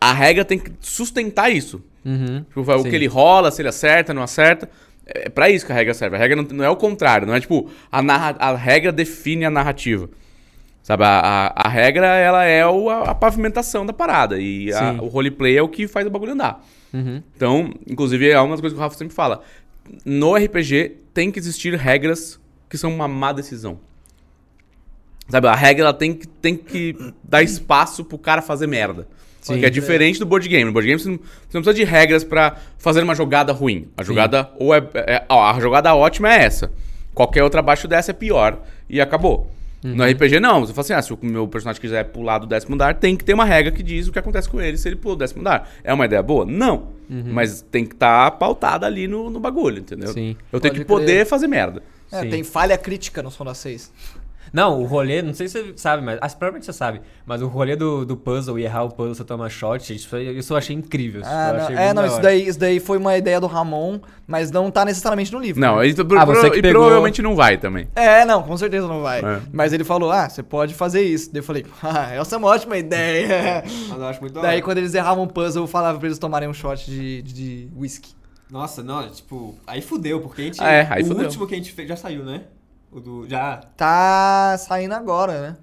A regra tem que sustentar isso. Uhum. Tipo, o Sim. que ele rola, se ele acerta, não acerta. É pra isso que a regra serve. A regra não, não é o contrário, não é tipo, a, narra- a regra define a narrativa. Sabe, a, a, a regra, ela é o, a, a pavimentação da parada. E a- o roleplay é o que faz o bagulho andar. Uhum. Então, inclusive, é uma das coisas que o Rafa sempre fala. No RPG, tem que existir regras que são uma má decisão. Sabe, a regra ela tem que, tem que <coughs> dar espaço pro cara fazer merda. Sim. que é diferente do board game. No board game você não, você não precisa de regras pra fazer uma jogada ruim. A jogada ou é, é- ó, a jogada ótima é essa. Qualquer outra abaixo dessa é pior e acabou. No RPG não, você fala assim, ah, se o meu personagem quiser pular do décimo andar, tem que ter uma regra que diz o que acontece com ele se ele pulou do décimo andar. É uma ideia boa? Não. Mas tem que estar pautada ali no, no bagulho, entendeu? Sim. Eu tenho Pode que poder crer. fazer merda. É, Sim. tem falha crítica no Sonda 6. Não, o rolê, não sei se você sabe, mas. Ah, provavelmente você sabe. Mas o rolê do, do puzzle e errar o puzzle, você toma shot, isso, isso eu achei incrível. isso Ah, eu não, achei é, não, isso daí, isso daí foi uma ideia do Ramon, mas não tá necessariamente no livro. Não, né? e, pro- Ah, você pro- que e pegou- provavelmente não vai também. É, não, com certeza não vai. É. Mas ele falou, ah, você pode fazer isso. Daí eu falei, <laughs> ah, essa é uma ótima ideia. Mas eu acho muito da Daí hora. quando eles erravam o puzzle, eu falava pra eles tomarem um shot de, de whisky. Nossa, não, tipo, aí fudeu, porque a gente. É, aí o fudeu. último que a gente fez já saiu, né? O do. Já. Tá saindo agora, né?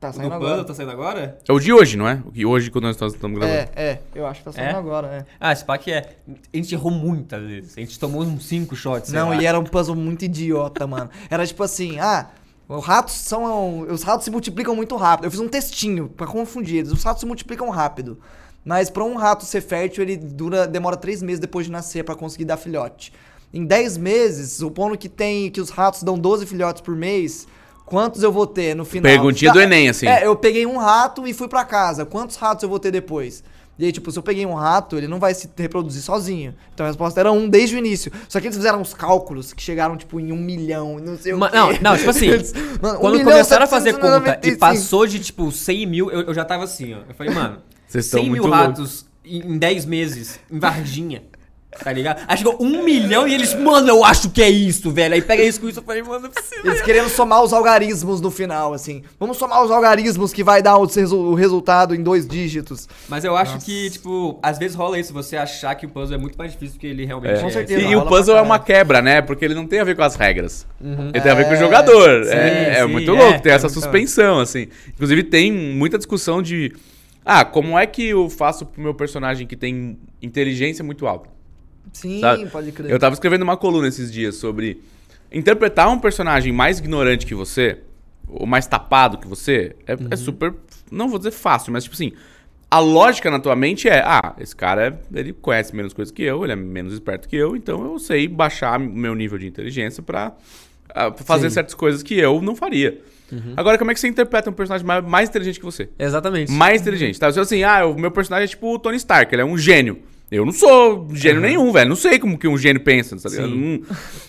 Tá O do saindo puzzle agora. tá saindo agora? É o de hoje, não é? O que hoje, quando nós estamos gravando. É, é, eu acho que tá saindo É? agora, é. Ah, esse pack é. A gente errou muitas vezes. A gente tomou uns 5 shots. sei Não, lá. e era um puzzle muito idiota, mano. Era tipo assim, ah, os ratos são. Os ratos se multiplicam muito rápido. Eu fiz um textinho pra confundir eles. Os ratos se multiplicam rápido. Mas pra um rato ser fértil, ele dura, demora três meses depois de nascer pra conseguir dar filhote. Em 10 meses, supondo que tem que os ratos dão 12 filhotes por mês, quantos eu vou ter no final? Perguntinha do Enem, assim. É, eu peguei um rato e fui pra casa. Quantos ratos eu vou ter depois? E aí, tipo, se eu peguei um rato, ele não vai se reproduzir sozinho. Então a resposta era um desde o início. Só que eles fizeram uns cálculos que chegaram, tipo, em um milhão, não sei Ma- o quê. não, não, tipo assim, <laughs> Eles- Mano, um Quando milhão, começaram a fazer conta e 795. passou de tipo 100 mil, eu, eu já tava assim, ó. Eu falei, mano, Vocês estão 100 mil muito ratos em em 10 meses em Varginha. Tá ligado? Aí chegou um milhão e eles, mano, eu acho que é isso, velho. Aí pega isso com isso, eu falei, mano, não precisa. Eles querendo somar os algarismos no final, assim. Vamos somar os algarismos que vai dar o, resu- o resultado em dois dígitos. Mas eu acho que, tipo, às vezes rola isso, você achar que o puzzle é muito mais difícil do que ele realmente é. Com certeza. E, rola o puzzle é uma quebra, né? Porque ele não tem a ver com as regras. Ele tem a ver com o É, jogador. sim, é é sim, muito é, louco, tem é essa muito suspensão, assim. Inclusive, tem muita discussão de. Ah, como é que eu faço pro meu personagem que tem inteligência muito alta? Sim, Sabe? pode crer. Eu tava escrevendo uma coluna esses dias sobre interpretar um personagem mais ignorante que você, ou mais tapado que você, é, é super. Não vou dizer fácil, mas tipo assim. A lógica na tua mente é: ah, esse cara ele conhece menos coisas que eu, ele é menos esperto que eu, então eu sei baixar meu nível de inteligência pra ah, fazer Sim. certas coisas que eu não faria. Agora, como é que você interpreta um personagem mais, mais inteligente que você? Exatamente. mais inteligente, tá? Você assim, ah, o meu personagem é tipo o Tony Stark, ele é um gênio. Eu não sou gênio nenhum, velho. Não sei como que um gênio pensa, tá ligado? Não-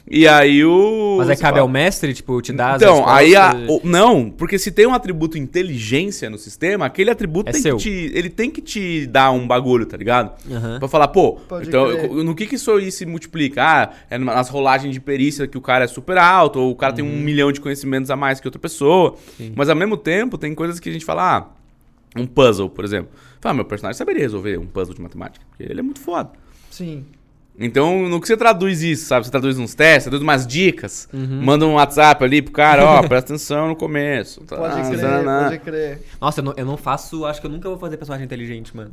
E aí o. Mas aí você cabe fala- ao mestre, tipo, te dar as Então, aí a, o- não, porque se tem um atributo inteligência no sistema, aquele atributo É tem seu. que te, ele tem que te dar um bagulho, tá ligado? Aham. Pra falar, pô, Pode então, eu- no que que isso aí se multiplica? Ah, é nas rolagens de perícia que o cara é super alto, ou o cara tem um milhão de conhecimentos a mais que outra pessoa. Uhum. Sim. Mas ao mesmo tempo, tem coisas que a gente fala, ah, um puzzle, por exemplo. Fala, meu personagem saberia resolver um puzzle de matemática, porque ele é muito foda. Sim. Então, no que você traduz isso, sabe? Você traduz uns testes, traduz umas dicas, Uhum. manda um WhatsApp ali pro cara, ó, <laughs> presta atenção no começo. tá? Pode crer, zananá. pode crer. Nossa, eu não, eu não faço. Acho que eu nunca vou fazer personagem inteligente, mano.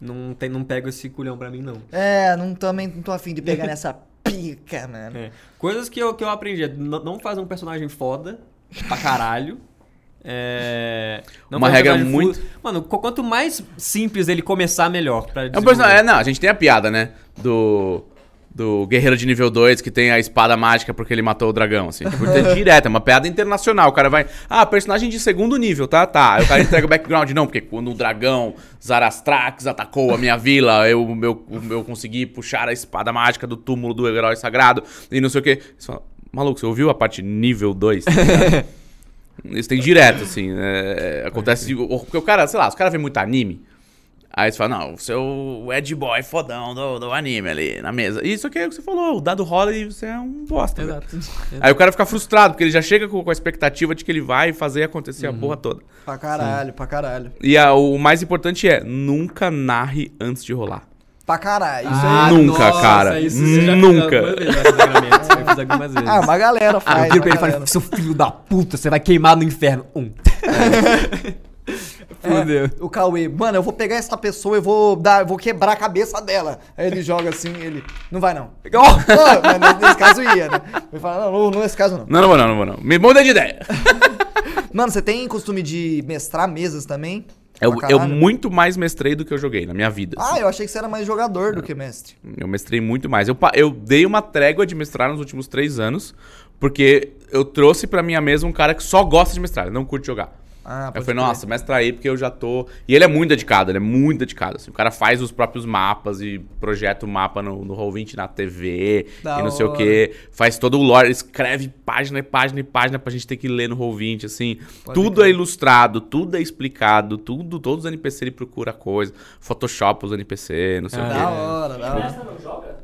Não, tem, não pego esse culhão pra mim, não. É, não, também não tô afim de pegar <laughs> nessa pica, mano. É. Coisas que eu, que eu aprendi. é n- não fazer um personagem foda pra caralho. É. Uma um regra muito- Mano, qu- quanto mais simples ele começar, melhor. É um personagem. É, não, a gente tem a piada, né? Do. Do guerreiro de nível 2 que tem a espada mágica porque ele matou o dragão, assim. Tipo, <laughs> é direto, é uma piada internacional. O cara vai. Ah, personagem de segundo nível, tá? Tá. Aí o cara entrega o background. Não, porque quando o dragão Zarastrax atacou a minha vila, eu, eu, eu consegui puxar a espada mágica do túmulo do herói sagrado e não sei o quê. Você fala, Maluco, você ouviu a parte nível 2? <laughs> Isso tem direto, assim. é, acontece. Porque o cara, sei lá, os caras vêem muito anime. Aí você fala, não, você é o Ed Boy fodão do, do anime ali na mesa. Isso aqui é o que você falou, o dado rola e você é um bosta. velho. Exato. <laughs> Aí o cara fica frustrado, porque ele já chega com, com a expectativa de que ele vai fazer acontecer a porra toda. Pra caralho, pra caralho. E a- o mais importante é, nunca narre antes de rolar. Pra caralho. Isso Ah, aí. Nunca, cara. Isso Nunca. Eu eu. <laughs> Ah, uma galera faz. eu viro pra ele e falo, seu filho da puta, você vai queimar no inferno. Um. <laughs> Fudeu. É, o Cauê, mano, eu vou pegar essa pessoa e vou dar, eu vou quebrar a cabeça dela. Aí ele joga assim, ele. Não vai não. Oh, <laughs> mas nesse, nesse caso ia, né? Ele fala, não, não, nesse caso não. Não, não vou não, não vou não. Me muda de ideia. Mano, você tem costume de mestrar mesas também? Eu, Pra eu caralho? muito mais mestrei do que eu joguei na minha vida. assim. Ah, eu achei que você era mais jogador do que mestre. Eu mestrei muito mais. Eu, eu dei uma trégua de mestrar nos últimos três anos, porque eu trouxe pra minha mesa um cara que só gosta de mestrar, não curte jogar. Ah, Aí eu falei, nossa, mestra aí, porque eu já tô. E ele é muito dedicado, ele é muito dedicado. Assim. O cara faz os próprios mapas e projeta o mapa no, no Roll20 na TV Da e não sei o quê. Faz todo o lore, escreve página e página e página pra gente ter que ler no Roll20, assim. Pode tudo é ilustrado, tudo é explicado, tudo, todos os NPC ele procura coisa. Photoshop os NPC, não sei Ah, o Da quê. hora, da hora. Mestre não joga?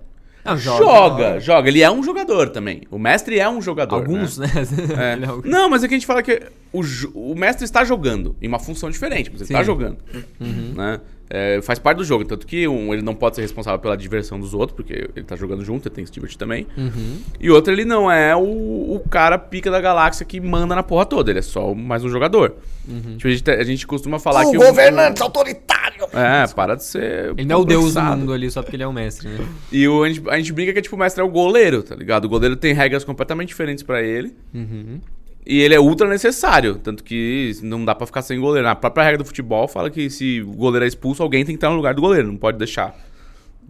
Não, Joga, joga, Ele é um jogador também. O mestre é um jogador. Alguns, né? né? <laughs> É. É Não, mas é que a gente fala que o, o mestre está jogando em uma função diferente, mas ele Sim. está jogando. Né? É, faz parte do jogo, tanto que um, ele não pode ser responsável pela diversão dos outros, porque ele está jogando junto, ele tem que se divertir também. Uhum. E outro, ele não é o, o cara pica da galáxia que manda na porra toda, ele é só mais um jogador. Uhum. Tipo, a, gente, a gente costuma falar o que. governante autoritário! É, para de ser. Ele não é o deus do mundo ali só porque ele é o mestre, né? E o, a, gente, a gente brinca que tipo, o mestre é o goleiro, tá ligado? O goleiro tem regras completamente diferentes pra ele. Uhum. E ele é ultra necessário. Tanto que não dá pra ficar sem goleiro. A própria regra do futebol fala que se o goleiro é expulso, alguém tem que estar no lugar do goleiro, não pode deixar.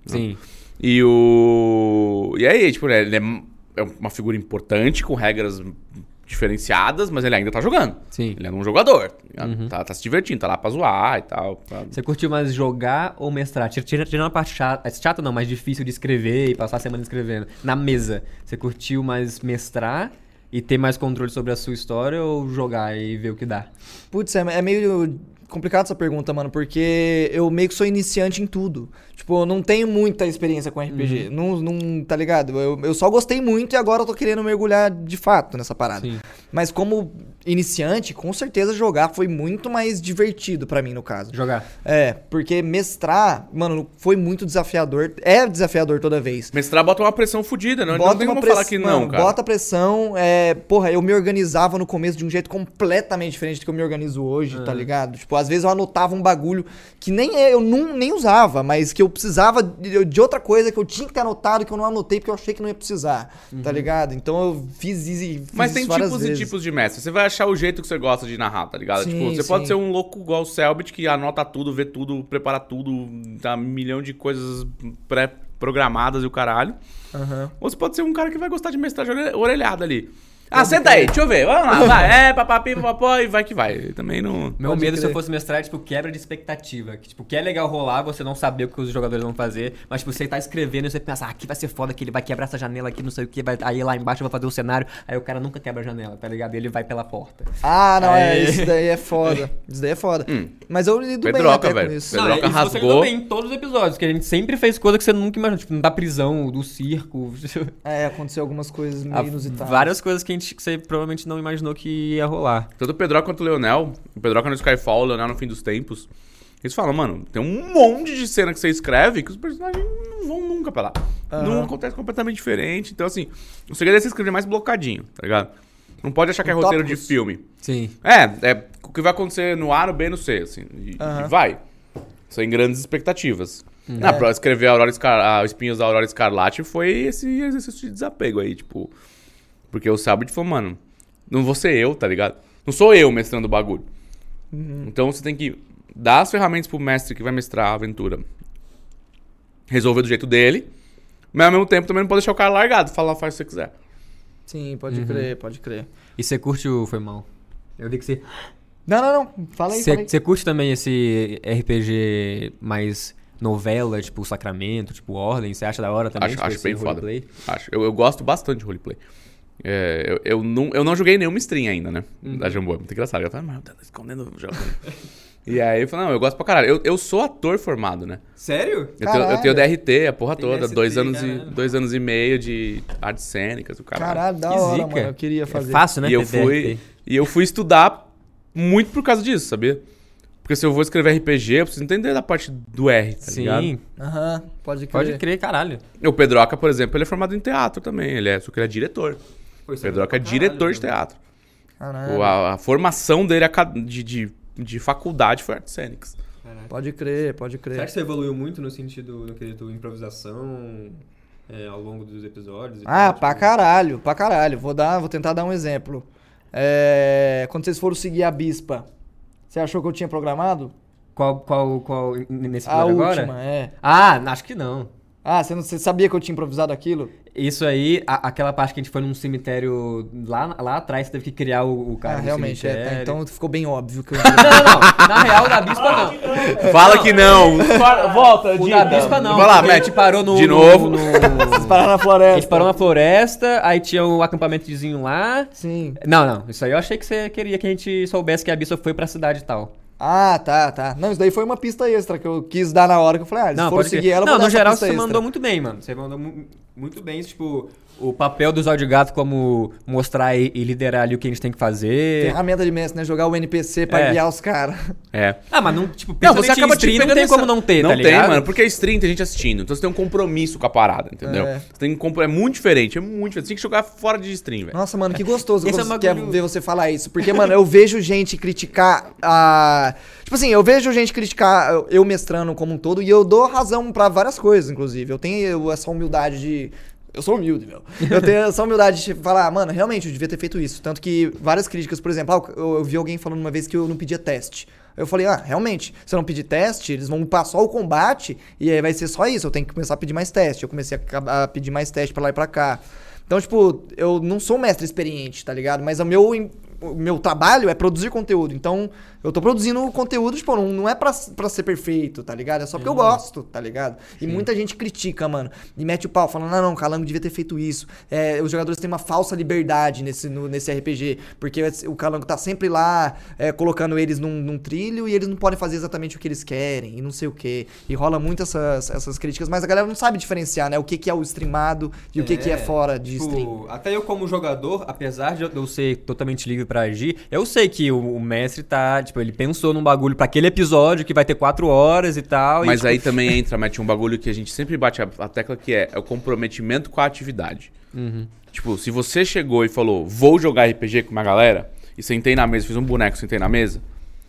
Sim. E o. E aí, tipo, ele é, é uma figura importante, com regras diferenciadas, mas ele ainda tá jogando. Sim. Ele é um jogador. tá ligado? Tá, tá se divertindo, tá lá pra zoar e tal. pra- Você curtiu mais jogar ou mestrar? Tira- tira- Tirando a parte chata, chata não, mais difícil de escrever e passar a semana escrevendo. Na mesa, você curtiu mais mestrar e ter mais controle sobre a sua história ou jogar e ver o que dá? Putz, é, é meio complicado essa pergunta, mano, porque eu meio que sou iniciante em tudo. Tipo, eu não tenho muita experiência com RPG. Não, não, tá ligado? Eu, eu só gostei muito e agora eu tô querendo mergulhar de fato nessa parada. Sim. Mas como iniciante, com certeza jogar foi muito mais divertido pra mim, no caso. Jogar. É, porque mestrar, mano, foi muito desafiador. É desafiador toda vez. Mestrar bota uma pressão fodida, não, não Bota tem uma como pressão, falar que não, mano, cara. bota pressão. É, porra, eu me organizava no começo de um jeito completamente diferente do que eu me organizo hoje, tá ligado? Tipo, às vezes eu anotava um bagulho que nem eu não, nem usava, mas que eu precisava de, de outra coisa que eu tinha que ter anotado que eu não anotei porque eu achei que não ia precisar, tá ligado? Então eu fiz fiz Mas isso tem tipos vezes. e tipos de mestre. Você vai achar o jeito que você gosta de narrar, tá ligado? Sim, tipo, você sim. pode ser um louco igual o Selbit, que anota tudo, vê tudo, prepara tudo, dá um milhão de coisas pré-programadas e o caralho. Aham. Ou você pode ser um cara que vai gostar de mestrar orelhada ali. Ah, senta aí, deixa eu ver, vamos lá, <laughs> vai, é, papapi, papapó, e vai que vai. Também não... Meu Pode medo se crer. eu fosse mestrar é, tipo, quebra de expectativa. Que, tipo, que é legal rolar, você não saber o que os jogadores vão fazer, mas, tipo, você tá escrevendo e você pensa, ah, aqui vai ser foda, que ele vai quebrar essa janela aqui, não sei o que, vai... aí lá embaixo eu vou fazer o cenário, aí o cara nunca quebra a janela, tá ligado? E ele vai pela porta. Ah, não, é, Aí- isso daí é foda. <laughs> Isso daí é foda. Mas eu lido bem Pedroca, até velho. com isso. Pedro- Pedroca isso você rasgou. lidou bem em todos os episódios, que a gente sempre fez coisa que você nunca imaginou, tipo, da prisão, do circo, <laughs> É, aconteceu algumas coisas meio Ah, inusitadas. várias coisas que, a gente, que você provavelmente não imaginou que ia rolar. Tanto o Pedroca quanto o Leonel, o Pedroca no Skyfall, o Leonel no Fim dos Tempos, eles falam, mano, tem um monte de cena que você escreve que os personagens não vão nunca pra lá. Não acontece completamente diferente. Então, assim, o segredo é você escrever mais blocadinho, tá ligado? Não pode achar que é Com roteiro de filme. Sim. É, é o que vai acontecer no A, no B, no C, assim. E, Aham. e vai. Sem grandes expectativas. Hum. Ah, É. pra escrever a Aurora Escar... a Espinhos da Aurora Escarlate foi esse exercício de desapego aí, tipo. Porque o Sabit falou, mano, não vou ser eu, tá ligado? Não sou eu mestrando o bagulho. Uhum. Então você tem que dar as ferramentas pro mestre que vai mestrar a aventura. Resolver do jeito dele. Mas ao mesmo tempo também não pode deixar o cara largado, falar, faz o que você quiser. Sim, pode Uhum. crer, pode crer. E você curte o Foi Mal? Eu vi que você... Não, não, não. Fala aí. Você curte também esse RPG mais novela, tipo Sacramento, tipo Ordem? Você acha da hora também? Acho, tipo, acho bem foda. roleplay? Acho. Eu, eu gosto bastante de roleplay. É, eu, eu, não, eu não joguei nenhuma stream ainda, né? Uhum. Da Jambô. É muito engraçado. Fala, meu Deus, tá escondendo o jogo. <laughs> e aí eu falei, não, eu gosto pra caralho. Eu, eu sou ator formado, né? Sério? Eu tenho, eu tenho DRT, a porra Tem toda. DST, dois, anos e, dois anos e meio de artes cênicas, o caralho. Caralho, da Que hora, zica. mano. Eu queria fazer. É fácil, né? e, eu fui, e eu fui estudar muito por causa disso, sabia? Porque se eu vou escrever RPG, eu preciso entender da parte do R, tá ligado? Sim, Aham, pode crer. pode crer, caralho. O Pedroca, por exemplo, ele é formado em teatro também. Ele é, só que ele é diretor. O Pedroca é diretor de teatro. Caralho, A, a formação dele de, de, de faculdade foi artes cênicas. Pode crer, pode crer. Será que você evoluiu muito no sentido, no quesito improvisação é, ao longo dos episódios? e Ah, tal, pra tipo? caralho, pra caralho. Vou, dar, vou tentar dar um exemplo. É, quando vocês foram seguir a Bispa, você achou que eu tinha programado? Qual, qual, qual, nesse A agora? última, é. Ah, acho que não. Ah, você, não, você sabia que eu tinha improvisado aquilo? Isso aí, a- aquela parte que a gente foi num cemitério lá, lá atrás, você teve que criar o, o cara ah, do realmente, é. tá, então ficou bem óbvio que eu. <laughs> Não, não, não. Na real, o da Bispa não. <laughs> Fala que não! Volta, O da Bispa não. Vai lá, porque a gente parou no... De no- novo. no- Vocês pararam na A floresta. gente parou na floresta, aí tinha um acampamentozinho lá. Sim. Não, não. Isso aí eu achei que você queria que a gente soubesse que a Bispa foi pra cidade e tal. Ah, tá, tá. Não, isso daí foi uma pista extra que eu quis dar na hora que eu falei, ah, eles Não, foram seguir ela, Não, no geral você extra. mandou muito bem, mano. Você mandou mu- muito bem, tipo, o papel do Zóio de Gato como mostrar e, e liderar ali o que a gente tem que fazer. Ferramenta de mestre, né? Jogar o NPC pra É. guiar os caras. É. Ah, mas não, tipo, Não, você acaba em stream te não tem essa- como não ter, Não tá tem, ligado? mano, porque é stream, tem gente assistindo. Então você tem um compromisso com a parada, entendeu? É. Você tem um É muito diferente, é muito diferente. Você tem que jogar fora de stream, velho. Nossa, mano, que gostoso <laughs> Esse é quando um quer ver você falar isso. Porque, mano, eu vejo gente criticar a. Tipo assim, eu vejo gente criticar eu- mestrando como um todo e eu dou razão pra várias coisas, inclusive. Eu tenho eu- essa humildade de. Eu sou humilde, meu. Eu tenho essa humildade de falar, mano, realmente, eu devia ter feito isso. Tanto que várias críticas, por exemplo, ah, eu, eu vi alguém falando uma vez que eu não pedia teste. Eu falei, ah, realmente, se eu não pedir teste, eles vão só o combate e aí vai ser só isso. Eu tenho que começar a pedir mais teste. Eu comecei a, a pedir mais teste pra lá e pra cá. Então, tipo, eu não sou mestre experiente, tá ligado? Mas o meu, meu trabalho é produzir conteúdo. Então, eu tô produzindo conteúdo, tipo, não, não é pra, pra ser perfeito, tá ligado? É só porque eu gosto, tá ligado? E muita gente critica, mano. E mete o pau, falando, não, não, o Calango devia ter feito isso. É, os jogadores têm uma falsa liberdade nesse, no- nesse RPG. Porque o Calango tá sempre lá, é, colocando eles num, num trilho e eles não podem fazer exatamente o que eles querem. E não sei o quê. E rola muito essas, essas críticas, mas a galera não sabe diferenciar, né? O que, que é o streamado e o que, que é fora de tipo, stream. Até eu como jogador, apesar de eu ser totalmente livre pra agir, eu sei que o, o mestre tá, tipo, ele pensou num bagulho pra aquele episódio que vai ter quatro horas e tal. e, Mas tipo, aí também entra, mete um bagulho que a gente sempre bate a, a tecla que é, é o comprometimento com a atividade. Uhum. Tipo, se você chegou e falou, vou jogar RPG com uma galera, e sentei na mesa, fiz um boneco, sentei na mesa,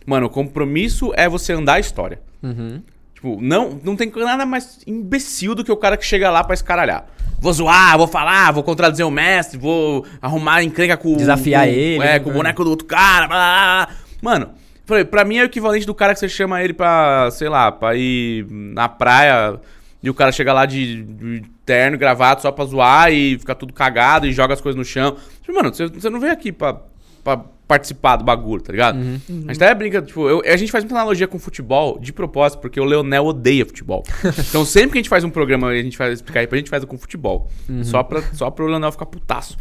mano, o compromisso é você andar a história. Uhum. Tipo, não, não tem nada mais imbecil do que o cara que chega lá pra escaralhar. Vou zoar, vou falar, vou contradizer o mestre, vou arrumar encrenca com o- Desafiar com- ele, É, né, com o boneco do outro cara. blá, blá, blá. Mano, falei, pra mim é o equivalente do cara que você chama ele pra, sei lá, pra ir na praia e o cara chega lá de, de terno, gravado só pra zoar e fica tudo cagado e joga as coisas no chão. Tipo, Mano, você, você não veio aqui pra, pra participar do bagulho, tá ligado? Uhum. A gente até brinca, tipo, eu- a gente faz muita analogia com futebol de propósito, porque o Leonel odeia futebol. <laughs> então sempre que a gente faz um programa e a gente faz explicar aí pra gente, faz com futebol. Uhum. Só, pra, só pro Leonel ficar putaço.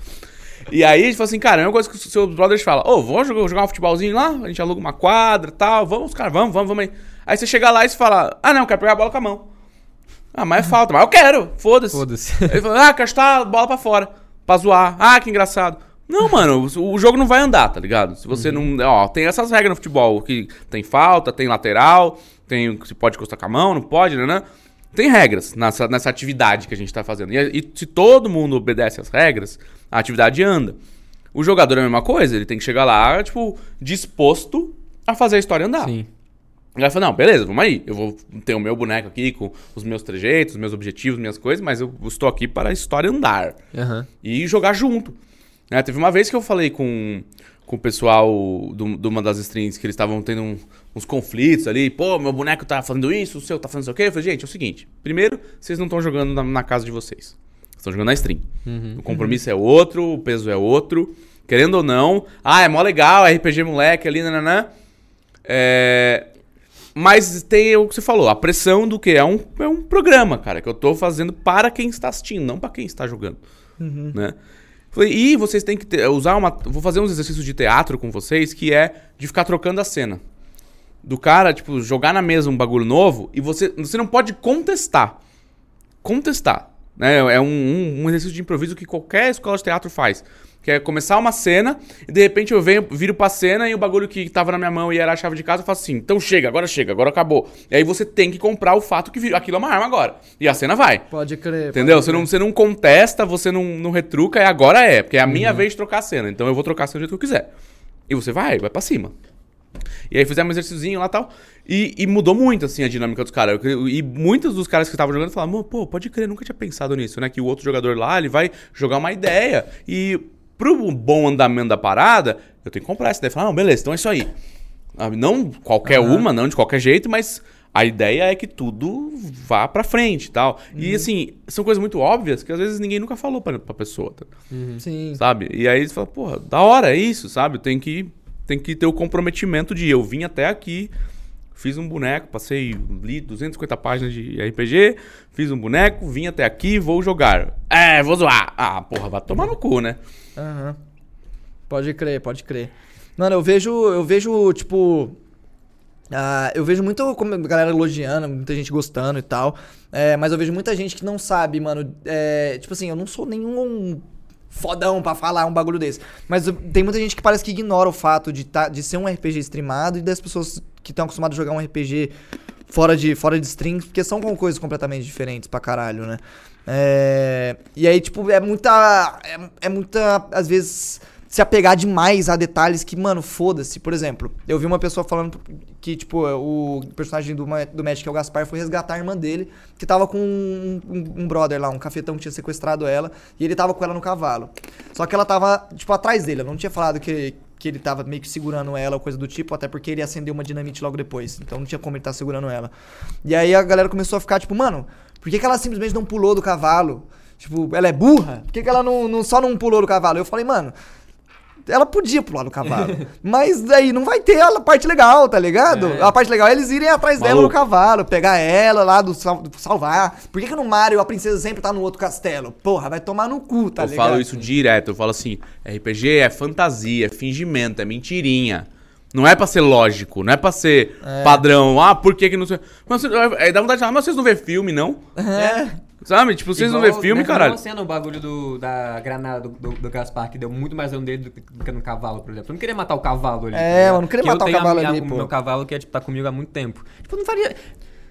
E aí a gente fala assim, cara, é uma coisa que os seus brothers falam, ô, vamos jogar, jogar um futebolzinho lá, a gente aluga uma quadra e tal, vamos, cara, vamos, vamos, vamos aí. Aí você chega lá e você fala, ah não, quero pegar a bola com a mão. Ah, mas é falta, mas eu quero, foda-se. Foda-se. Ele fala, ah, quero chutar a bola pra fora, pra zoar. Ah, que engraçado. Não, mano, o jogo não vai andar, tá ligado? Se você não. Ó, tem essas regras no futebol, que tem falta, tem lateral, tem se pode encostar com a mão, não pode, né? né? Tem regras nessa, nessa atividade que a gente tá fazendo. E, e se todo mundo obedece às regras, a atividade anda. O jogador é a mesma coisa, ele tem que chegar lá, tipo, disposto a fazer a história andar. Sim. Aí ela falou, não, beleza, vamos aí. Eu vou ter o meu boneco aqui com os meus trejeitos, os meus objetivos, minhas coisas, mas eu estou aqui para a história andar. Aham. E jogar junto. Né, teve uma vez que eu falei com, com o pessoal do- de uma das streams que eles estavam tendo um- uns conflitos ali. Pô, meu boneco tá fazendo isso, o seu tá fazendo isso o quê? Eu falei, gente, é o seguinte. Primeiro, vocês não estão jogando na, na casa de vocês. Estão jogando na stream. O compromisso é outro, o peso é outro. Querendo ou não. Ah, é mó legal, RPG moleque ali, nananã. É... Mas tem o que você falou, a pressão do que? É um, é um programa, cara, que eu tô fazendo para quem está assistindo, não para quem está jogando. Né? Falei, e vocês têm que ter- usar uma. Vou fazer uns exercícios de teatro com vocês que é de ficar trocando a cena. Do cara, tipo, jogar na mesa um bagulho novo e você, você não pode contestar. Contestar. Né? É um, um- um exercício de improviso que qualquer escola de teatro faz. Que é começar uma cena e de repente eu venho, viro pra cena e o bagulho que tava na minha mão e era a chave de casa, eu faço assim, então chega, agora chega, agora acabou. E aí você tem que comprar o fato que vir- aquilo é uma arma agora. E a cena vai. Pode crer. Entendeu? pode Você crer. não, você não contesta, você não, não retruca, e agora é, porque é a minha vez de trocar a cena. Então eu vou trocar a cena do jeito que eu quiser. E você vai, vai pra cima. E aí fizemos um exercíciozinho lá e tal. E, e mudou muito, assim, a dinâmica dos caras. Eu- E muitos dos caras que estavam jogando falavam, pô, pode crer, nunca tinha pensado nisso, né? Que o outro jogador lá, ele vai jogar uma ideia. E pro bom andamento da parada, eu tenho que comprar essa ideia. Falar, não, beleza, então é isso aí. Ah, Não qualquer uma, não de qualquer jeito, mas a ideia é que tudo vá pra frente e tal. E assim, são coisas muito óbvias que às vezes ninguém nunca falou pra, pra pessoa, tá? Sim. sabe? E aí você fala, porra, da hora, é isso, sabe? Tem que, tem que ter o comprometimento de eu vim até aqui, fiz um boneco, passei, li 250 páginas de RPG, fiz um boneco, vim até aqui, vou jogar. É, vou zoar. Ah, porra, vai tomar no cu, né? Aham. Pode crer, pode crer. Mano, eu vejo, eu vejo, tipo. ah, eu vejo muito como galera elogiando, muita gente gostando e tal. é, mas eu vejo muita gente que não sabe, mano. é, tipo assim, eu não sou nenhum fodão pra falar um bagulho desse. Mas tem muita gente que parece que ignora o fato de, tá, de ser um RPG streamado e das pessoas que estão acostumadas a jogar um RPG fora de, fora de stream, porque são coisas completamente diferentes pra caralho, né? É, e aí, tipo, é muita. É, é muita, às vezes, se apegar demais a detalhes que, mano, foda-se. Por exemplo, eu vi uma pessoa falando que, tipo, o personagem do, do Magic, que é o Gaspar, foi resgatar a irmã dele, que tava com um, um- um brother lá, um cafetão que tinha sequestrado ela, e ele tava com ela no cavalo. Só que ela tava, tipo, atrás dele. Eu não tinha falado que, que ele tava meio que segurando ela ou coisa do tipo, até porque ele acendeu uma dinamite logo depois. Então não tinha como ele estar segurando ela. E aí a galera começou a ficar, tipo, mano, por que, que ela simplesmente não pulou do cavalo? Tipo, ela é burra? Por que, que ela não, não- só não pulou do cavalo? Eu falei, mano, ela podia pular no cavalo. mas daí não vai ter a parte legal, tá ligado? É. A parte legal é eles irem atrás dela no Maluco. cavalo, pegar ela lá, do, do salvar. Por que, que no Mario a princesa sempre tá no outro castelo? Porra, vai tomar no cu, tá eu ligado? falo isso direto, eu falo assim, RPG é fantasia, é fingimento, é mentirinha. Não é pra ser lógico, não é pra ser padrão. Ah, por que que não sei... Mas, é, dá vontade de falar, mas vocês não vê filme, não? É. Sabe? Tipo, vocês não vê Igual filme, caralho? cena, o bagulho do, da granada do, do, do Gaspar, que deu muito mais dano dele do que, no cavalo, por exemplo. Eu não queria matar o cavalo ali. É, tá eu não queria Que matar o cavalo minha- ali, o pô. meu cavalo que é, tipo, tá comigo há muito tempo. Tipo, eu não faria...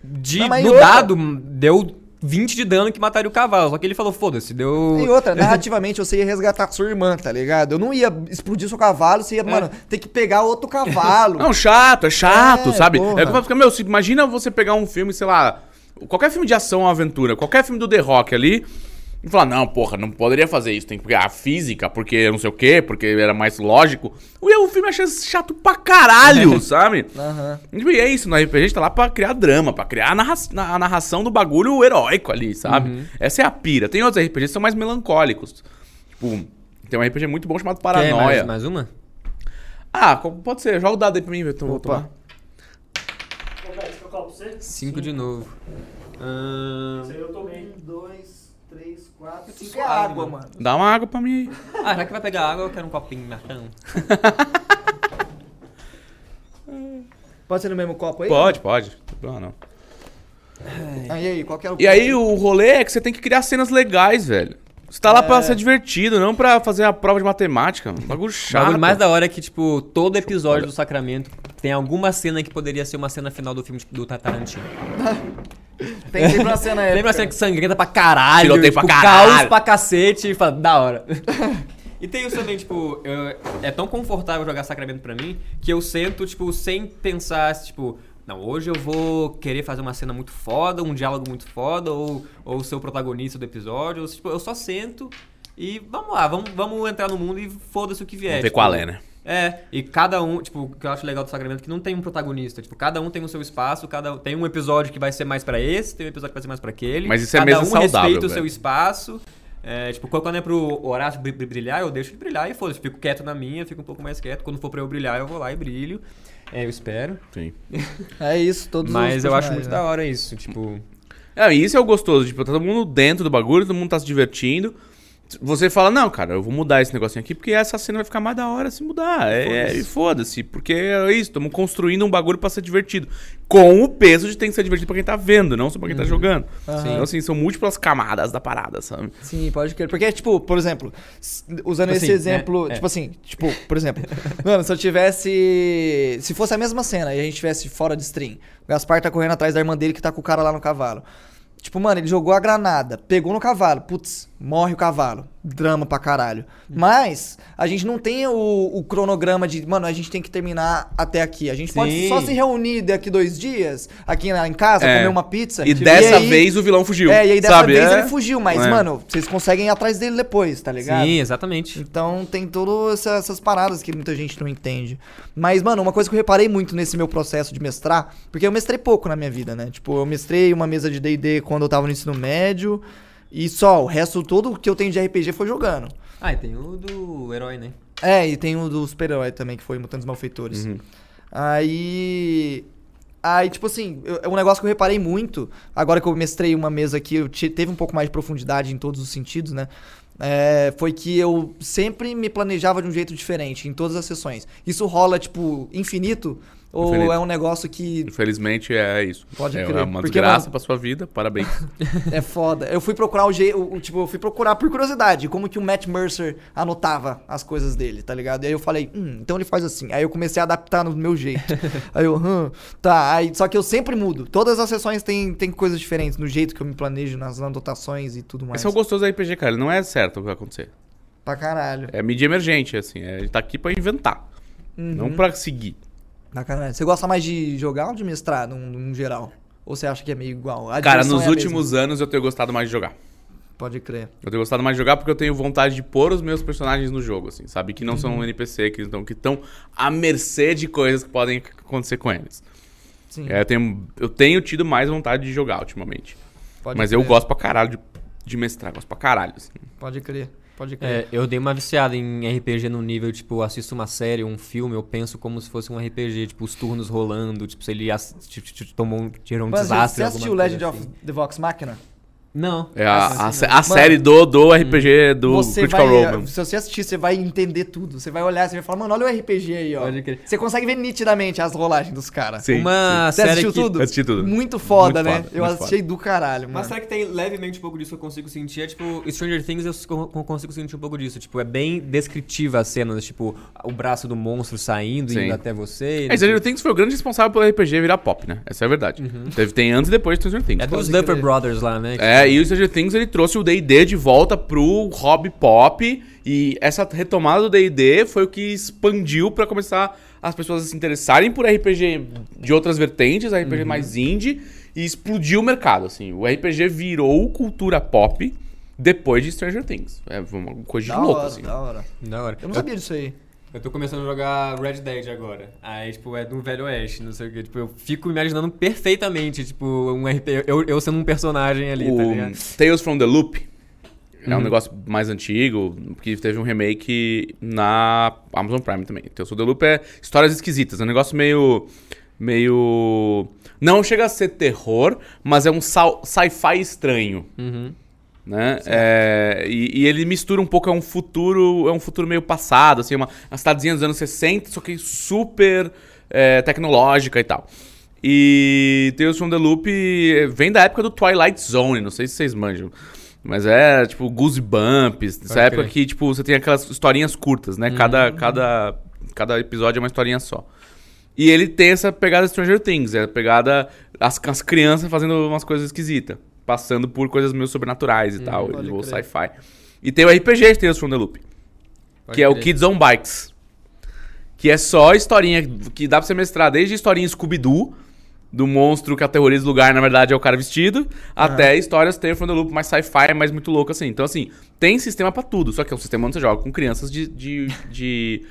De, Não, no outra? dado, deu 20 de dano que mataria o cavalo. Só que ele falou, foda-se, deu... E outra, <laughs> narrativamente você ia resgatar sua irmã, tá ligado? Eu não ia explodir seu cavalo, você ia, mano, ter que pegar outro cavalo. <laughs> Não, chato, é chato, É, sabe? porra. É que vai ficar, meu, se- imagina você pegar um filme, sei lá, qualquer filme de ação ou aventura, qualquer filme do The Rock ali, e falar, não, porra, não poderia fazer isso, tem que pegar a física, porque não sei o quê, porque era mais lógico. O filme achei chato pra caralho, <laughs> sabe? Aham. E é isso, no RPG a gente tá lá pra criar drama, pra criar a, narra- a narração do bagulho heróico ali, sabe? Essa é a pira. Tem outros RPGs que são mais melancólicos. Tipo, tem um RPG muito bom chamado Quer Paranoia. mais, mais uma? Ah, pode ser. Joga o dado aí pra mim, Vitor. Vou Opa. tomar. Você qual pra você? Cinco de novo. Esse aí eu tomei. Um, dois, três, quatro, cinco. suave, É água, mano. mano. Dá uma água pra mim aí. Ah, já que vai pegar água, eu quero um copinho marcão. <laughs> Pode ser no mesmo copo aí? Pode, pode. Não tem problema, não. Ah, e aí, qual que era o E aí o rolê é que você tem que criar cenas legais, velho. Você tá lá pra ser divertido, não pra fazer a prova de matemática. Um bagulho O chato. bagulho mais da hora é que, tipo, todo episódio do Sacramento tem alguma cena que poderia ser uma cena final do filme do Tarantino. <laughs> Tem sempre uma cena épica. Lembra a cena que sangrenta pra caralho, Tiroteio tipo, pra caralho. caos pra cacete, e fala, da hora. <laughs> e tem isso também, tipo, eu- é tão confortável jogar Sacramento pra mim, que eu sento, tipo, sem pensar, tipo, não, hoje eu vou querer fazer uma cena muito foda, um diálogo muito foda, ou, ou ser o protagonista do episódio, ou, tipo, eu só sento e vamos lá, vamos, vamos entrar no mundo e foda-se o que vier. Vamos ver tipo, qual é, né? É, e cada um, tipo, o que eu acho legal do Sacramento é que não tem um protagonista. Tipo, cada um tem o seu espaço, cada tem um episódio que vai ser mais pra esse, tem um episódio que vai ser mais pra aquele. Mas isso é cada mesa um saudável, respeita o seu espaço. É, tipo, quando é pro Horácio bri- bri- brilhar, eu deixo ele brilhar e foda-se. Fico quieto na minha, fico um pouco mais quieto. Quando for pra eu brilhar, eu vou lá e brilho. É, eu espero. Sim. <laughs> É isso, todos os Mas eu acho muito né? da hora isso. Tipo, É, e isso é o gostoso. Tipo, tá todo mundo dentro do bagulho, todo mundo tá se divertindo. Você fala, não, cara, eu vou mudar esse negocinho aqui porque essa cena vai ficar mais da hora se mudar. É, é, e foda-se. Porque é isso, estamos construindo um bagulho pra ser divertido. Com o peso de tem que ser divertido pra quem tá vendo, não só pra quem tá jogando. Aham. Então, assim, são múltiplas camadas da parada, sabe? Sim, pode crer. Porque, tipo, por exemplo, s- usando Tipo esse assim, exemplo, é, é. tipo assim, tipo, por exemplo, <laughs> mano, se eu tivesse. Se fosse a mesma cena e a gente tivesse fora de stream, o Gaspar tá correndo atrás da irmã dele que tá com o cara lá no cavalo. Tipo, mano, ele jogou a granada, pegou no cavalo, putz, morre o cavalo. Drama pra caralho. Mas, a gente não tem o, o cronograma de, mano, a gente tem que terminar até aqui. A gente pode Sim. só se reunir daqui dois dias, aqui na- em casa, É. comer uma pizza. E dessa aí- vez o vilão fugiu. É, e aí dessa sabe? vez É. ele fugiu, mas, É. mano, vocês conseguem ir atrás dele depois, tá ligado? sim, exatamente. Então tem todas essa- essas paradas que muita gente não entende. Mas, mano, uma coisa que eu reparei muito nesse meu processo de mestrar, porque eu mestrei pouco na minha vida, né? Tipo, eu mestrei uma mesa de DD quando eu tava no ensino médio. E só, o resto todo que eu tenho de RPG foi jogando. Ah, e tem o do herói, né? É, e tem o do super-herói também, que foi Mutantes Malfeitores. Uhum. Aí. Aí, tipo assim, é um negócio que eu reparei muito, agora que eu mestrei uma mesa aqui, eu te- teve um pouco mais de profundidade em todos os sentidos, né? É, foi que eu sempre me planejava de um jeito diferente em todas as sessões. Isso rola, tipo, infinito? Ou Infinito. é um negócio que Infelizmente é isso. Pode é crer. uma Porque, desgraça mano- pra sua vida, parabéns. <laughs> é foda? Eu fui procurar o jeito. Tipo, eu fui procurar por curiosidade como que o Matt Mercer anotava as coisas dele, tá ligado? E aí eu falei, hum, então ele faz assim. Aí eu comecei a adaptar no meu jeito. <laughs> aí eu, hum, tá. Aí, só que eu sempre mudo. Todas as sessões tem, tem coisas diferentes no jeito que eu me planejo, nas anotações e tudo mais. Esse é o gostoso da RPG, cara. Ele não é certo o que vai acontecer. Pra caralho. É mídia emergente, assim. É, ele tá aqui pra inventar. Uhum. Não pra seguir. Caralho. Você gosta mais de jogar ou de mestrar, num, num geral? Ou você acha que é meio igual? A Cara, nos é últimos mesma? anos eu tenho gostado mais de jogar. Pode crer. Eu tenho gostado mais de jogar porque eu tenho vontade de pôr os meus personagens no jogo, assim, sabe? Que não Uhum. são NPC, que estão que estão à mercê de coisas que podem acontecer com eles. Sim. É, eu, tenho, eu tenho tido mais vontade de jogar ultimamente. Pode Mas crer. eu gosto pra caralho de, de mestrar, gosto pra caralho. Assim. Pode crer. Pode crer. É, eu dei uma viciada em RPG no nível, tipo, assisto uma série, um filme, eu penso como se fosse um RPG, tipo, os turnos rolando, tipo, se ele tomou um, tirou um Mas desastre. você assistiu Legend assim. of the Vox Machina? Não. É a, a, a série do, do RPG do você Critical vai, Role. se você assistir, você vai entender tudo. Você vai olhar, você vai falar, mano, olha o RPG aí, ó. Você consegue ver nitidamente as rolagens dos caras. Sim, uma Você série assistiu que... tudo? Assisti tudo. Muito foda, Muito né? foda, eu muito achei do caralho, mano. Uma série que tem levemente um pouco disso que eu consigo sentir é, tipo, Stranger Things eu consigo sentir um pouco disso. Tipo, é bem descritiva as cenas, tipo, o braço do monstro saindo, Sim. indo até você. É, Stranger Things foi o grande responsável pelo RPG virar pop, né? Essa é a verdade. Teve, tem antes e depois de Stranger Things. É dos Duffer. Brothers lá, né? É, e o Stranger Things ele trouxe o D&D de volta pro hobby pop e essa retomada do D&D foi o que expandiu pra começar as pessoas a se interessarem por RPG de outras vertentes, RPG mais indie e explodiu o mercado, assim. O RPG virou cultura pop depois de Stranger Things. É uma coisa de da louco, hora, assim. da hora. Da hora. Eu não sabia disso aí. Eu tô começando a jogar Red Dead agora. Aí, tipo, é do Velho Oeste, não sei o quê. Tipo, eu fico imaginando perfeitamente, tipo, um RP. Eu, eu sendo um personagem ali, tá O ligado? Tales from the Loop é um Uhum. negócio mais antigo, que teve um remake na Amazon Prime também. Tales from the Loop é histórias esquisitas, é um negócio meio. meio. Não chega a ser terror, mas é um sci-fi estranho. Uhum. Né? É, e, e ele mistura um pouco, é um futuro, é um futuro meio passado, assim, uma, uma cidadezinha dos anos 60, só que super é, tecnológica e tal. E Tales from the Loop vem da época do Twilight Zone, não sei se vocês manjam. Mas é, tipo, Goosebumps, essa época crer. que, tipo, você tem aquelas historinhas curtas, né? Cada, cada, cada episódio é uma historinha só. E ele tem essa pegada Stranger Things, é a pegada as, as crianças fazendo umas coisas esquisitas, passando por coisas meio sobrenaturais e tal, pode ou crer. sci-fi. E tem o RPG de Tales from the Loop, Pode que é o crer. Kids on Bikes. Que é só historinha que dá pra você mestrar desde historinha Scooby-Doo, do monstro que aterroriza o lugar, na verdade é o cara vestido, até histórias Tales from the Loop mais sci-fi, mais muito louco assim. Então, assim, tem sistema pra tudo, só que é um sistema onde você joga com crianças de, de, de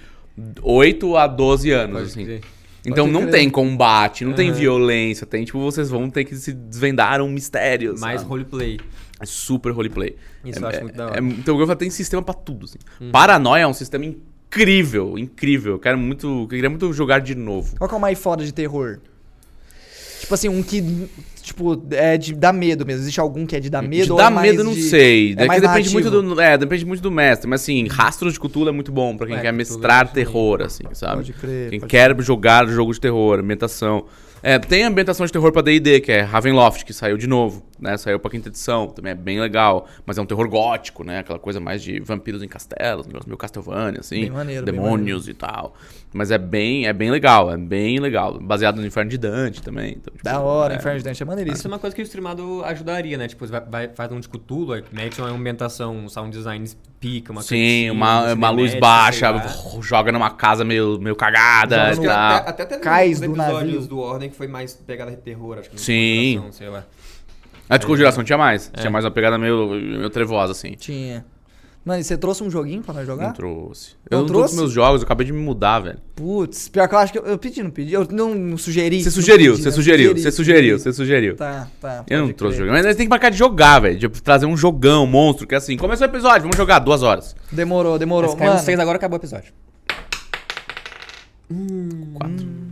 8 a 12 anos, Pode assim. crer. Então não crer. tem combate, não tem Aham. violência, tem tipo, vocês vão ter que se desvendar um mistério. Mais sabe? roleplay. É super roleplay. Isso é, eu acho é- muito da hora. é- então eu falo, tem sistema pra tudo. Assim. Paranoia é um sistema incrível, incrível. Eu quero muito. Eu queria muito jogar de novo. Qual que é o mais foda de terror? Tipo assim, um que, tipo, é de dar medo mesmo. Existe algum que é de dar medo? de ou dar é mais medo, não de- sei. é mais depende muito do. É, depende muito do mestre. Mas assim, rastros de Cthulhu é muito bom pra quem É, quer Cthulhu mestrar é terror, assim, sabe? Pode crer. Quem pode quer jogar jogo de terror, ambientação. É, tem ambientação de terror pra D&D, que é Ravenloft, que saiu de novo, né? Saiu pra quinta edição, também é bem legal. Mas é um terror gótico, né? Aquela coisa mais de vampiros em castelos, negócio meio Castlevania, assim. Bem maneiro, bem demônios e tal. Mas é bem, é bem legal, é bem legal. Baseado no Inferno de Dante também. Então, tipo, Da hora, é, Inferno de Dante é Isso é maneiríssimo. uma coisa que o streamado ajudaria, né? Tipo, você vai, vai- faz um de Cthulhu, aí mete uma ambientação, um sound design pica, uma Sim, cutscene, uma, uma luz baixa, <laughs> joga numa casa meio, meio cagada Joga e tal. até, até teve Cais uns do episódios navio. do Ordem que foi mais pegada de terror, acho que. Sim. Sei lá. A de Conjuração tinha mais. É. Tinha mais uma pegada meio, meio trevosa, assim. Tinha. Mano, e você trouxe um joguinho pra nós jogar? Não trouxe. Não eu não trouxe? trouxe meus jogos, eu acabei de me mudar, velho. Putz, pior que eu acho que eu, eu pedi, não pedi. Eu não, não sugeri. Você sugeriu, você né? sugeriu, Sugeri, você sugeriu, sugeri. você sugeriu. Tá, tá. Eu não pode trouxe crer. jogo. Mas nós tem que marcar de jogar, velho. De trazer um jogão, um monstro, que é assim. Começou o episódio, vamos jogar duas horas. Demorou, demorou. Esse caiu no Mano, seis, agora acabou o episódio. Quatro.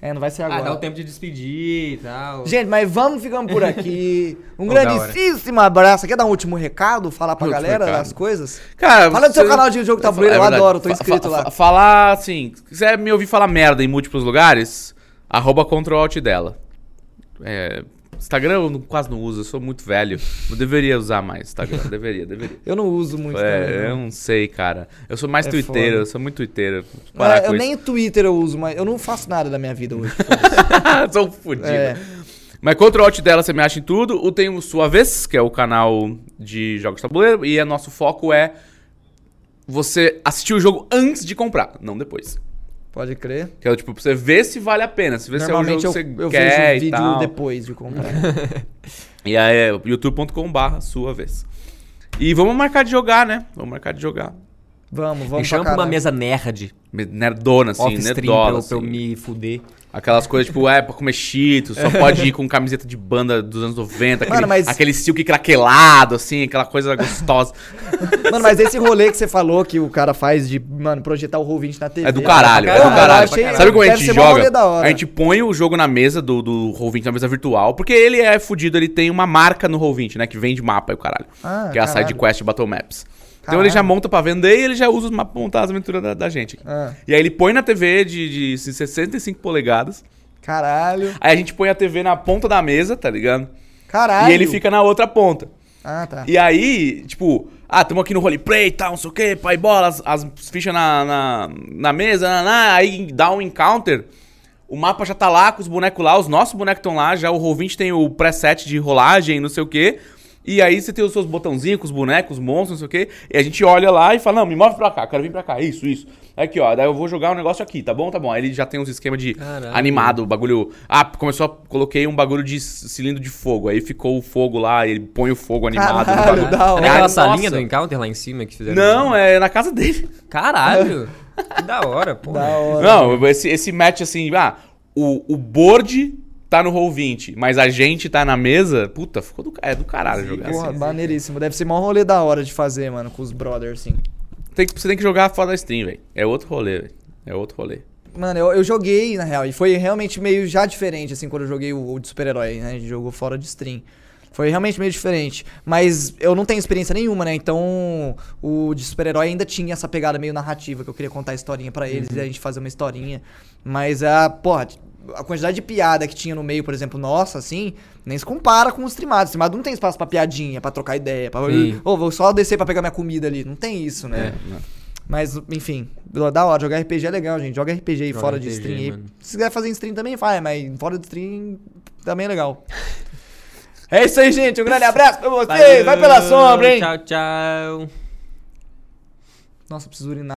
É, não vai ser Ah, agora. dá o tempo de despedir e tal. Gente, mas vamos ficando por aqui. <laughs> Um grandíssimo abraço. Quer dar um último recado? Falar pra Último galera recado. das coisas? Cara, Fala do seu canal de jogo tabuleiro, É eu verdade. adoro, tô inscrito fa- lá. fa- Falar assim, se quiser me ouvir falar merda em múltiplos lugares, arroba Ctrl Alt dela. É, Instagram eu não- quase não uso, eu sou muito velho. Eu deveria usar mais Instagram, <laughs> deveria, deveria. Eu não uso muito É, eu não. não sei, cara. Eu sou mais É twitteiro, eu sou muito twitteiro. Parar É, eu nem o Twitter eu uso, mas eu não faço nada da minha vida hoje. <laughs> sou fudido. É. Mas Ctrl Alt dela você me acha em tudo. O tem o Sua Vez, que é o canal de jogos de tabuleiro. E o nosso foco é você assistir o jogo antes de comprar, não depois. Pode crer. Que é tipo, pra você ver se vale a pena, se vê se é o jogo Normalmente que eu, você eu quer vejo o e vídeo tal. depois de comprar. <laughs> E aí é youtube.com barra sua vez. E vamos marcar de jogar, né? Vamos marcar de jogar. Vamos, vamos Me chama pra pra uma caralho. mesa nerd, Nerdona, assim, off-stream, pra, nerdola, eu- pra eu assim. me fuder. Aquelas coisas, tipo, é, pra comer cheetos, só <laughs> pode ir com camiseta de banda dos anos 90, aquele, Mano, mas- aquele silk craquelado, assim, aquela coisa gostosa. <laughs> Mano, mas esse rolê que você falou que o cara faz de, mano, projetar o Roll20 na TV. É do caralho, é do eu caralho. achei- Sabe como a gente ser mó rolê joga? da hora. A gente põe o jogo na mesa do, do Roll20, na mesa virtual, porque ele é fudido, ele tem uma marca no Roll20, né, que vende mapa e o caralho. Ah, que é a caralho. side quest Battle Maps. Então ele já monta pra vender e ele já usa os mapas pra montar as aventuras da, da gente. Ah, E aí ele põe na TV de, de 65 polegadas, caralho. aí a gente põe a TV na ponta da mesa, tá ligado? Caralho. E ele fica na outra ponta. Ah, tá. E aí, tipo, ah, tamo aqui no roleplay e tal, não sei o que, pai bola, as, as fichas na, na, na mesa, na, na, aí dá um encounter, o mapa já tá lá com os bonecos lá, os nossos bonecos estão lá, já o Roll20 tem o preset de rolagem, não sei o que. E aí você tem os seus botãozinhos com os bonecos, os monstros, não sei o que. E a gente olha lá e fala, não, me move pra cá, quero vir pra cá, isso, isso. Aqui, ó, daí eu vou jogar um negócio aqui, tá bom? Tá bom. Aí ele já tem uns esquemas de Caralho. animado, o bagulho. Ah, começou a. Coloquei um bagulho de cilindro de fogo. Aí ficou o fogo lá, ele põe o fogo animado no Caralho, bagulho. da hora. É naquela Nossa. salinha do Encounter lá em cima que fizeram? Não, é na casa dele. Caralho! <laughs> que da hora, pô. Da hora. Não, esse, esse match assim, ah, o, o board tá no roll 20, mas a gente tá na mesa, puta, ficou do, é do caralho jogar Porra, assim. maneiríssimo. Deve ser mó rolê da hora de fazer, mano, com os brothers, assim. Tem que, você tem que jogar fora da stream, velho. É outro rolê, velho. É outro rolê. Mano, eu, eu joguei, na real, e foi realmente meio já diferente, assim, quando eu joguei o, o de super-herói, né? A gente jogou fora de stream. Foi realmente meio diferente. Mas eu não tenho experiência nenhuma, né? Então, o de super-herói ainda tinha essa pegada meio narrativa, que eu queria contar a historinha pra eles e a gente fazer uma historinha. Mas a, porra, a quantidade de piada que tinha no meio, por exemplo, nossa, assim, nem se compara com os streamados. O streamado não tem espaço pra piadinha, pra trocar ideia, pra. Sim. Ô, vou só descer pra pegar minha comida ali. Não tem isso, né? Mas, enfim, da hora, jogar RPG é legal, gente. Joga RPG aí Joga fora de RPG, stream. aí. mano. Se quiser fazer em stream também, faz, mas fora de stream também é legal. é isso aí, gente. Um grande abraço pra vocês. Vai pela sombra, hein? Tchau, tchau. Nossa, preciso urinar.